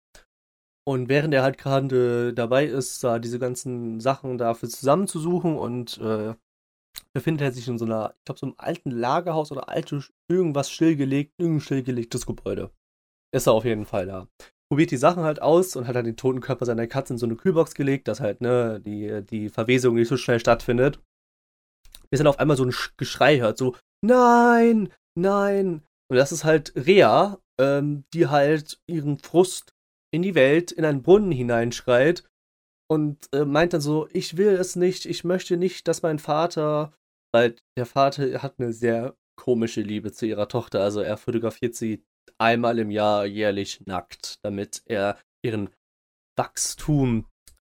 Und während er halt gerade äh, dabei ist, da diese ganzen Sachen dafür zusammenzusuchen und äh, befindet er sich in so einer, ich glaube, so einem alten Lagerhaus oder alte, irgendwas stillgelegt, irgendein stillgelegtes Gebäude. Ist er auf jeden Fall da. Probiert die Sachen halt aus und hat dann den toten Körper seiner Katze in so eine Kühlbox gelegt, dass halt, ne, die, die Verwesung nicht so schnell stattfindet. Bis dann auf einmal so ein Sch- Geschrei hört, so, nein, nein. Und das ist halt Rea, ähm, die halt ihren Frust in die Welt, in einen Brunnen hineinschreit und äh, meint dann so, ich will es nicht, ich möchte nicht, dass mein Vater, weil der Vater hat eine sehr komische Liebe zu ihrer Tochter, also er fotografiert sie einmal im Jahr jährlich nackt, damit er ihren Wachstum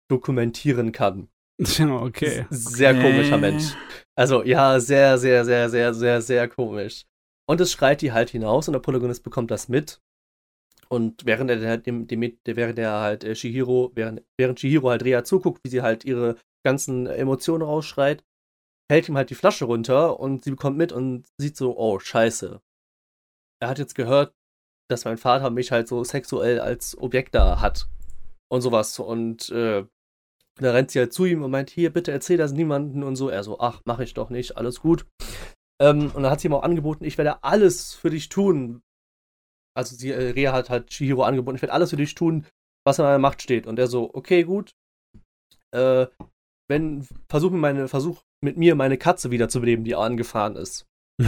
dokumentieren kann. Okay. Sehr komischer Mensch. Also ja, sehr, sehr, sehr, sehr, sehr, sehr komisch. Und es schreit die halt hinaus und der Protagonist bekommt das mit. Und während er halt dem, dem, der, während er halt äh, Shihiro, während, während Shihiro halt Rea zuguckt, wie sie halt ihre ganzen Emotionen rausschreit, hält ihm halt die Flasche runter und sie bekommt mit und sieht so, oh, scheiße. Er hat jetzt gehört, dass mein Vater mich halt so sexuell als Objekt da hat. Und sowas. Und äh, da rennt sie halt zu ihm und meint, hier, bitte erzähl das niemandem und so. Er so, ach, mach ich doch nicht, alles gut. Ähm, und dann hat sie ihm auch angeboten, ich werde alles für dich tun. Also sie, äh, Rea hat halt Shihiro angeboten, ich werde alles für dich tun, was in meiner Macht steht. Und er so, okay, gut. Äh, wenn, versuch, meine, versuch mit mir meine Katze wiederzubeleben, die angefahren ist.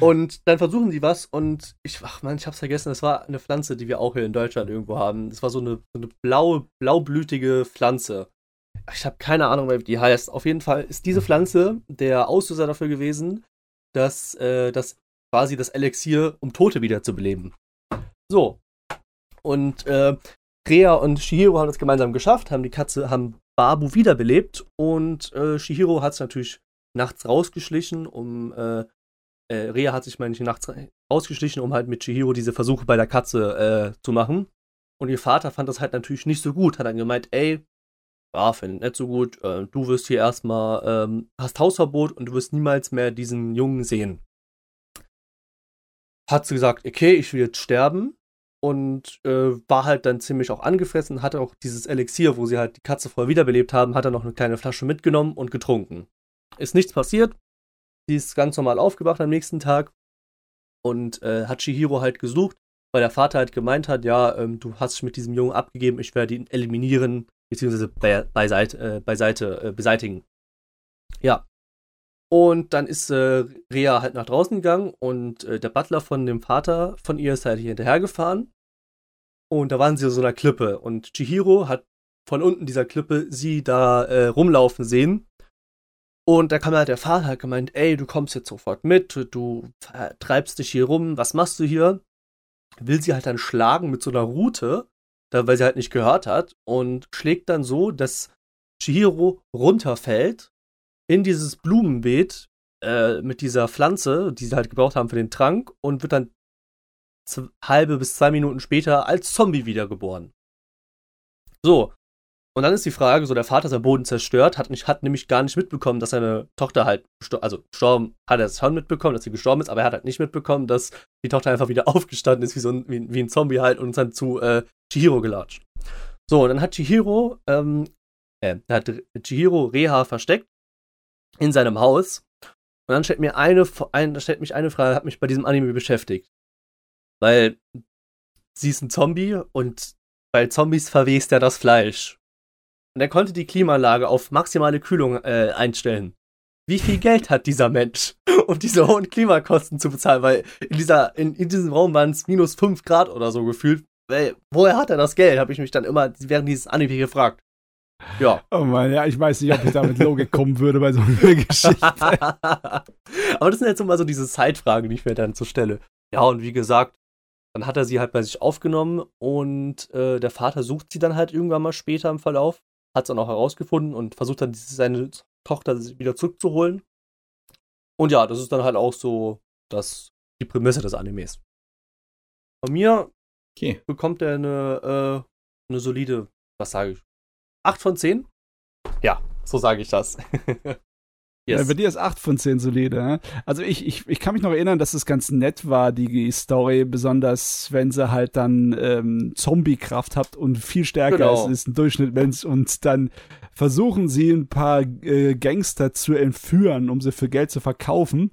und dann versuchen sie was und ich, ach man, ich hab's vergessen, das war eine Pflanze, die wir auch hier in Deutschland irgendwo haben. Das war so eine, so eine blaue, blaublütige Pflanze. Ich habe keine Ahnung, wie die heißt. Auf jeden Fall ist diese Pflanze der Auslöser dafür gewesen, dass äh, das quasi das Elixier, um Tote wiederzubeleben. So. Und äh, Rea und Shihiro haben das gemeinsam geschafft, haben die Katze, haben Babu wiederbelebt und äh, Shihiro hat es natürlich nachts rausgeschlichen, um äh, äh, Rea hat sich, meine ich, nachts rausgeschlichen, um halt mit Chihiro diese Versuche bei der Katze äh, zu machen. Und ihr Vater fand das halt natürlich nicht so gut, hat dann gemeint, ey, ja, finde ich nicht so gut, äh, du wirst hier erstmal, ähm, hast Hausverbot und du wirst niemals mehr diesen Jungen sehen. Hat sie gesagt, okay, ich will jetzt sterben. Und äh, war halt dann ziemlich auch angefressen, hatte auch dieses Elixier, wo sie halt die Katze vorher wiederbelebt haben, hat er noch eine kleine Flasche mitgenommen und getrunken. Ist nichts passiert, Sie ist ganz normal aufgewacht am nächsten Tag und äh, hat Shihiro halt gesucht, weil der Vater halt gemeint hat, ja, ähm, du hast dich mit diesem Jungen abgegeben, ich werde ihn eliminieren, beziehungsweise be beiseite, äh, beiseite äh, beseitigen. Ja. Und dann ist äh, Rea halt nach draußen gegangen und äh, der Butler von dem Vater von ihr ist halt hier hinterhergefahren. Und da waren sie auf so einer Klippe und Chihiro hat von unten dieser Klippe sie da äh, rumlaufen sehen. Und da kam halt der Vater hat gemeint, ey, du kommst jetzt sofort mit, du treibst dich hier rum, was machst du hier? Will sie halt dann schlagen mit so einer Rute, da, weil sie halt nicht gehört hat, und schlägt dann so, dass Chihiro runterfällt in dieses Blumenbeet äh, mit dieser Pflanze, die sie halt gebraucht haben für den Trank, und wird dann halbe bis zwei Minuten später als Zombie wiedergeboren. So. Und dann ist die Frage, so der Vater ist am Boden zerstört, hat, nicht, hat nämlich gar nicht mitbekommen, dass seine Tochter halt, also gestorben, hat er es schon mitbekommen, dass sie gestorben ist, aber er hat halt nicht mitbekommen, dass die Tochter einfach wieder aufgestanden ist, wie so ein, wie, wie ein Zombie halt, und dann zu äh, Chihiro gelatscht. So, und dann hat Chihiro, ähm, äh, hat Chihiro Reha versteckt in seinem Haus. Und dann stellt mir eine, ein, stellt mich eine Frage, hat mich bei diesem Anime beschäftigt. Weil sie ist ein Zombie und bei Zombies verwest er das Fleisch. Und er konnte die Klimaanlage auf maximale Kühlung äh, einstellen. Wie viel Geld hat dieser Mensch, um diese hohen Klimakosten zu bezahlen? Weil in, dieser, in, in diesem Raum waren es minus 5 Grad oder so gefühlt. Weil, woher hat er das Geld? Habe ich mich dann immer während dieses Anime gefragt. Ja. Oh Mann, ja, ich weiß nicht, ob ich da mit Logik kommen würde bei so einer Geschichte. Aber das sind jetzt immer so diese Zeitfragen, die ich mir dann so stelle. Ja, und wie gesagt, dann hat er sie halt bei sich aufgenommen und äh, der Vater sucht sie dann halt irgendwann mal später im Verlauf, hat es dann auch herausgefunden und versucht dann seine Tochter wieder zurückzuholen. Und ja, das ist dann halt auch so das, die Prämisse des Animes. Von mir okay. bekommt er eine, äh, eine solide, was sage ich, 8 von 10? Ja, so sage ich das. Yes. Ja, bei dir ist 8 von 10 solide. Ne? Also ich, ich, ich kann mich noch erinnern, dass es ganz nett war, die Story, besonders wenn sie halt dann ähm, Zombie-Kraft hat und viel stärker genau. ist, ist ein Durchschnittmensch und dann versuchen sie ein paar äh, Gangster zu entführen, um sie für Geld zu verkaufen.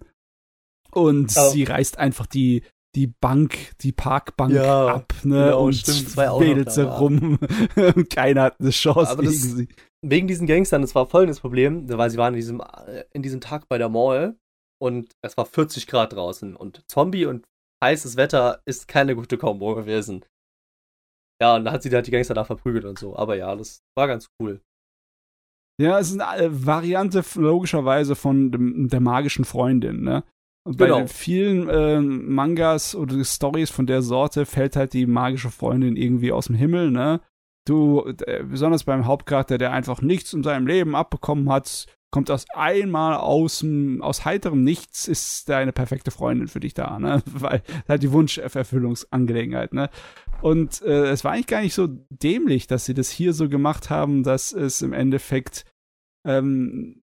Und oh. sie reißt einfach die, die Bank, die Parkbank ja, ab, ne? Genau, und stimmt, wedelt sie rum. Keiner hat eine Chance Aber gegen das, sie. Wegen diesen Gangstern, das war folgendes Problem, weil sie waren in diesem, äh, in diesem Tag bei der Mall und es war 40 Grad draußen und Zombie und heißes Wetter ist keine gute Kombo gewesen. Ja, und da hat sie halt die Gangster da verprügelt und so. Aber ja, das war ganz cool. Ja, es ist eine Variante logischerweise von dem, der magischen Freundin, ne? Und bei genau. vielen äh, Mangas oder Stories von der Sorte fällt halt die magische Freundin irgendwie aus dem Himmel, ne? Du, äh, besonders beim Hauptcharakter, der einfach nichts in seinem Leben abbekommen hat, kommt aus einmal aus, aus heiterem Nichts, ist da eine perfekte Freundin für dich da, ne? Weil halt die Wunscherfüllungsangelegenheit, ne? Und äh, es war eigentlich gar nicht so dämlich, dass sie das hier so gemacht haben, dass es im Endeffekt ähm,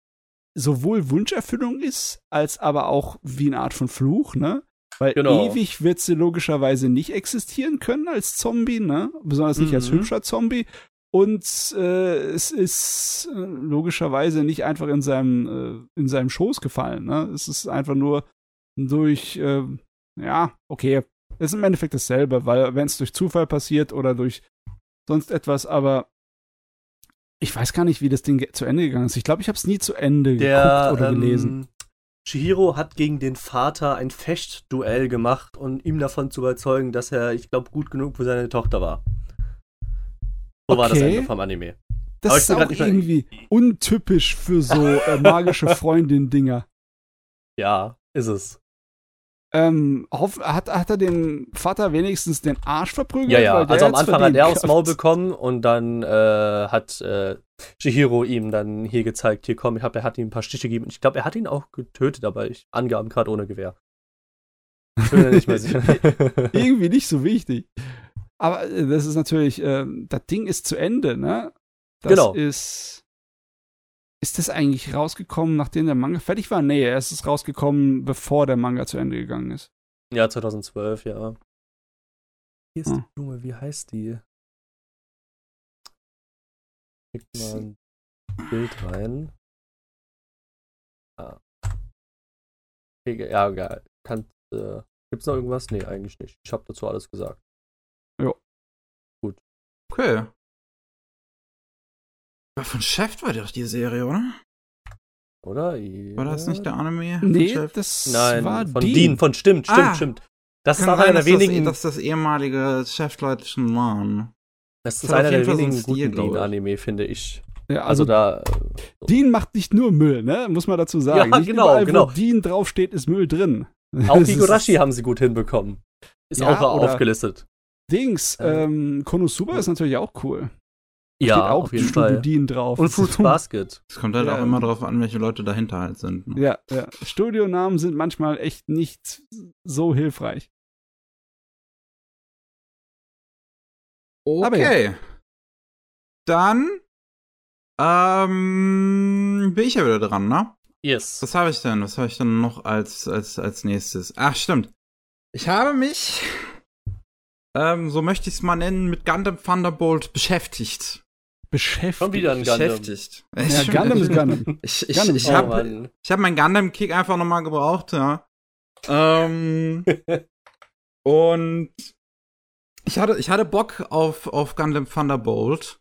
sowohl Wunscherfüllung ist, als aber auch wie eine Art von Fluch, ne? Weil genau. ewig wird sie logischerweise nicht existieren können als Zombie, ne? Besonders nicht mhm. als hübscher Zombie. Und äh, es ist äh, logischerweise nicht einfach in seinem, äh, in seinem Schoß gefallen, ne? Es ist einfach nur durch, äh, ja, okay, es ist im Endeffekt dasselbe, weil wenn es durch Zufall passiert oder durch sonst etwas, aber ich weiß gar nicht, wie das Ding zu Ende gegangen ist. Ich glaube, ich habe es nie zu Ende Der, geguckt oder ähm, gelesen. Chihiro hat gegen den Vater ein Fechtduell gemacht und ihm davon zu überzeugen, dass er, ich glaube, gut genug für seine Tochter war. So okay. war das Ende vom Anime. Das ist auch irgendwie untypisch für so äh, magische Freundin-Dinger. Ja, ist es. Ähm, hat, hat er den Vater wenigstens den Arsch verprügelt? Ja, ja. also am Anfang hat er aufs Maul bekommen und dann äh, hat äh, Shihiro ihm dann hier gezeigt, hier komm, ich glaube, er hat ihm ein paar Stiche gegeben. Ich glaube, er hat ihn auch getötet, aber ich Angaben gerade ohne Gewehr. Ich bin ja nicht mehr sicher. Irgendwie nicht so wichtig. Aber äh, das ist natürlich, äh, das Ding ist zu Ende, ne? Das genau. ist ist das eigentlich rausgekommen, nachdem der Manga fertig war? Nee, es ist rausgekommen, bevor der Manga zu Ende gegangen ist. Ja, 2012, ja. Hier ist hm. die Blume, wie heißt die? Kriegt mal ein Bild rein. Ah. Ja, geil. Kann, äh, gibt's noch irgendwas? Nee, eigentlich nicht. Ich habe dazu alles gesagt. Ja. Gut. Okay. War von Chef war doch die Serie, oder? Oder? War das nicht der Anime? Nee, Chef? das Nein, war von Dean. Dean, von stimmt, stimmt, Ah. stimmt. Das ist auch sein, einer der dass wenigen. Das, dass das ehemalige Chefleute schon waren. Das ist auf einer der so wenigen Stil, guten. Dean-Anime, finde ich. Ja, Also, also, da. Dean macht nicht nur Müll, ne? Muss man dazu sagen. Ja, nicht genau, überall, genau. wo Dean draufsteht, ist Müll drin. Auch Higurashi haben sie gut hinbekommen. Ist Ja, auch aufgelistet. Dings, Äh. ähm, Konosuba ist natürlich auch cool. Steht Ja, auch auf jeden Studio Fall. Dean drauf. Und Fruits Basket. Es kommt halt Ja. auch immer darauf an, welche Leute dahinter halt sind. Ne? Ja, ja. Studionamen sind manchmal echt nicht so hilfreich. Okay. Dann ähm, bin ich ja wieder dran, ne? Yes. Was habe ich denn? Was habe ich denn noch als, als, als nächstes? Ach, stimmt. Ich habe mich, ähm, so möchte ich es mal nennen, mit Gundam Thunderbolt beschäftigt. Beschäftigt. Schon wieder ein Gundam. Beschäftigt. Ja, Gundam ist Gundam. Ich, ich, Gundam ich habe oh, ich hab meinen Gundam-Kick einfach nochmal gebraucht, ja. Ähm, und ich hatte, ich hatte Bock auf, auf Gundam Thunderbolt,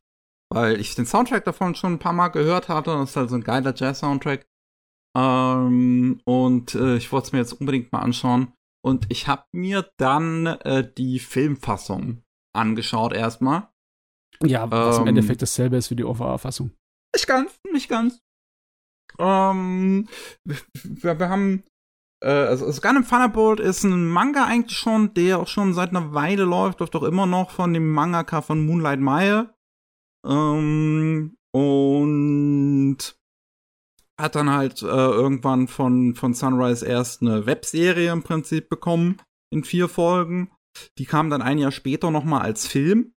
weil ich den Soundtrack davon schon ein paar Mal gehört hatte. Das ist halt so ein geiler Jazz-Soundtrack. Ähm, und äh, ich wollte es mir jetzt unbedingt mal anschauen. Und ich habe mir dann äh, die Filmfassung angeschaut erstmal. Ja, was im Ähm, Endeffekt dasselbe ist wie die OVA-Fassung. Nicht ganz, nicht ganz. Ähm, wir, wir haben, äh, also, also Gundam Thunderbolt ist ein Manga eigentlich schon, der auch schon seit einer Weile läuft, läuft auch immer noch von dem Mangaka von Moonlight Maya. Ähm, und hat dann halt äh, irgendwann von, von Sunrise erst eine Webserie im Prinzip bekommen in vier Folgen. Die kam dann ein Jahr später noch mal als Film.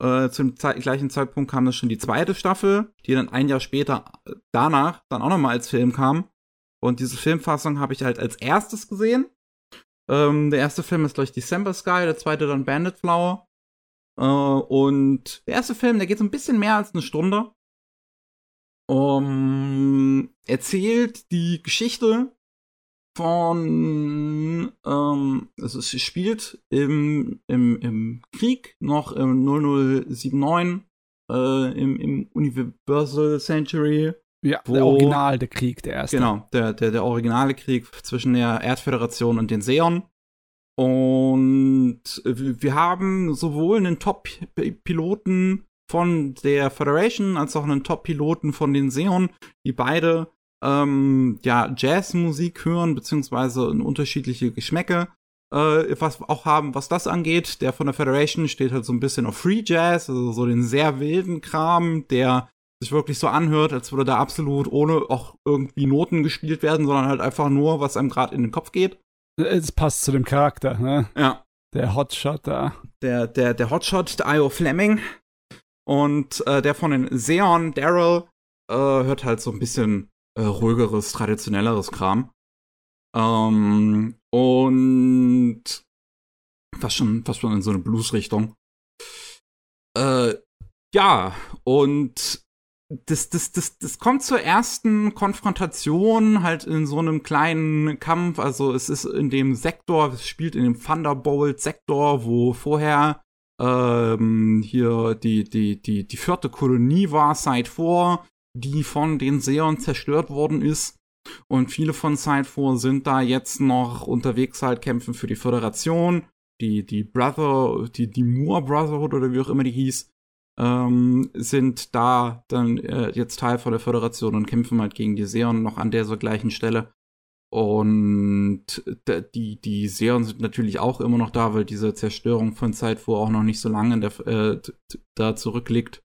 Äh, zum Ze gleichen Zeitpunkt kam dann schon die zweite Staffel, die dann ein Jahr später äh, danach dann auch noch mal als Film kam. Und diese Filmfassung habe ich halt als erstes gesehen. Ähm, der erste Film ist, glaube ich, December Sky, der zweite dann Bandit Flower. Äh, und der erste Film, der geht so ein bisschen mehr als eine Stunde. Um, erzählt die Geschichte von, ähm, also es spielt im, im, im Krieg noch im 0079 äh, im, im Universal Century. Ja, Wo- der Original, der Krieg, der erste. Genau, der, der, der originale Krieg zwischen der Erdföderation und den Seon. Und wir haben sowohl einen Top-Piloten von der Federation als auch einen Top-Piloten von den Seon, die beide ähm, ja, Jazzmusik hören, beziehungsweise unterschiedliche Geschmäcke äh, was auch haben, was das angeht. Der von der Federation steht halt so ein bisschen auf Free Jazz, also so den sehr wilden Kram, der sich wirklich so anhört, als würde da absolut ohne auch irgendwie Noten gespielt werden, sondern halt einfach nur, was einem gerade in den Kopf geht. Es passt zu dem Charakter, ne? Ja. Der Hotshot da. Der, der, der Hotshot, der Io Fleming. Und äh, der von den Seon, Daryl, äh, hört halt so ein bisschen äh, ruhigeres, traditionelleres Kram. Ähm, und fast schon, fast schon in so eine Blues-Richtung. Äh, ja, und das, das, das, das kommt zur ersten Konfrontation halt in so einem kleinen Kampf. Also es ist in dem Sektor, es spielt in dem Thunderbolt-Sektor, wo vorher ähm, hier die, die, die, die vierte Kolonie war, Side 4, die von den Seon zerstört worden ist. Und viele von Side 4 sind da jetzt noch unterwegs halt kämpfen für die Föderation. Die, die Brother, die, die Moore Brotherhood oder wie auch immer die hieß, ähm, sind da dann äh, jetzt Teil von der Föderation und kämpfen halt gegen die Seon noch an dieser gleichen Stelle. Und die, die Seon sind natürlich auch immer noch da, weil diese Zerstörung von Zeit vor auch noch nicht so lange in der, äh, da zurückliegt.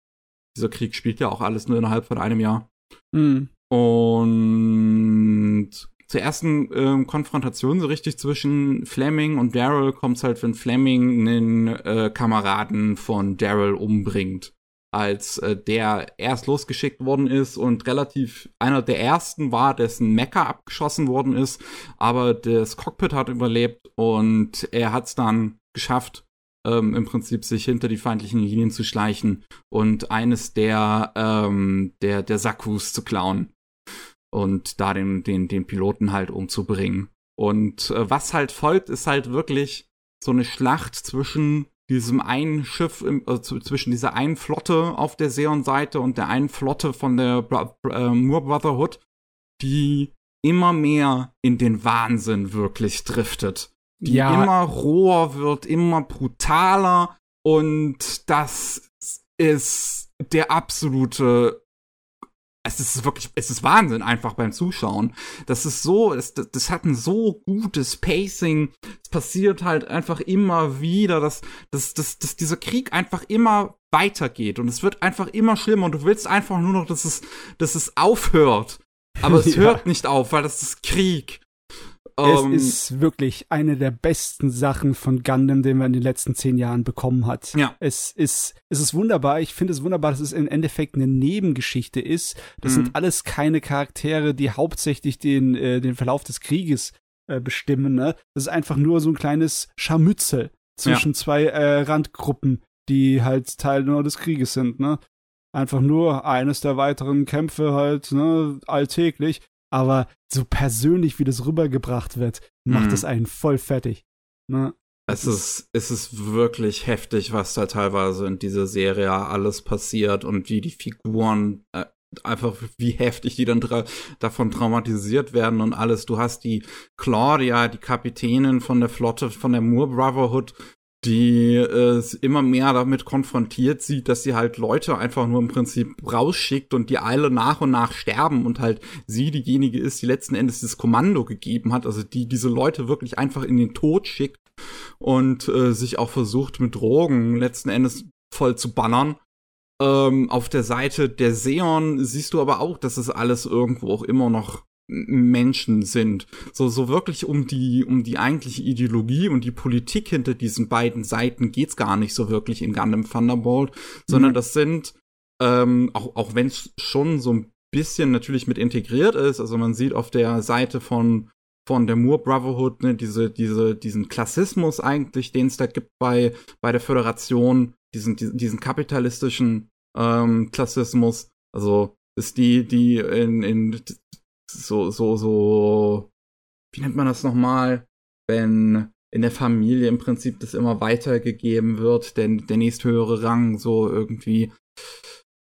Dieser Krieg spielt ja auch alles nur innerhalb von einem Jahr. Hm. Und zur ersten ähm, Konfrontation so richtig zwischen Fleming und Daryl kommt es halt, wenn Fleming einen äh, Kameraden von Daryl umbringt. Als äh, der erst losgeschickt worden ist und relativ einer der ersten war, dessen Mecker abgeschossen worden ist, aber das Cockpit hat überlebt und er hat es dann geschafft, ähm, im Prinzip sich hinter die feindlichen Linien zu schleichen und eines der, ähm, der, der Sakus zu klauen und da den, den, den Piloten halt umzubringen. Und äh, was halt folgt, ist halt wirklich so eine Schlacht zwischen diesem einen Schiff, im, äh, zwischen dieser einen Flotte auf der Seon-Seite und der einen Flotte von der Bra äh, Moore Brotherhood, die immer mehr in den Wahnsinn wirklich driftet. Die Ja. immer roher wird, immer brutaler und das ist der absolute es ist wirklich, es ist Wahnsinn einfach beim Zuschauen. Das ist so, das, das, hat ein so gutes Pacing. Es passiert halt einfach immer wieder, dass, dass, dass, dass dieser Krieg einfach immer weitergeht und es wird einfach immer schlimmer und du willst einfach nur noch, dass es, dass es aufhört. Aber es Ja. hört nicht auf, weil das ist Krieg. Es Ähm, ist wirklich eine der besten Sachen von Gundam, den man in den letzten zehn Jahren bekommen hat. Ja. Es ist, es ist wunderbar. Ich finde es wunderbar, dass es im Endeffekt eine Nebengeschichte ist. Das Mhm. sind alles keine Charaktere, die hauptsächlich den, äh, den Verlauf des Krieges äh, bestimmen. Ne? Das ist einfach nur so ein kleines Scharmützel zwischen zwei äh, Randgruppen, die halt Teil nur des Krieges sind. Ne? Einfach nur eines der weiteren Kämpfe halt ne, alltäglich. Aber so persönlich, wie das rübergebracht wird, macht Mhm. es einen voll fertig. Ne? Es ist, es ist wirklich heftig, was da teilweise in dieser Serie alles passiert und wie die Figuren äh, einfach wie heftig die dann dra davon traumatisiert werden und alles. Du hast die Claudia, die Kapitänin von der Flotte von der Moore Brotherhood, die äh, immer mehr damit konfrontiert sieht, dass sie halt Leute einfach nur im Prinzip rausschickt und die alle nach und nach sterben und halt sie diejenige ist, die letzten Endes das Kommando gegeben hat, also die diese Leute wirklich einfach in den Tod schickt und äh, sich auch versucht mit Drogen letzten Endes voll zu bannern. Ähm, auf der Seite der Seon siehst du aber auch, dass es alles irgendwo auch immer noch Menschen sind. So, so wirklich um die, um die eigentliche Ideologie und die Politik hinter diesen beiden Seiten geht's gar nicht so wirklich in Gundam Thunderbolt, sondern Mhm. das sind, ähm, auch, auch wenn es schon so ein bisschen natürlich mit integriert ist, also man sieht auf der Seite von von der Moore Brotherhood, ne, diese, diese, diesen Klassismus eigentlich, den es da gibt bei, bei der Föderation, diesen, diesen, diesen kapitalistischen ähm, Klassismus. Also ist die, die in, in so, so, so, wie nennt man das nochmal, wenn in der Familie im Prinzip das immer weitergegeben wird, denn der nächsthöhere Rang so irgendwie.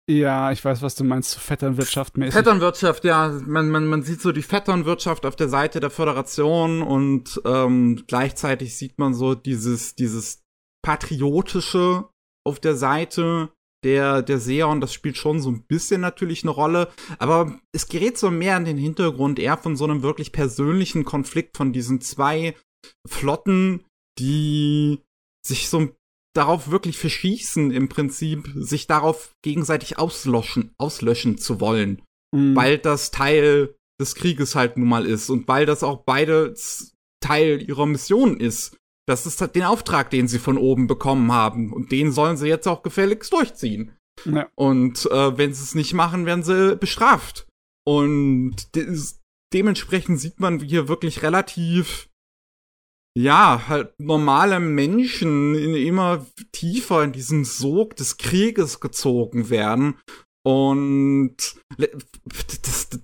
Ja, ich weiß, was du meinst, so Vetternwirtschaft mäßig. Vetternwirtschaft, ja, man, man, man sieht so die Vetternwirtschaft auf der Seite der Föderation und ähm, gleichzeitig sieht man so dieses, dieses Patriotische auf der Seite der, der Seon, das spielt schon so ein bisschen natürlich eine Rolle, aber es gerät so mehr in den Hintergrund eher von so einem wirklich persönlichen Konflikt von diesen zwei Flotten, die sich so darauf wirklich verschießen, im Prinzip, sich darauf gegenseitig auslöschen, auslöschen zu wollen Mhm. weil das Teil des Krieges halt nun mal ist und weil das auch beide Teil ihrer Mission ist. Das ist halt den Auftrag, den sie von oben bekommen haben und den sollen sie jetzt auch gefälligst durchziehen. Ja. Und äh, wenn sie es nicht machen, werden sie bestraft. Und des, dementsprechend sieht man hier wirklich relativ ja, halt normale Menschen in immer tiefer in diesen Sog des Krieges gezogen werden. Und das, das,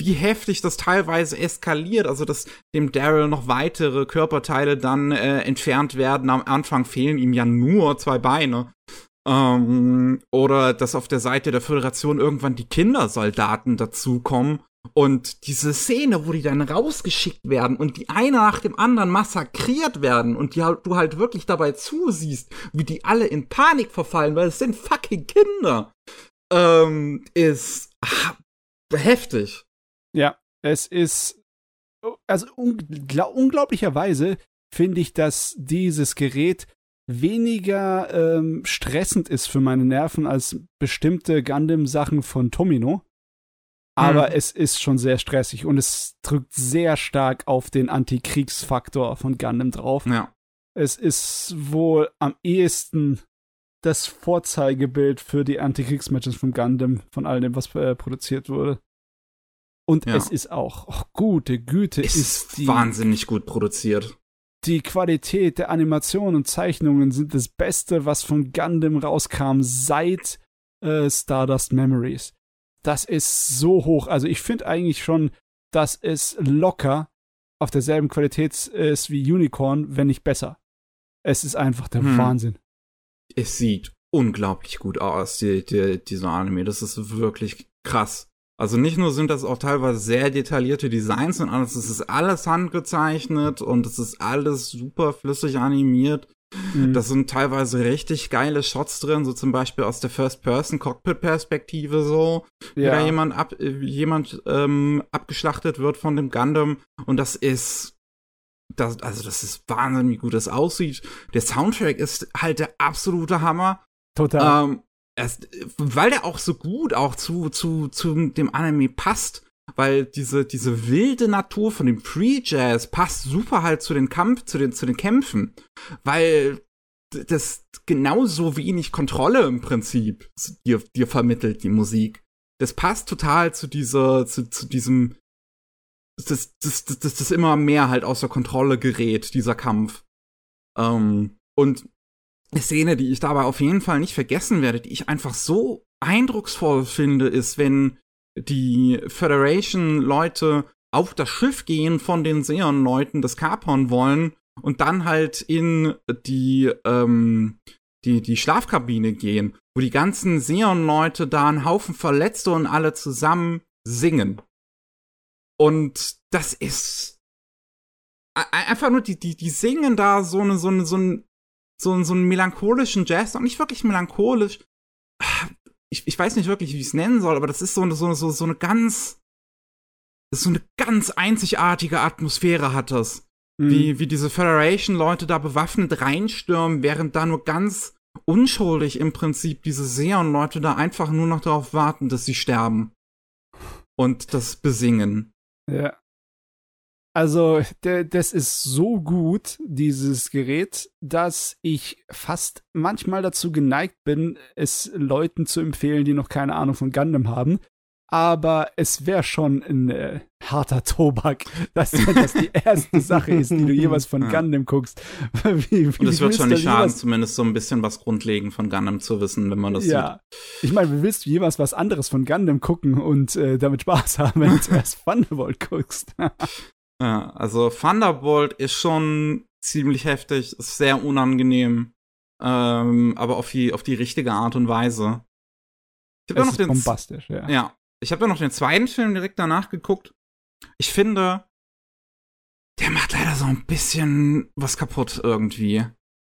wie heftig das teilweise eskaliert, also dass dem Daryl noch weitere Körperteile dann äh, entfernt werden. Am Anfang fehlen ihm ja nur zwei Beine. Ähm, oder dass auf der Seite der Föderation irgendwann die Kindersoldaten dazukommen. Und diese Szene, wo die dann rausgeschickt werden und die eine nach dem anderen massakriert werden und die, halt- du halt wirklich dabei zusiehst, wie die alle in Panik verfallen, weil es sind fucking Kinder, ähm, ist ah, heftig. Ja, es ist, also ungla unglaublicherweise finde ich, dass dieses Gerät weniger ähm, stressend ist für meine Nerven als bestimmte Gundam-Sachen von Tomino. Aber Hm. es ist schon sehr stressig und es drückt sehr stark auf den Antikriegsfaktor von Gundam drauf. Ja. Es ist wohl am ehesten das Vorzeigebild für die Antikriegsmatches von Gundam, von all dem, was äh, produziert wurde. Und Ja. es ist auch, oh, gute Güte, Es ist ist die, wahnsinnig gut produziert. die Qualität der Animationen und Zeichnungen sind das Beste, was von Gundam rauskam seit äh, Stardust Memories. Das ist so hoch. Also ich finde eigentlich schon, dass es locker auf derselben Qualität ist wie Unicorn, wenn nicht besser. Es ist einfach der Hm. Wahnsinn. es sieht unglaublich gut aus, die, die, dieser Anime. Das ist wirklich krass. Also nicht nur sind das auch teilweise sehr detaillierte Designs und alles, es ist alles handgezeichnet und es ist alles super flüssig animiert. Mhm. Das sind teilweise richtig geile Shots drin, so zum Beispiel aus der First-Person-Cockpit-Perspektive so, ja. wie da jemand, ab, jemand ähm, abgeschlachtet wird von dem Gundam. Und das ist, das, also das ist wahnsinnig, wie gut das aussieht. Der Soundtrack ist halt der absolute Hammer. Total. Ähm, erst, weil der auch so gut auch zu, zu, zu dem Anime passt, weil diese, diese wilde Natur von dem Free Jazz passt super halt zu den Kampf, zu den, zu den Kämpfen, weil das genauso wenig Kontrolle im Prinzip dir, dir vermittelt, die Musik. Das passt total zu dieser, zu, zu diesem, das, das, das, das immer mehr halt außer Kontrolle gerät, dieser Kampf. Ähm, und Szene, die ich dabei auf jeden Fall nicht vergessen werde, die ich einfach so eindrucksvoll finde, ist, wenn die Federation-Leute auf das Schiff gehen von den Seon-Leuten, das kapern wollen und dann halt in die, ähm, die, die Schlafkabine gehen, wo die ganzen Seon-Leute da einen Haufen Verletzte und alle zusammen singen. Und das ist einfach nur, die, die, die singen da so eine, so eine, so ein so, so einen melancholischen Jazz, auch nicht wirklich melancholisch. Ich, ich weiß nicht wirklich, wie ich es nennen soll, aber das ist so, eine, so, so, so eine ganz, so eine ganz einzigartige Atmosphäre hat das. Mhm. Wie, wie diese Federation-Leute da bewaffnet reinstürmen, während da nur ganz unschuldig im Prinzip diese Seon-Leute da einfach nur noch darauf warten, dass sie sterben. Und das besingen. Ja. Also, das ist so gut, dieses Gerät, dass ich fast manchmal dazu geneigt bin, es Leuten zu empfehlen, die noch keine Ahnung von Gundam haben. Aber es wäre schon ein äh, harter Tobak, dass das die erste Sache ist, die du jeweils von ja. Gundam guckst. Wie, wie, Und es wird schon nicht schaden, zumindest so ein bisschen was grundlegend von Gundam zu wissen, wenn man das ja. sieht. Ich meine, wie willst du jeweils was anderes von Gundam gucken und äh, damit Spaß haben, wenn du zuerst Thunderbolt guckst? Ja, also Thunderbolt ist schon ziemlich heftig, ist sehr unangenehm, ähm, aber auf die, auf die richtige Art und Weise. Ich habe ja noch den, bombastisch, ja. Ja, ich habe ja noch den zweiten Film direkt danach geguckt. Ich finde, der macht leider so ein bisschen was kaputt irgendwie.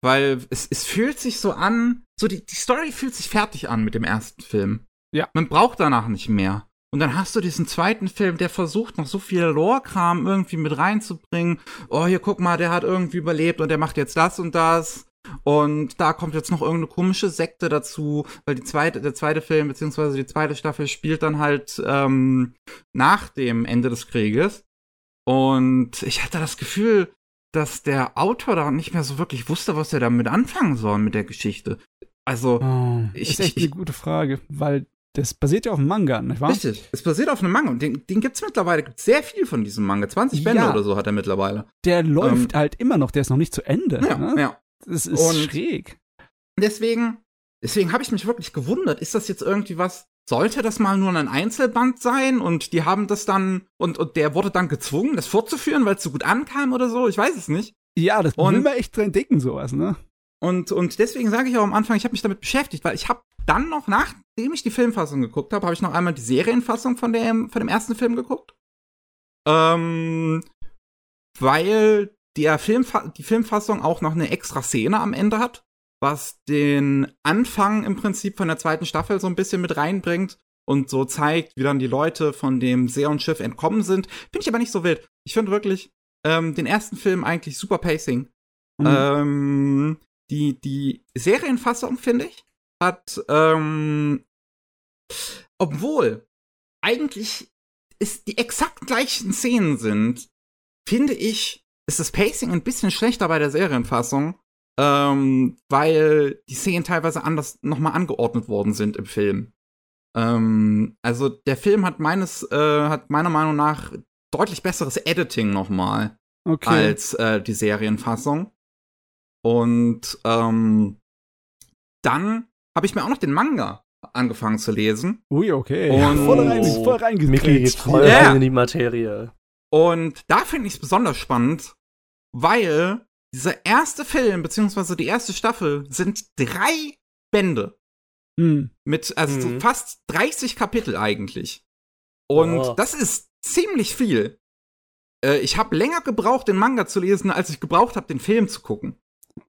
Weil es, es fühlt sich so an, so die, die Story fühlt sich fertig an mit dem ersten Film. Ja. Man braucht danach nicht mehr. Und dann hast du diesen zweiten Film, der versucht, noch so viel Lore-Kram irgendwie mit reinzubringen. Oh, hier guck mal, der hat irgendwie überlebt und der macht jetzt das und das. Und da kommt jetzt noch irgendeine komische Sekte dazu, weil die zweite, der zweite Film, beziehungsweise die zweite Staffel spielt dann halt ähm, nach dem Ende des Krieges. Und ich hatte das Gefühl, dass der Autor da nicht mehr so wirklich wusste, was er damit anfangen soll mit der Geschichte. Also, oh, ich, ist echt ich, eine gute Frage, weil das basiert ja auf einem Manga, nicht wahr? Richtig. Es basiert auf einem Manga. Und den, den es mittlerweile gibt's sehr viel von diesem Manga. 20 Bände ja, oder so hat er mittlerweile. Der läuft ähm, halt immer noch, der ist noch nicht zu Ende. Ja, ne? ja. Das ist und schräg. Deswegen, deswegen habe ich mich wirklich gewundert. Ist das jetzt irgendwie was? Sollte das mal nur ein Einzelband sein und die haben das dann und, und der wurde dann gezwungen, das fortzuführen, weil es so gut ankam oder so? Ich weiß es nicht. Ja, das und, will man echt dran denken, sowas, ne? Und, und deswegen sage ich auch am Anfang, ich habe mich damit beschäftigt, weil ich habe dann noch, nachdem ich die Filmfassung geguckt habe, habe ich noch einmal die Serienfassung von dem, von dem ersten Film geguckt. Ähm, weil der Filmfa die Filmfassung auch noch eine extra Szene am Ende hat, was den Anfang im Prinzip von der zweiten Staffel so ein bisschen mit reinbringt und so zeigt, wie dann die Leute von dem Seon-Schiff entkommen sind. Finde ich aber nicht so wild. Ich finde wirklich ähm, den ersten Film eigentlich super Pacing. Mhm. Ähm, die, die Serienfassung, finde ich, hat, ähm, obwohl eigentlich ist die exakt gleichen Szenen sind, finde ich, ist das Pacing ein bisschen schlechter bei der Serienfassung, ähm, weil die Szenen teilweise anders nochmal angeordnet worden sind im Film. Ähm, also der Film hat meines, äh, hat meiner Meinung nach deutlich besseres Editing nochmal okay. als äh, die Serienfassung. Und ähm, dann habe ich mir auch noch den Manga angefangen zu lesen. Ui, okay. Und voll, rein, voll Mickey geht voll yeah. rein in die Materie. Und da finde ich es besonders spannend, weil dieser erste Film, beziehungsweise die erste Staffel, sind drei Bände. Hm. Mit, also so Mhm. fast 30 Kapitel eigentlich. Und Oh. das ist ziemlich viel. Äh, ich habe länger gebraucht, den Manga zu lesen, als ich gebraucht habe, den Film zu gucken.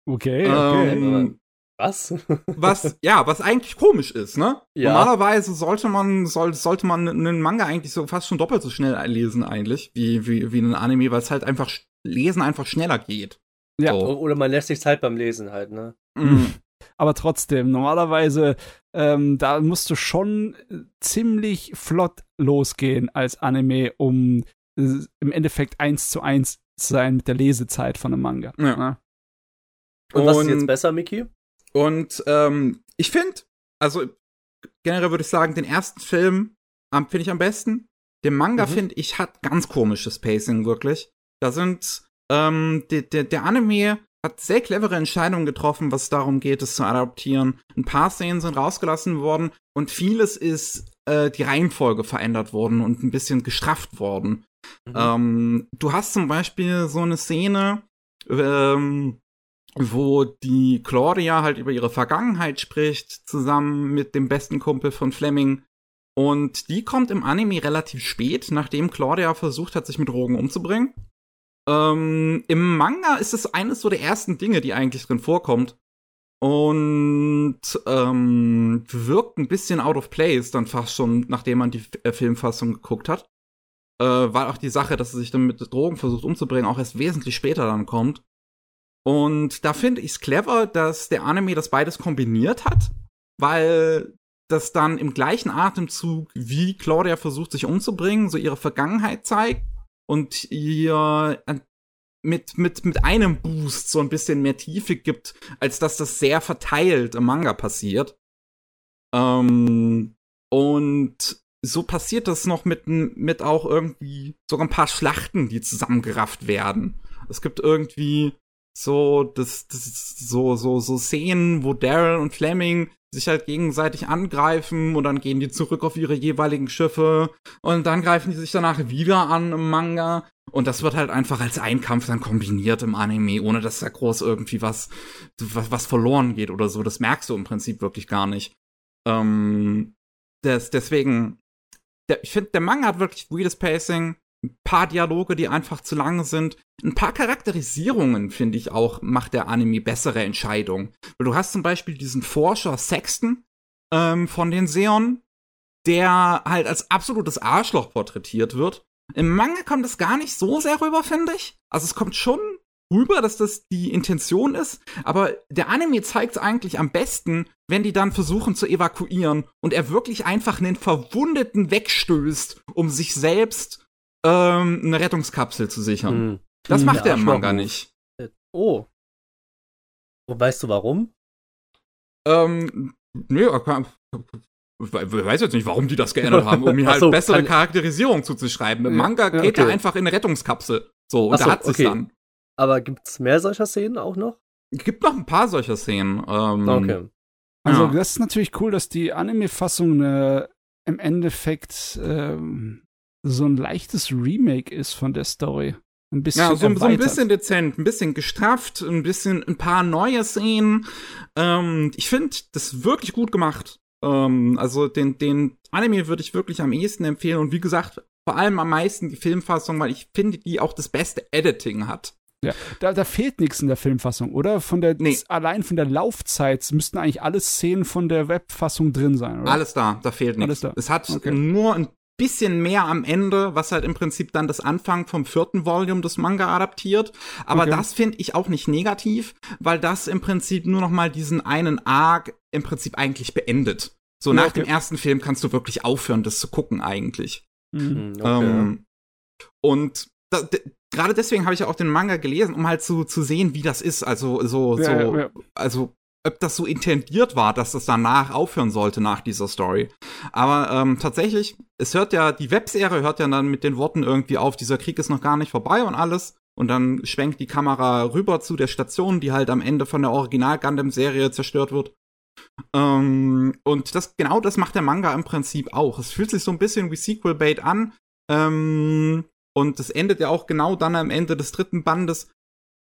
Okay, okay. Ähm, Was? was, ja, was eigentlich komisch ist, ne? Ja. Normalerweise sollte man, soll, sollte man einen Manga eigentlich so fast schon doppelt so schnell lesen, eigentlich, wie, wie, wie einen Anime, weil es halt einfach, Lesen einfach schneller geht. Ja. So. Oder man lässt sich Zeit beim Lesen halt, ne? Mhm. Aber trotzdem, normalerweise, ähm, da musst du schon äh, ziemlich flott losgehen als Anime, um äh, im Endeffekt eins zu eins zu sein mit der Lesezeit von einem Manga. Ja. Ne? Und, was ist Und- jetzt besser, Miki? Und ähm, ich finde, also generell würde ich sagen, den ersten Film ähm, finde ich am besten. Der Manga, Mhm. finde ich, hat ganz komisches Pacing, wirklich. Da sind, ähm, der, der, der Anime hat sehr clevere Entscheidungen getroffen, was darum geht, es zu adaptieren. Ein paar Szenen sind rausgelassen worden und vieles ist äh, die Reihenfolge verändert worden und ein bisschen gestrafft worden. Mhm. Ähm, du hast zum Beispiel so eine Szene, ähm, wo die Claudia halt über ihre Vergangenheit spricht, zusammen mit dem besten Kumpel von Fleming. Und die kommt im Anime relativ spät, nachdem Claudia versucht hat, sich mit Drogen umzubringen. Ähm, Im Manga ist es eines so der ersten Dinge, die eigentlich drin vorkommt. Und ähm, wirkt ein bisschen out of place dann fast schon, nachdem man die äh, Filmfassung geguckt hat. Äh, weil auch die Sache, dass sie sich dann mit Drogen versucht umzubringen, auch erst wesentlich später dann kommt. Und da finde ich es clever, dass der Anime das beides kombiniert hat, weil das dann im gleichen Atemzug, wie Claudia versucht, sich umzubringen, so ihre Vergangenheit zeigt und ihr äh, mit, mit, mit einem Boost so ein bisschen mehr Tiefe gibt, als dass das sehr verteilt im Manga passiert. Ähm, und so passiert das noch mit, mit auch irgendwie sogar ein paar Schlachten, die zusammengerafft werden. Es gibt irgendwie so, das, das, so, so, so Szenen, wo Daryl und Fleming sich halt gegenseitig angreifen und dann gehen die zurück auf ihre jeweiligen Schiffe und dann greifen die sich danach wieder an im Manga und das wird halt einfach als Einkampf dann kombiniert im Anime, ohne dass da groß irgendwie was, was, was verloren geht oder so. Das merkst du im Prinzip wirklich gar nicht. Ähm, das, deswegen, der, ich finde, der Manga hat wirklich weirdes Pacing, ein paar Dialoge, die einfach zu lang sind. Ein paar Charakterisierungen, finde ich auch, macht der Anime bessere Entscheidungen. Weil du hast zum Beispiel diesen Forscher Sexton ähm, von den Seon, der halt als absolutes Arschloch porträtiert wird. Im Manga kommt das gar nicht so sehr rüber, finde ich. Also es kommt schon rüber, dass das die Intention ist, aber der Anime zeigt es eigentlich am besten, wenn die dann versuchen zu evakuieren und er wirklich einfach einen Verwundeten wegstößt, um sich selbst ähm, eine Rettungskapsel zu sichern. Hm. Das Hm, macht der er im Manga nicht. Oh. Und weißt du warum? Ähm, nee, okay. ich weiß jetzt nicht, warum die das geändert haben, um ihm halt so, bessere Charakterisierung zuzuschreiben. Im Ja, Manga ja, geht okay. er einfach in eine Rettungskapsel. So, und Ach so, da hat sie's okay. dann. Aber gibt's mehr solcher Szenen auch noch? Gibt noch ein paar solcher Szenen. Ähm, Okay. Also, Ja. das ist natürlich cool, dass die Anime-Fassung äh, im Endeffekt ähm, so ein leichtes Remake ist von der Story. Ein bisschen Ja, so, so ein bisschen dezent, ein bisschen gestrafft, ein bisschen ein paar neue Szenen. Ähm, ich finde das wirklich gut gemacht. Ähm, also den, den Anime würde ich wirklich am ehesten empfehlen und wie gesagt, vor allem am meisten die Filmfassung, weil ich finde, die auch das beste Editing hat. Da, da fehlt nichts in der Filmfassung, oder? Von der, Nee. Allein von der Laufzeit müssten eigentlich alle Szenen von der Webfassung drin sein, oder? Alles da, da fehlt Alles nichts. da. Es hat Okay. nur ein bisschen mehr am Ende, was halt im Prinzip dann das Anfang vom vierten Volume des Manga adaptiert. Aber Okay. das finde ich auch nicht negativ, weil das im Prinzip nur noch mal diesen einen Arc im Prinzip eigentlich beendet. So Ja, nach okay. dem ersten Film kannst du wirklich aufhören, das zu gucken eigentlich. Mhm. Hm, okay. Ähm, und da, de, gerade deswegen habe ich ja auch den Manga gelesen, um halt zu, zu sehen, wie das ist. Also so, Ja, so, ja, ja. also ob das so intendiert war, dass das danach aufhören sollte nach dieser Story. Aber ähm, tatsächlich, es hört ja, die Webserie hört ja dann mit den Worten irgendwie auf, dieser Krieg ist noch gar nicht vorbei und alles. Und dann schwenkt die Kamera rüber zu der Station, die halt am Ende von der Original Gundam-Serie zerstört wird. Ähm, und das, genau das macht der Manga im Prinzip auch. Es fühlt sich so ein bisschen wie Sequel-Bait an. Ähm, und das endet ja auch genau dann am Ende des dritten Bandes.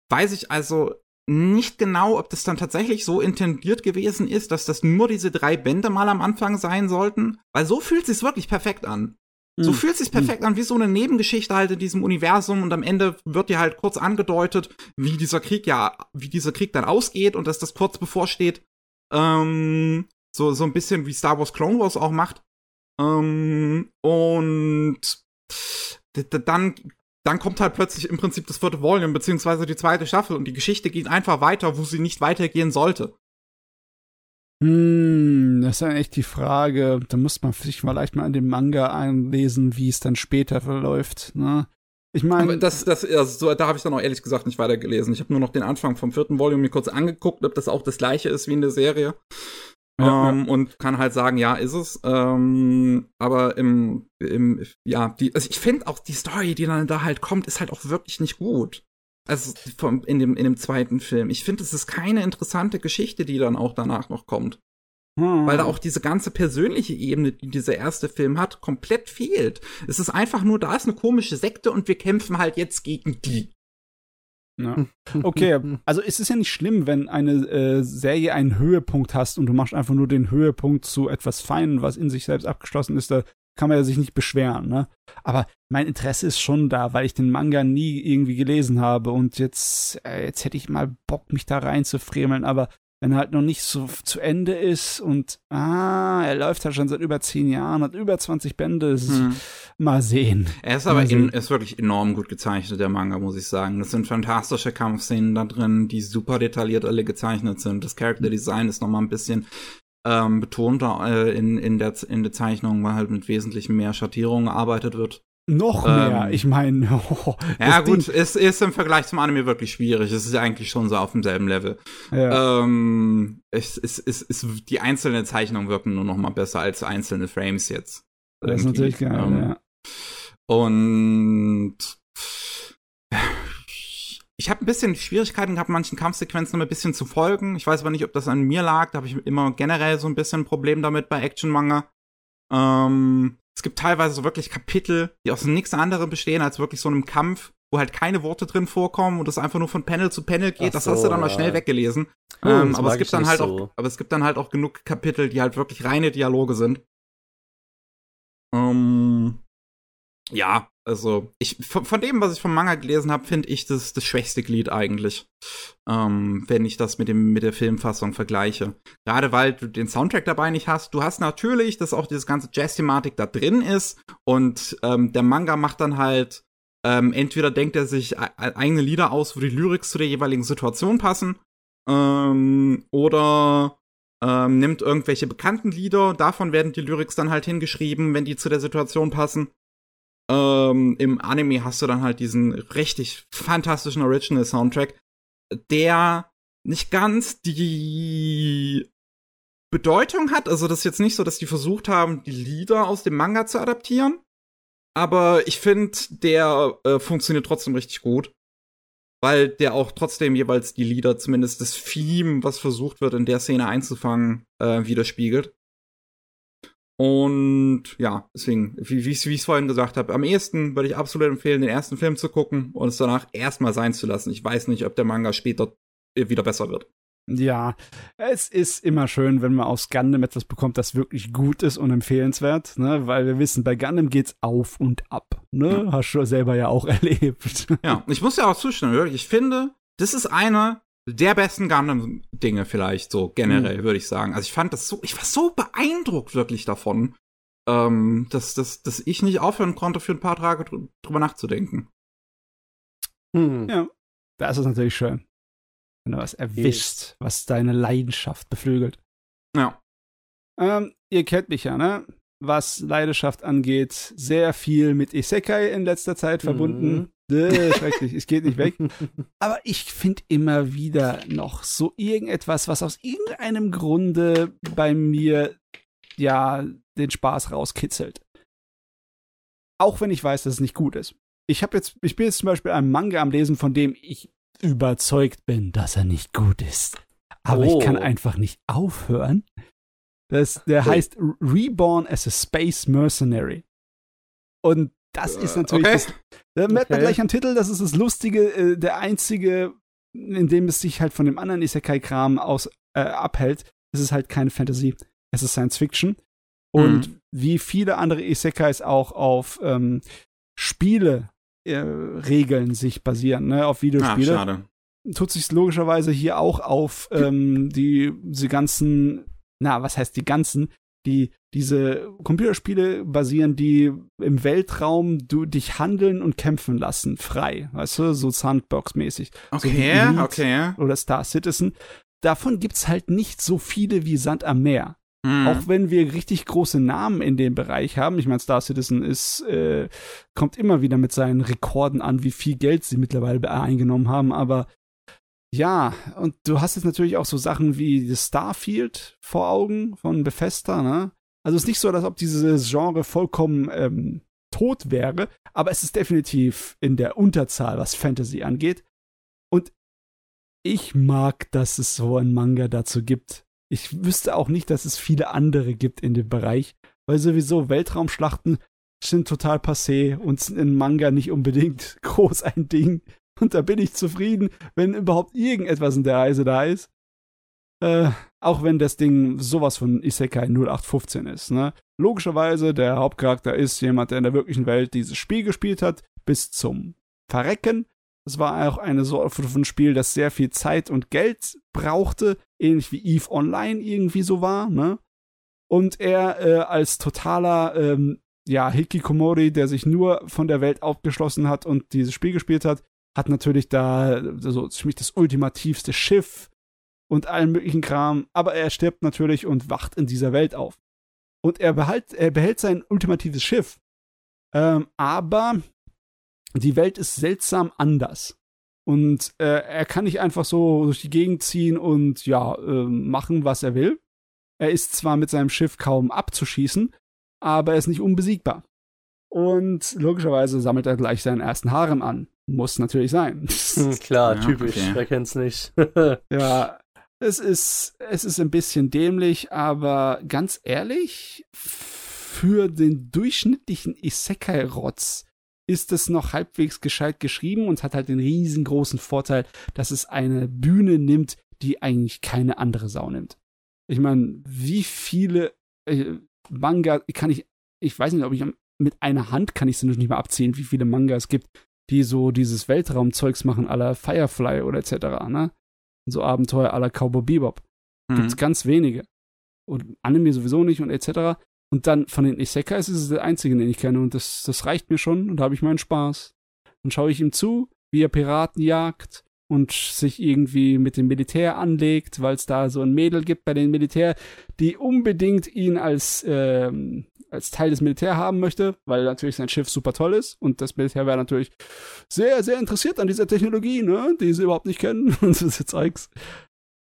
weiß ich also nicht genau, ob das dann tatsächlich so intendiert gewesen ist, dass das nur diese drei Bände mal am Anfang sein sollten. Weil so fühlt es sich wirklich perfekt an. So Hm. fühlt es sich perfekt an, wie so eine Nebengeschichte halt in diesem Universum und am Ende wird dir halt kurz angedeutet, wie dieser Krieg ja, wie dieser Krieg dann ausgeht und dass das kurz bevorsteht. Ähm, so, so ein bisschen wie Star Wars Clone Wars auch macht. Ähm, und dann, dann kommt halt plötzlich im Prinzip das vierte Volume, beziehungsweise die zweite Staffel und die Geschichte geht einfach weiter, wo sie nicht weitergehen sollte. Hm, das ist dann echt die Frage. Da muss man sich vielleicht mal in den Manga einlesen, wie es dann später verläuft. Ne? Ich meine, das, das, also, so, da habe ich dann auch ehrlich gesagt nicht weitergelesen. Ich habe nur noch den Anfang vom vierten Volume mir kurz angeguckt, ob das auch das gleiche ist wie in der Serie. Ja, ähm, Und kann halt sagen, ja, ist es. Ähm, aber im, im, ja, die, also ich finde auch die Story, die dann da halt kommt, ist halt auch wirklich nicht gut. Also vom, in, dem, in dem zweiten Film. Ich finde, es ist keine interessante Geschichte, die dann auch danach noch kommt. hm, Weil da auch diese ganze persönliche Ebene, die dieser erste Film hat, komplett fehlt. Es ist einfach nur, da ist eine komische Sekte und wir kämpfen halt jetzt gegen die. Ja. Okay, also es ist ja nicht schlimm, wenn eine äh, Serie einen Höhepunkt hast und du machst einfach nur den Höhepunkt zu etwas Feinen, was in sich selbst abgeschlossen ist. Da kann man ja sich nicht beschweren, ne? Aber mein Interesse ist schon da, weil ich den Manga nie irgendwie gelesen habe und jetzt, äh, jetzt hätte ich mal Bock, mich da reinzufremeln, aber wenn er halt noch nicht so zu Ende ist und ah, er läuft halt schon seit über zehn Jahren, hat über 20 Bände, Hm. mal sehen. Er ist aber in, ist wirklich enorm gut gezeichnet, der Manga, muss ich sagen. Das sind fantastische Kampfszenen da drin, die super detailliert alle gezeichnet sind. Das Character Design ist noch mal ein bisschen ähm, betonter äh, in, in, der, in der Zeichnung, weil halt mit wesentlich mehr Schattierungen gearbeitet wird. Noch Ähm, mehr, ich meine, oh, Ja, Ding- gut, ist, ist im Vergleich zum Anime wirklich schwierig. Es ist eigentlich schon so auf demselben Level. ja. Ähm, es, es, es, es, die einzelnen Zeichnungen wirken nur noch mal besser als einzelne Frames jetzt. das ist natürlich geil, Ähm, ja. Und ich habe ein bisschen Schwierigkeiten gehabt, manchen Kampfsequenzen ein bisschen zu folgen. Ich weiß aber nicht, ob das an mir lag. Da habe ich immer generell so ein bisschen ein Problem damit bei Action-Manga. Ähm, es gibt teilweise so wirklich Kapitel, die aus nichts anderem bestehen als wirklich so einem Kampf, wo halt keine Worte drin vorkommen und es einfach nur von Panel zu Panel geht. Ach das so, hast du dann mal ja. schnell weggelesen. Oh, ähm, aber es gibt dann halt so. auch, aber es gibt dann halt auch genug Kapitel, die halt wirklich reine Dialoge sind. Ähm, ja, also ich von, dem, was ich vom Manga gelesen habe, finde ich das das schwächste Glied eigentlich, ähm, wenn ich das mit dem mit der Filmfassung vergleiche. Gerade weil du den Soundtrack dabei nicht hast. Du hast natürlich, dass auch diese ganze Jazz-Thematik da drin ist und ähm, der Manga macht dann halt ähm, entweder denkt er sich e eigene Lieder aus, wo die Lyrics zu der jeweiligen Situation passen, ähm, oder ähm, nimmt irgendwelche bekannten Lieder, davon werden die Lyrics dann halt hingeschrieben, wenn die zu der Situation passen. Ähm, Im Anime hast du dann halt diesen richtig fantastischen Original-Soundtrack, der nicht ganz die Bedeutung hat. Also das ist jetzt nicht so, dass die versucht haben, die Lieder aus dem Manga zu adaptieren. Aber ich finde, der äh, funktioniert trotzdem richtig gut. Weil der auch trotzdem jeweils die Lieder, zumindest das Theme, was versucht wird, in der Szene einzufangen, äh, widerspiegelt. Und ja, deswegen, wie, wie, ich es vorhin gesagt habe, am ehesten würde ich absolut empfehlen, den ersten Film zu gucken und es danach erstmal sein zu lassen. Ich weiß nicht, ob der Manga später wieder besser wird. Ja, es ist immer schön, wenn man aus Gundam etwas bekommt, das wirklich gut ist und empfehlenswert, ne? Weil wir wissen, bei Gundam geht's auf und ab, ne? Hast du selber ja auch erlebt. Ja, ich muss ja auch zustimmen, wirklich. Ich finde, das ist eine der besten Gundam-Dinge vielleicht so generell, würde ich sagen. Also ich fand das so, ich war so beeindruckt wirklich davon, ähm, dass, dass, dass ich nicht aufhören konnte, für ein paar Tage dr drüber nachzudenken. Hm. Ja, das ist natürlich schön. Wenn du was erwischst, was deine Leidenschaft beflügelt. Ja. Ähm, ihr kennt mich ja, ne? Was Leidenschaft angeht, sehr viel mit Isekai in letzter Zeit verbunden. Äh, schrecklich, es geht nicht weg. Aber ich finde immer wieder noch so irgendetwas, was aus irgendeinem Grunde bei mir ja den Spaß rauskitzelt. Auch wenn ich weiß, dass es nicht gut ist. Ich habe jetzt, ich bin jetzt zum Beispiel einen Manga am Lesen, von dem ich überzeugt bin, dass er nicht gut ist. Aber Oh. ich kann einfach nicht aufhören. Das, der Ui. heißt Reborn as a Space Mercenary. Und das ist natürlich okay. das, da merkt man Okay. gleich am Titel, das ist das Lustige, äh, der einzige indem es sich halt von dem anderen Isekai-Kram aus äh, abhält, ist es halt keine Fantasy, es ist Science Fiction. Und mhm. wie viele andere Isekais auch auf ähm, Spiele äh, Regeln sich basieren, ne, auf Videospiele. Ah, schade. Tut sich logischerweise hier auch auf ähm, die, diese ganzen, na, was heißt die ganzen? Die, diese Computerspiele basieren, die im Weltraum du dich handeln und kämpfen lassen, frei, weißt du, so Sandbox-mäßig. Okay, so okay. Oder Star Citizen. Davon gibt's halt nicht so viele wie Sand am Meer. Mhm. Auch wenn wir richtig große Namen in dem Bereich haben. Ich meine, Star Citizen ist, äh, kommt immer wieder mit seinen Rekorden an, wie viel Geld sie mittlerweile eingenommen haben, aber ja, und du hast jetzt natürlich auch so Sachen wie Starfield vor Augen von Bethesda, ne? Also es ist nicht so, als ob dieses Genre vollkommen ähm, tot wäre, aber es ist definitiv in der Unterzahl, was Fantasy angeht. Und ich mag, dass es so ein Manga dazu gibt. Ich wüsste auch nicht, dass es viele andere gibt in dem Bereich, weil sowieso Weltraumschlachten sind total passé und in Manga nicht unbedingt groß ein Ding. Und da bin ich zufrieden, wenn überhaupt irgendetwas in der Reise da ist. Äh, auch wenn das Ding sowas von Isekai 0815 ist, ne? Logischerweise, der Hauptcharakter ist jemand, der in der wirklichen Welt dieses Spiel gespielt hat, bis zum Verrecken. Es war auch eine Sorte von Spiel, das sehr viel Zeit und Geld brauchte, ähnlich wie Eve Online irgendwie so war, ne? Und er äh, als totaler, ähm, ja, Hikikomori, der sich nur von der Welt aufgeschlossen hat und dieses Spiel gespielt hat, hat natürlich da so ziemlich das ultimativste Schiff und allen möglichen Kram, aber er stirbt natürlich und wacht in dieser Welt auf. Und er, behalt, er behält sein ultimatives Schiff. Ähm, aber die Welt ist seltsam anders. Und äh, er kann nicht einfach so durch die Gegend ziehen und ja, äh, machen, was er will. Er ist zwar mit seinem Schiff kaum abzuschießen, aber er ist nicht unbesiegbar. Und logischerweise sammelt er gleich seinen ersten Harem an. Muss natürlich sein. Hm, klar, Ja, typisch. okay. Wer kennt's nicht? ja, es ist, es ist ein bisschen dämlich, aber ganz ehrlich, für den durchschnittlichen Isekai-Rotz ist es noch halbwegs gescheit geschrieben und hat halt den riesengroßen Vorteil, dass es eine Bühne nimmt, die eigentlich keine andere Sau nimmt. Ich meine, wie viele äh, Manga kann ich, ich weiß nicht, ob ich mit einer Hand kann ich sie noch nicht mal abzählen, wie viele Manga es gibt, die so dieses Weltraumzeugs machen, aller Firefly oder etc., ne? So Abenteuer aller Cowboy Bebop. Hm. Gibt's ganz wenige. Und Anime sowieso nicht und etc. Und dann von den Isekais ist es der einzige, den ich kenne. Und das, das reicht mir schon und da habe ich meinen Spaß. Dann schaue ich ihm zu, wie er Piraten jagt und sich irgendwie mit dem Militär anlegt, weil es da so ein Mädel gibt bei den Militär, die unbedingt ihn als, ähm, als Teil des Militär haben möchte, weil natürlich sein Schiff super toll ist und das Militär wäre natürlich sehr, sehr interessiert an dieser Technologie, ne, die sie überhaupt nicht kennen und so Zeugs.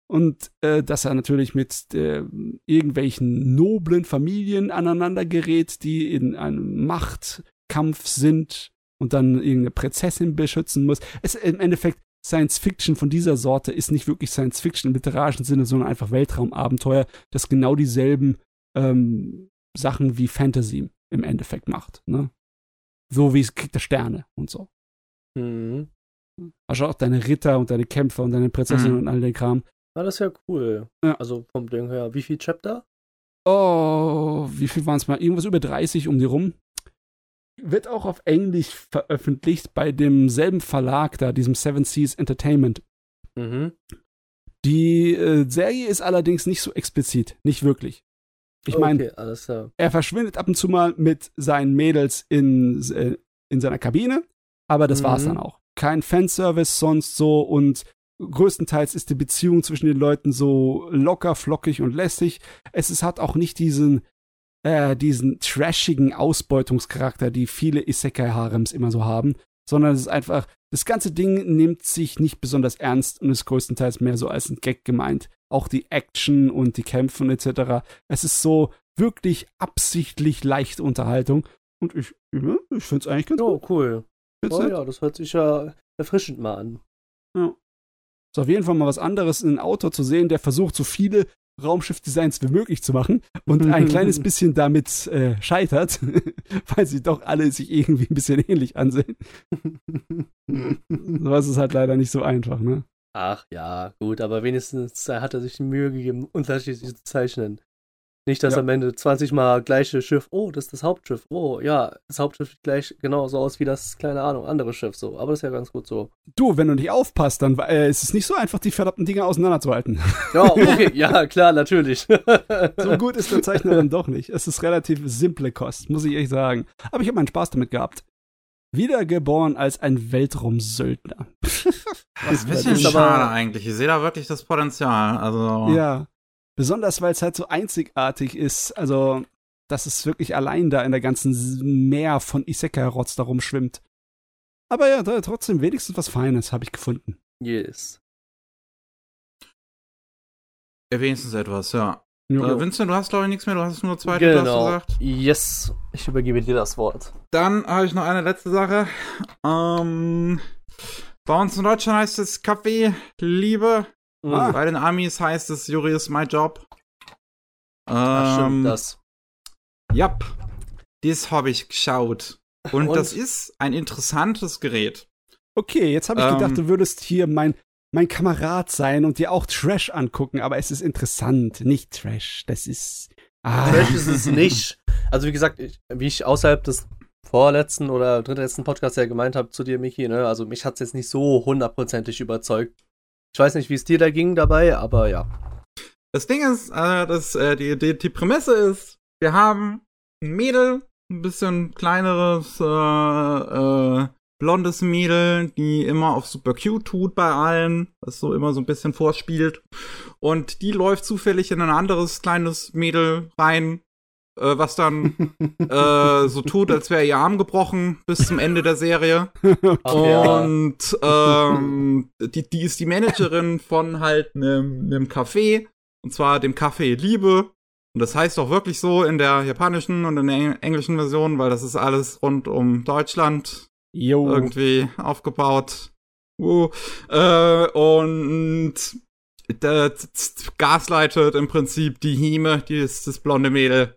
Und äh, dass er natürlich mit äh, irgendwelchen noblen Familien aneinander gerät, die in einem Machtkampf sind und dann irgendeine Prinzessin beschützen muss. Es im Endeffekt Science Fiction von dieser Sorte ist nicht wirklich Science Fiction im literarischen Sinne, sondern einfach Weltraumabenteuer, das genau dieselben ähm, Sachen wie Fantasy im Endeffekt macht. Ne? So wie es Krieg der Sterne und so. mhm. Du auch deine Ritter und deine Kämpfer und deine Prinzessin Mhm. und all den Kram. Na, das ist ja cool. Ja. Also vom Ding her, wie viel Chapter? Oh, wie viel waren es mal? Irgendwas über 30 um die rum. Wird auch auf Englisch veröffentlicht bei demselben Verlag da, diesem Seven Seas Entertainment. Mhm. Die äh, Serie ist allerdings nicht so explizit, nicht wirklich. Ich meine, okay, er verschwindet ab und zu mal mit seinen Mädels in, äh, in seiner Kabine, aber das Mhm. war's dann auch. Kein Fanservice sonst so und größtenteils ist die Beziehung zwischen den Leuten so locker, flockig und lässig. Es ist, hat auch nicht diesen, äh, diesen trashigen Ausbeutungscharakter, die viele Isekai-Harems immer so haben, sondern es ist einfach, das ganze Ding nimmt sich nicht besonders ernst und ist größtenteils mehr so als ein Gag gemeint. Auch die Action und die Kämpfe und etc. Es ist so wirklich absichtlich leichte Unterhaltung. Und ich, ja, ich finde es eigentlich ganz Oh, gut. cool. Find's Oh nett. ja, das hört sich ja erfrischend mal an. Ist auf jeden Fall mal was anderes, einen Autor zu sehen, der versucht, so viele Raumschiff-Designs wie möglich zu machen und ein kleines bisschen damit äh, scheitert, weil sie doch alle sich irgendwie ein bisschen ähnlich ansehen. Sowas ist halt leider nicht so einfach, ne? Ach ja, gut, aber wenigstens hat er sich die Mühe gegeben, unterschiedlich zu zeichnen. Nicht, dass Ja. am Ende 20 Mal gleiche Schiff, oh, das ist das Hauptschiff, oh, ja, das Hauptschiff sieht gleich genauso aus wie das, keine Ahnung, andere Schiff, so. Aber das ist ja ganz gut so. Du, wenn du nicht aufpasst, dann äh, ist es nicht so einfach, die verdammten Dinge auseinanderzuhalten. Ja, okay, ja, klar, natürlich. so gut ist der Zeichner dann doch nicht. Es ist relativ simple Kost, muss ich ehrlich sagen. Aber ich habe meinen Spaß damit gehabt. Wiedergeboren als ein Weltraumsöldner. Das ist ein bisschen schade eigentlich. Ich sehe da wirklich das Potenzial. Also, Ja. Besonders, weil es halt so einzigartig ist. Also, dass es wirklich allein da in der ganzen Meer von Isekai-Rotz da rumschwimmt. Aber ja, trotzdem wenigstens was Feines habe ich gefunden. yes. wenigstens etwas, ja. Äh, Vincent, du hast glaube ich nichts mehr, du hast nur zwei, die du hast Genau. gesagt. Yes. Ich übergebe dir das Wort. Dann habe ich noch eine letzte Sache. Ähm, bei uns in Deutschland heißt es Kaffee Liebe. Ah. Bei den Amis heißt es Juri is my job. Ach, stimmt, Ähm, das. Yep. Das habe ich geschaut. Und, Und? das ist ein interessantes Gerät. Okay, jetzt habe ich Ähm. gedacht, du würdest hier mein, mein Kamerad sein und dir auch Trash angucken, aber es ist interessant, nicht Trash. Das ist. Ah, Trash ist es nicht. Also wie gesagt, ich, wie ich außerhalb des vorletzten oder drittletzten Podcasts ja gemeint habe zu dir, Miki, ne, also mich hat's jetzt nicht so hundertprozentig überzeugt. Ich weiß nicht, wie es dir da ging dabei, aber ja. Das Ding ist, äh, das, äh, die, die, die Prämisse ist, wir haben ein Mädel, ein bisschen kleineres, äh, äh, blondes Mädel, die immer auf super cute tut bei allen, das so immer so ein bisschen vorspielt. Und die läuft zufällig in ein anderes kleines Mädel rein, äh, was dann äh, so tut, als wäre ihr Arm gebrochen bis zum Ende der Serie. Ja. Und ähm, die, die ist die Managerin von halt einem Café. Und zwar dem Café Liebe. Und das heißt auch wirklich so in der japanischen und in der eng- englischen Version, weil das ist alles rund um Deutschland jo. irgendwie aufgebaut. Uh, äh, und das gasleitet im Prinzip die Hime, die ist das blonde Mädel,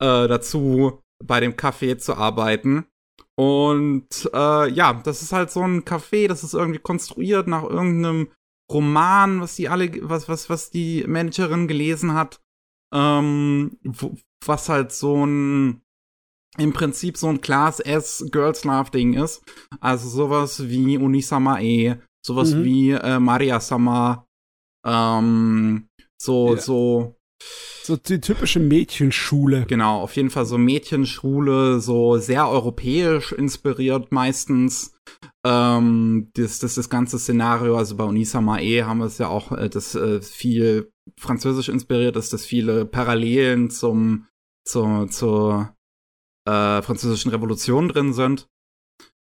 äh, dazu, bei dem Café zu arbeiten. Und äh, ja, das ist halt so ein Café, das ist irgendwie konstruiert nach irgendeinem Roman, was die alle, was, was, was die Managerin gelesen hat. Ähm, wo, was halt so ein im Prinzip so ein Class S Girls Love Ding ist. Also sowas wie Unisama E, sowas Mhm. wie äh, Maria Sama, ähm, so, Ja. so, So die typische Mädchenschule. genau, auf jeden Fall so Mädchenschule, so sehr europäisch inspiriert meistens. Ähm, das, das, das ganze Szenario, also bei Unisama E haben wir es ja auch, äh, das äh, viel französisch inspiriert ist, dass viele Parallelen zum, zur, zur äh, französischen Revolution drin sind.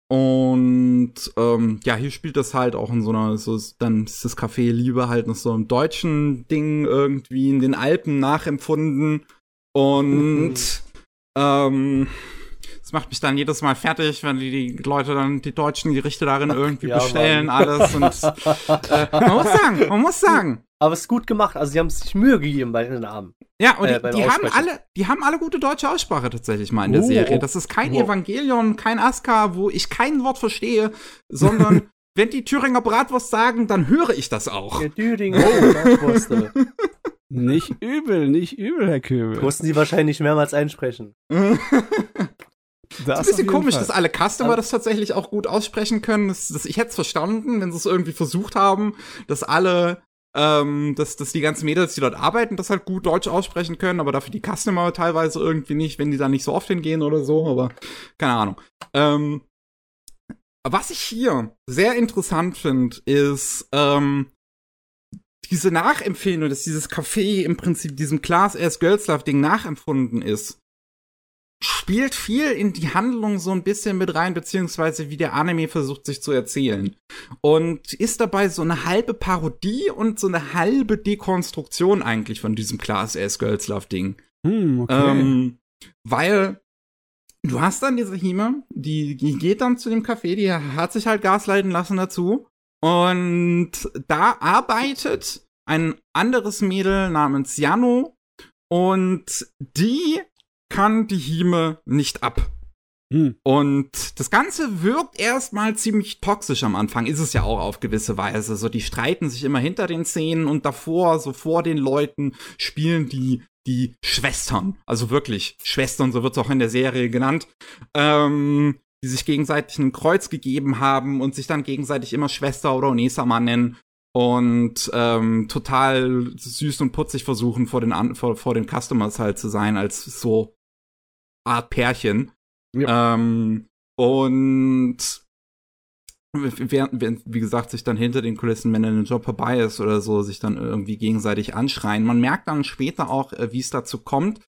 Und ähm, ja, hier spielt das halt auch in so einer, so ist, dann ist das Café Liebe halt noch so im deutschen Ding irgendwie in den Alpen nachempfunden. Und ähm, das macht mich dann jedes Mal fertig, wenn die, die Leute dann die deutschen Gerichte darin irgendwie ja, bestellen, Mann. alles. Und äh, man muss sagen, man muss sagen, Aber es ist gut gemacht, also sie haben sich Mühe gegeben bei den Namen. ja, und Äh, die, haben alle, die haben alle gute deutsche Aussprache tatsächlich mal in der Oh, Serie. Das ist kein Oh. Evangelion, kein Aska, wo ich kein Wort verstehe, sondern wenn die Thüringer Bratwurst sagen, dann höre ich das auch. Der Düringer Bratwurste. Nicht übel, nicht übel, Herr Köbel. Mussten sie wahrscheinlich mehrmals einsprechen. ist Das ein auf bisschen komisch, Fall. dass alle Customer Aber- das tatsächlich auch gut aussprechen können. Das, das, ich hätte es verstanden, wenn sie es irgendwie versucht haben, dass alle, ähm, dass, dass die ganzen Mädels, die dort arbeiten, das halt gut Deutsch aussprechen können, aber dafür die Customer teilweise irgendwie nicht, wenn die da nicht so oft hingehen oder so, aber keine Ahnung. Ähm, was ich hier sehr interessant finde, ist, ähm, diese Nachempfehlung, dass dieses Café im Prinzip diesem Class S Girls Love Ding nachempfunden ist, spielt viel in die Handlung so ein bisschen mit rein, beziehungsweise wie der Anime versucht sich zu erzählen. Und ist dabei so eine halbe Parodie und so eine halbe Dekonstruktion eigentlich von diesem Class S Girls Love Ding. Hm, okay. Ähm, weil du hast dann diese Hime, die, die geht dann zu dem Café, die hat sich halt Gas leiten lassen dazu. Und da arbeitet ein anderes Mädel namens Jano und die kann die Hime nicht ab. Hm. Und das Ganze wirkt erstmal ziemlich toxisch am Anfang, ist es ja auch auf gewisse Weise. So, die streiten sich immer hinter den Szenen und davor, so vor den Leuten, spielen die die Schwestern, also wirklich Schwestern, so wird es auch in der Serie genannt, ähm, die sich gegenseitig ein Kreuz gegeben haben und sich dann gegenseitig immer Schwester oder Onesama nennen und ähm, total süß und putzig versuchen vor den vor, vor den Customers halt zu sein als so Art Pärchen. Ja. Ähm, und während, wie gesagt, sich dann hinter den Kulissen, wenn ein Job vorbei ist oder so, sich dann irgendwie gegenseitig anschreien. Man merkt dann später auch, äh, wie es dazu kommt,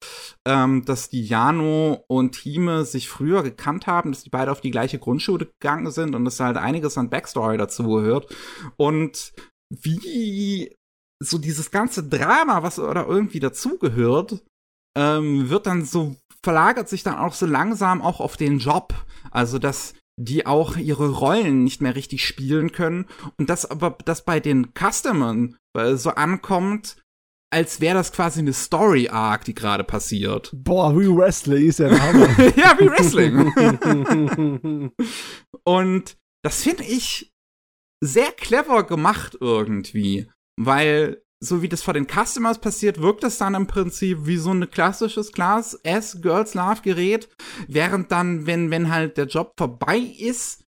ähm, dass die Jano und Hime sich früher gekannt haben, dass die beide auf die gleiche Grundschule gegangen sind und dass halt einiges an Backstory dazu gehört. Und wie so dieses ganze Drama, was oder irgendwie dazugehört, ähm, wird dann so, verlagert sich dann auch so langsam auch auf den Job. Also, dass die auch ihre Rollen nicht mehr richtig spielen können und das aber das bei den Customern äh, so ankommt, als wäre das quasi eine Story Arc, die gerade passiert. Boah, wie Wrestling ist ja der Hammer. ja, wie Wrestling. und das finde ich sehr clever gemacht irgendwie, weil so wie das vor den Customers passiert, wirkt es dann im Prinzip wie so ein klassisches Class S Girls Love Gerät, während dann, wenn, wenn halt der Job vorbei ist,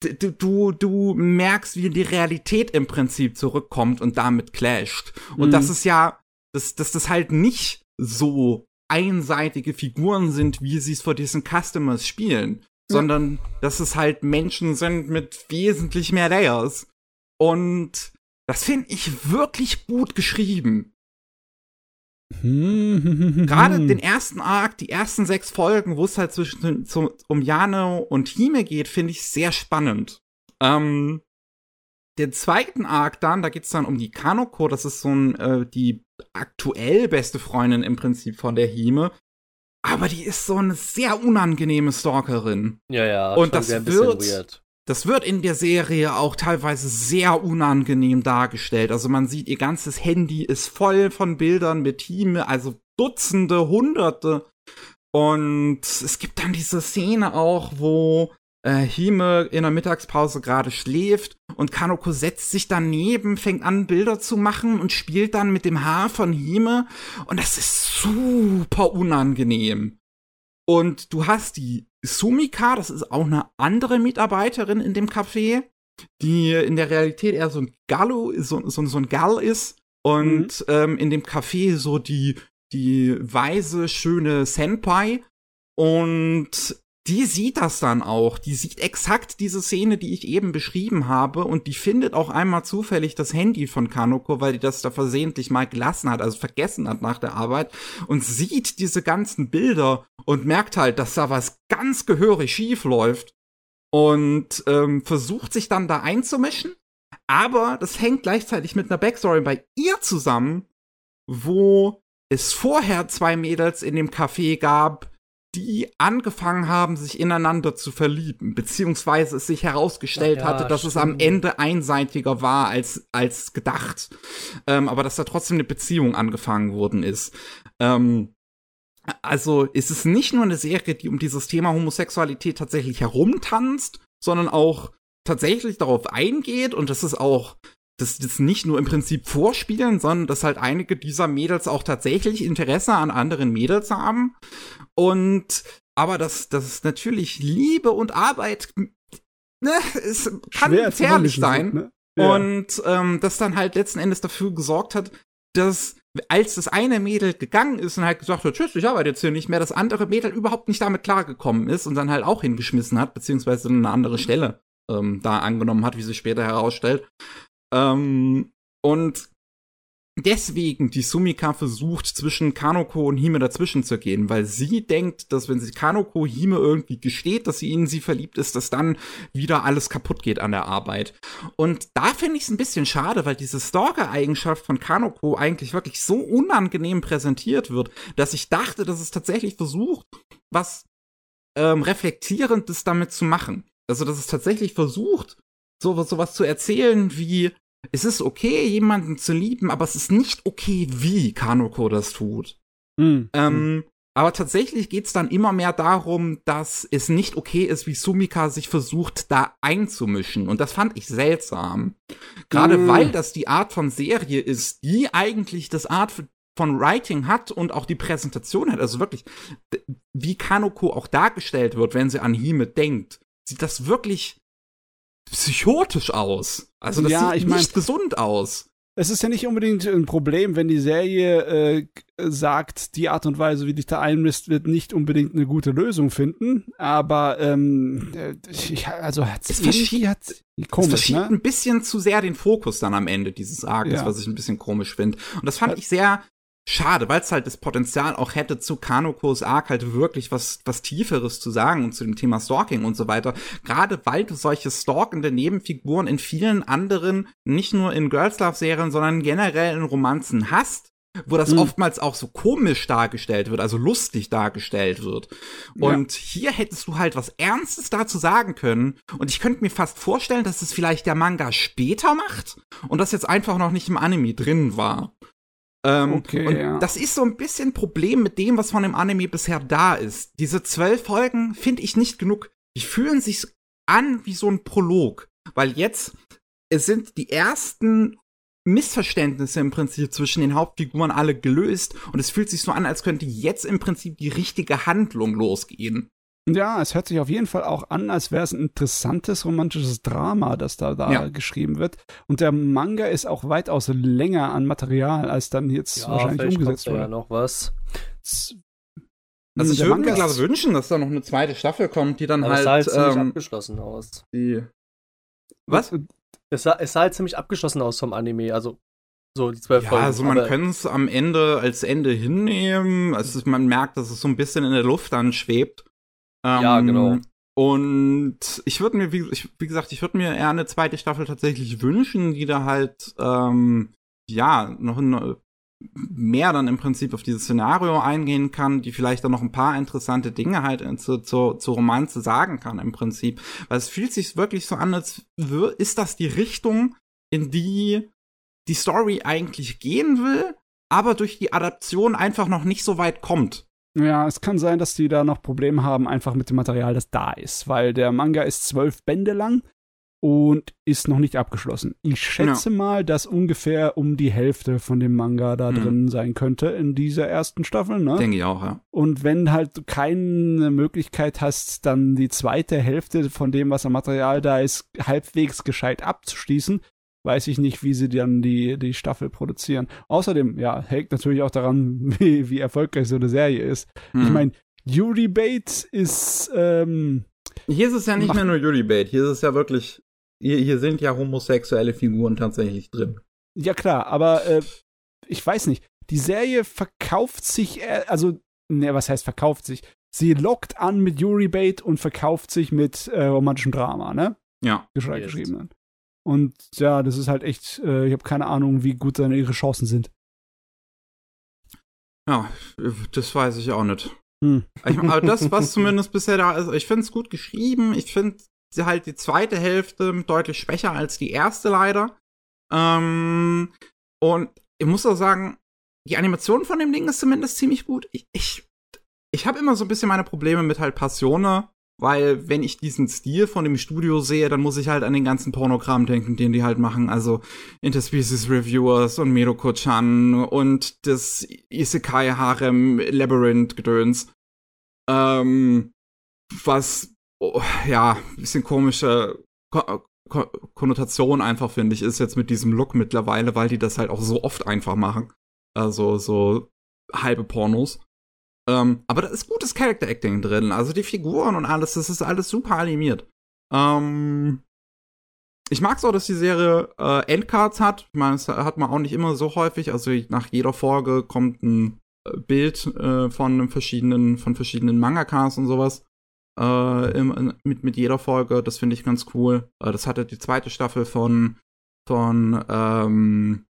du, du, du merkst, wie die Realität im Prinzip zurückkommt und damit clasht. Und mhm. das ist ja, dass, dass das halt nicht so einseitige Figuren sind, wie sie es vor diesen Customers spielen, ja. sondern dass es halt Menschen sind mit wesentlich mehr Layers. Und das finde ich wirklich gut geschrieben. Gerade den ersten Arc, die ersten sechs Folgen, wo es halt zwischen zum, um Jano und Hime geht, finde ich sehr spannend. Ähm, den zweiten Arc dann, da geht's dann um die Kanoko, das ist so ein, äh, die aktuell beste Freundin im Prinzip von der Hime. Aber die ist so eine sehr unangenehme Stalkerin. Ja, ja. Und das wird, das wird in der Serie auch teilweise sehr unangenehm dargestellt. Also man sieht, ihr ganzes Handy ist voll von Bildern mit Team, also Dutzende, Hunderte. Und es gibt dann diese Szene auch, wo äh, Hime in der Mittagspause gerade schläft und Kanoko setzt sich daneben, fängt an, Bilder zu machen und spielt dann mit dem Haar von Hime. Und das ist super unangenehm. Und du hast die Sumika, das ist auch eine andere Mitarbeiterin in dem Café, die in der Realität eher so ein Gallo, so, so, so ein Gall ist und mhm. ähm, in dem Café so die, die weise, schöne Senpai. Und die sieht das dann auch. Die sieht exakt diese Szene, die ich eben beschrieben habe. Und die findet auch einmal zufällig das Handy von Kanoko, weil die das da versehentlich mal gelassen hat, also vergessen hat nach der Arbeit. Und sieht diese ganzen Bilder und merkt halt, dass da was ganz gehörig schief läuft. Und ähm, versucht sich dann da einzumischen. Aber das hängt gleichzeitig mit einer Backstory bei ihr zusammen, wo es vorher zwei Mädels in dem Café gab, die angefangen haben, sich ineinander zu verlieben, beziehungsweise es sich herausgestellt ja, hatte, dass stimmt. es am Ende einseitiger war als, als gedacht. Ähm, aber dass da trotzdem eine Beziehung angefangen worden ist. Ähm, also ist es nicht nur eine Serie, die um dieses Thema Homosexualität tatsächlich herumtanzt, sondern auch tatsächlich darauf eingeht und das ist auch das, das nicht nur im Prinzip vorspielen, sondern dass halt einige dieser Mädels auch tatsächlich Interesse an anderen Mädels haben. Und aber dass das natürlich Liebe und Arbeit, ne, es kann Schwer gefährlich sein. Ne? Ja. Und ähm, das dann halt letzten Endes dafür gesorgt hat, dass als das eine Mädel gegangen ist und halt gesagt hat, tschüss, ich arbeite jetzt hier nicht mehr, das andere Mädel überhaupt nicht damit klargekommen ist und dann halt auch hingeschmissen hat, beziehungsweise eine andere Stelle ähm, da angenommen hat, wie sich später herausstellt. Ähm, und deswegen die Sumika versucht, zwischen Kanoko und Hime dazwischen zu gehen, weil sie denkt, dass wenn sie Kanoko Hime irgendwie gesteht, dass sie in sie verliebt ist, dass dann wieder alles kaputt geht an der Arbeit. Und da finde ich es ein bisschen schade, weil diese Stalker-Eigenschaft von Kanoko eigentlich wirklich so unangenehm präsentiert wird, dass ich dachte, dass es tatsächlich versucht, was ähm, Reflektierendes damit zu machen. Also, dass es tatsächlich versucht, so, sowas zu erzählen wie, es ist okay, jemanden zu lieben, aber es ist nicht okay, wie Kanoko das tut. Mhm. Ähm, Aber tatsächlich geht's dann immer mehr darum, dass es nicht okay ist, wie Sumika sich versucht, da einzumischen. Und das fand ich seltsam. Gerade Mm. weil das die Art von Serie ist, die eigentlich das Art von Writing hat und auch die Präsentation hat. Also wirklich, wie Kanoko auch dargestellt wird, wenn sie an Hime denkt, sieht das wirklich psychotisch aus. Also das Ja, sieht ich mein- nicht gesund aus. Es ist ja nicht unbedingt ein Problem, wenn die Serie äh, sagt, die Art und Weise, wie dich da einmisst, wird nicht unbedingt eine gute Lösung finden. Aber ähm, äh, ich, also hat Es verschiebt- hat Es komisch, verschiebt ne? ein bisschen zu sehr den Fokus dann am Ende dieses Arcs, Ja. was ich ein bisschen komisch finde. Und das fand ich sehr schade, weil es halt das Potenzial auch hätte, zu Kanokos Arc halt wirklich was, was Tieferes zu sagen und zu dem Thema Stalking und so weiter. Gerade weil du solche stalkende Nebenfiguren in vielen anderen, nicht nur in Girls Love Serien, sondern generell in Romanzen hast, wo das Mhm. oftmals auch so komisch dargestellt wird, also lustig dargestellt wird. Ja. Und hier hättest du halt was Ernstes dazu sagen können. Und ich könnte mir fast vorstellen, dass es vielleicht der Manga später macht und das jetzt einfach noch nicht im Anime drin war. Ähm, Okay, und ja. das ist so ein bisschen Problem mit dem, was von dem Anime bisher da ist. Diese zwölf Folgen finde ich nicht genug. Die fühlen sich an wie so ein Prolog. Weil jetzt, es sind die ersten Missverständnisse im Prinzip zwischen den Hauptfiguren alle gelöst und es fühlt sich so an, als könnte jetzt im Prinzip die richtige Handlung losgehen. Ja, es hört sich auf jeden Fall auch an, als wäre es ein interessantes romantisches Drama, das da, da Ja. geschrieben wird. Und der Manga ist auch weitaus länger an Material, als dann jetzt wahrscheinlich vielleicht umgesetzt wurde. ja noch was. Also ich Der würde mir ist- wünschen, dass da noch eine zweite Staffel kommt, die dann Aber es halt, sah halt ziemlich ähm, abgeschlossen aus. die Was? Es sah, es sah halt ziemlich abgeschlossen aus vom Anime, also so die zwölf Ja, Folgen. also man könnte es am Ende als Ende hinnehmen. Also man merkt, dass es so ein bisschen in der Luft dann schwebt. Ähm, Ja, genau. Und ich würde mir, wie, ich, wie gesagt, ich würde mir eher eine zweite Staffel tatsächlich wünschen, die da halt, ähm, ja, noch ein, mehr dann im Prinzip auf dieses Szenario eingehen kann, die vielleicht dann noch ein paar interessante Dinge halt in- zu, zu, zu Romanze sagen kann im Prinzip. Weil es fühlt sich wirklich so an, als ist das die Richtung, in die die Story eigentlich gehen will, aber durch die Adaption einfach noch nicht so weit kommt. Ja, es kann sein, dass die da noch Probleme haben, einfach mit dem Material, das da ist, weil der Manga ist zwölf Bände lang und ist noch nicht abgeschlossen. Ich schätze mal, dass ungefähr um die Hälfte von dem Manga da Mhm. drin sein könnte in dieser ersten Staffel, ne? Denke ich auch, ja. Und wenn halt du keine Möglichkeit hast, dann die zweite Hälfte von dem, was am Material da ist, halbwegs gescheit abzuschließen, weiß ich nicht, wie sie dann die, die Staffel produzieren. Außerdem, ja, hängt natürlich auch daran, wie, wie erfolgreich so eine Serie ist. Ich Hm. meine, Yuri Bait ist, ähm, Hier ist es ja nicht mehr nur Yuri Bait, hier ist es ja wirklich, hier, hier sind ja homosexuelle Figuren tatsächlich drin. ja klar, aber äh, ich weiß nicht, die Serie verkauft sich, äh, also, ne, was heißt verkauft sich? Sie lockt an mit Yuri Bait und verkauft sich mit äh, romantischem Drama, ne? Ja. geschrieben hat. Und ja, das ist halt echt, äh, ich habe keine Ahnung, wie gut dann ihre Chancen sind. Ja, das weiß ich auch nicht. Hm. Ich, aber das, was zumindest bisher da ist, ich finde es gut geschrieben. Ich finde sie halt die zweite Hälfte deutlich schwächer als die erste leider. Ähm, und ich muss auch sagen, die Animation von dem Ding ist zumindest ziemlich gut. Ich, ich, ich habe immer so ein bisschen meine Probleme mit halt Passione, weil wenn ich diesen Stil von dem Studio sehe, dann muss ich halt an den ganzen Pornokram denken, den die halt machen. Also Interspecies Reviewers und Medoko-chan und das Isekai Harem Labyrinth Gedöns. Ähm, was, oh, ja, bisschen komische Ko Ko Konnotation einfach, finde ich, ist jetzt mit diesem Look mittlerweile, weil die das halt auch so oft einfach machen. Also so halbe Pornos. Ähm, aber da ist gutes Character Acting drin. Also die Figuren und alles, das ist alles super animiert. Ähm, ich mag es auch, dass die Serie äh, Endcards hat. Ich meine, das hat man auch nicht immer so häufig. Also nach jeder Folge kommt ein äh, Bild äh, von verschiedenen, von verschiedenen Mangakas und sowas. Äh, im, mit, mit jeder Folge. Das finde ich ganz cool. Äh, das hatte die zweite Staffel von, von, ähm,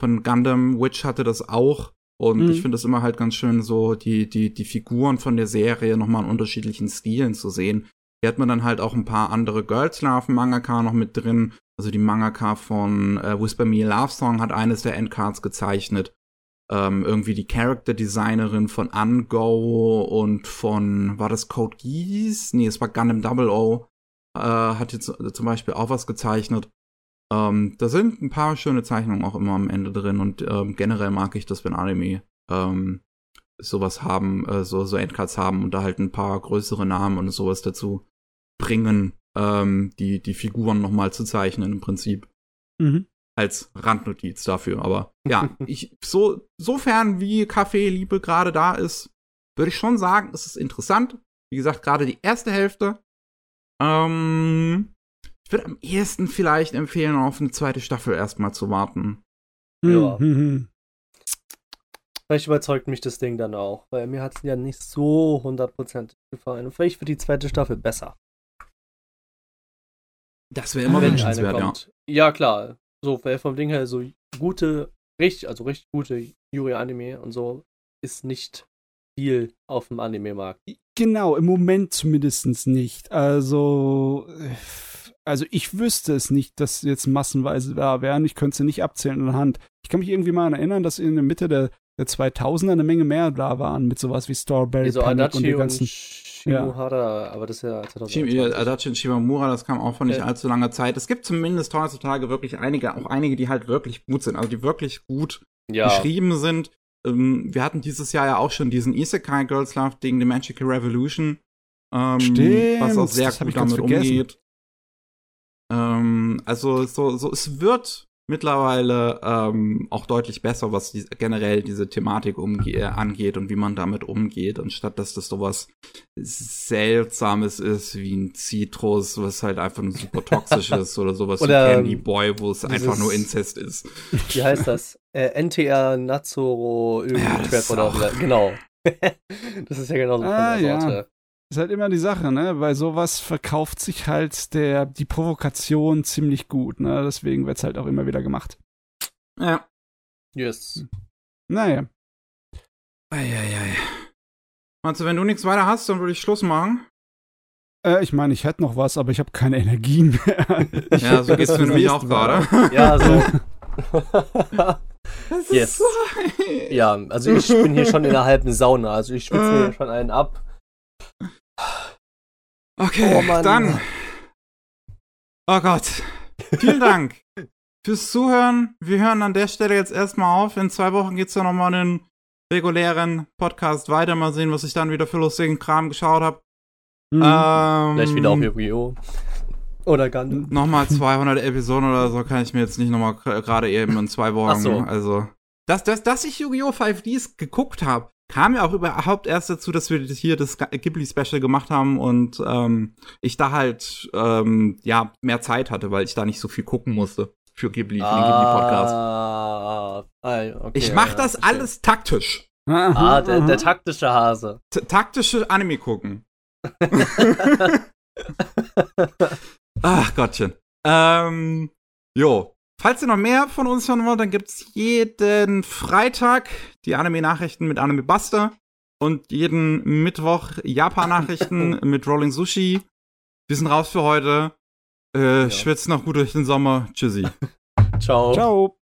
von Gundam Witch hatte das auch. Und Mhm. ich finde es immer halt ganz schön, so die, die, die Figuren von der Serie nochmal in unterschiedlichen Stilen zu sehen. Hier hat man dann halt auch ein paar andere Girls Love Mangaka noch mit drin. Also die Mangaka von äh, Whisper Me a Love Song hat eines der Endcards gezeichnet. ähm, irgendwie die Character Designerin von Ungo und von, war das Code Geass? Nee, es war Gundam Double O, äh, hat jetzt zum Beispiel auch was gezeichnet. Ähm, da sind ein paar schöne Zeichnungen auch immer am Ende drin und ähm, generell mag ich das, wenn Anime ähm, sowas haben, äh, so, so Endcards haben und da halt ein paar größere Namen und sowas dazu bringen, ähm, die, die Figuren nochmal zu zeichnen im Prinzip. Mhm. Als Randnotiz dafür. Aber ja, ich, so, sofern wie Kaffee-Liebe gerade da ist, würde ich schon sagen, es ist interessant. Wie gesagt, gerade die erste Hälfte. Ähm, ich würde am ehesten vielleicht empfehlen, auf eine zweite Staffel erstmal zu warten. Ja. Mhm. Vielleicht überzeugt mich das Ding dann auch, weil mir hat es ja nicht so hundertprozentig gefallen. Und vielleicht wird die zweite Staffel besser. Das wäre immer wenn wünschenswert, eine ja. kommt. Ja, klar. So, weil vom Ding her so gute, richtig, also richtig gute Yuri-Anime und so ist nicht viel auf dem Anime-Markt. Genau, im Moment zumindest nicht. Also, äh, also ich wüsste es nicht, dass jetzt massenweise da wären. Ich könnte sie nicht abzählen in der Hand. Ich kann mich irgendwie mal erinnern, dass in der Mitte der, der 2000er eine Menge mehr da waren mit sowas wie Strawberry Also Panic und die Adachi und, ganzen. Shimohara, aber das ist ja 2021. Shim- Adachi und Shimamura, das kam auch vor nicht Ja. allzu langer Zeit. Es gibt zumindest heutzutage wirklich einige, auch einige, die halt wirklich gut sind, also die wirklich gut ja. geschrieben sind. Ähm, wir hatten dieses Jahr ja auch schon diesen Isekai Girls Love Ding, The Magical Revolution, ähm, Stimmt, was auch sehr gut ich ganz damit vergessen. umgeht. Ähm, also so, so, es wird mittlerweile ähm, auch deutlich besser, was die, generell diese Thematik umge äh, angeht und wie man damit umgeht, anstatt dass das sowas Seltsames ist wie ein Zitrus, was halt einfach nur super toxisch ist oder sowas Oder, wie Candy Boy, wo es einfach nur Inzest ist. Wie heißt das? Äh, NTR Natsuro Ja, das irgendwas ist oder auch-. Genau. das ist ja genauso von Ah, der ja. Ist halt immer die Sache, ne? Bei sowas verkauft sich halt der, die Provokation ziemlich gut, ne? Deswegen wird's halt auch immer wieder gemacht. Ja. Yes. Naja. Eieiei. Also, wenn du nichts weiter hast, dann würde ich Schluss machen. Äh, ich meine, ich hätte noch was, aber ich habe keine Energien mehr. Ich Ja, so geht's mir nämlich auch gerade. Ja, so. Das Yes. so. ja, also ich bin hier schon in der halben Sauna. Also ich schwitze Äh. mir schon einen ab. Okay, Oh dann. Oh Gott. Vielen Dank fürs Zuhören. Wir hören an der Stelle jetzt erstmal auf. In zwei Wochen geht's dann nochmal einen regulären Podcast weiter. Mal sehen, was ich dann wieder für lustigen Kram geschaut habe. Mhm. Ähm, Vielleicht wieder auf Yu-Gi-Oh! Oder Gundam. Nochmal 200 Episoden oder so kann ich mir jetzt nicht nochmal gerade eben in zwei Wochen. So. Also, dass, dass, dass ich Yu-Gi-Oh! 5Ds geguckt habe, kam ja auch überhaupt erst dazu, dass wir hier das Ghibli-Special gemacht haben und ähm, ich da halt ähm, ja mehr Zeit hatte, weil ich da nicht so viel gucken musste für Ghibli, für den Ghibli-Podcast. Ah, ah, okay, Ich mach ja, das verstehe. alles taktisch. Ah, der, der taktische Hase. T taktische Anime gucken. Ach Gottchen. Ähm, jo. Falls ihr noch mehr von uns hören wollt, dann gibt's jeden Freitag die Anime-Nachrichten mit Anime Buster und jeden Mittwoch Japan-Nachrichten mit Rolling Sushi. Wir sind raus für heute. Äh, Ja. Schwitzt noch gut durch den Sommer. Tschüssi. Ciao. Ciao.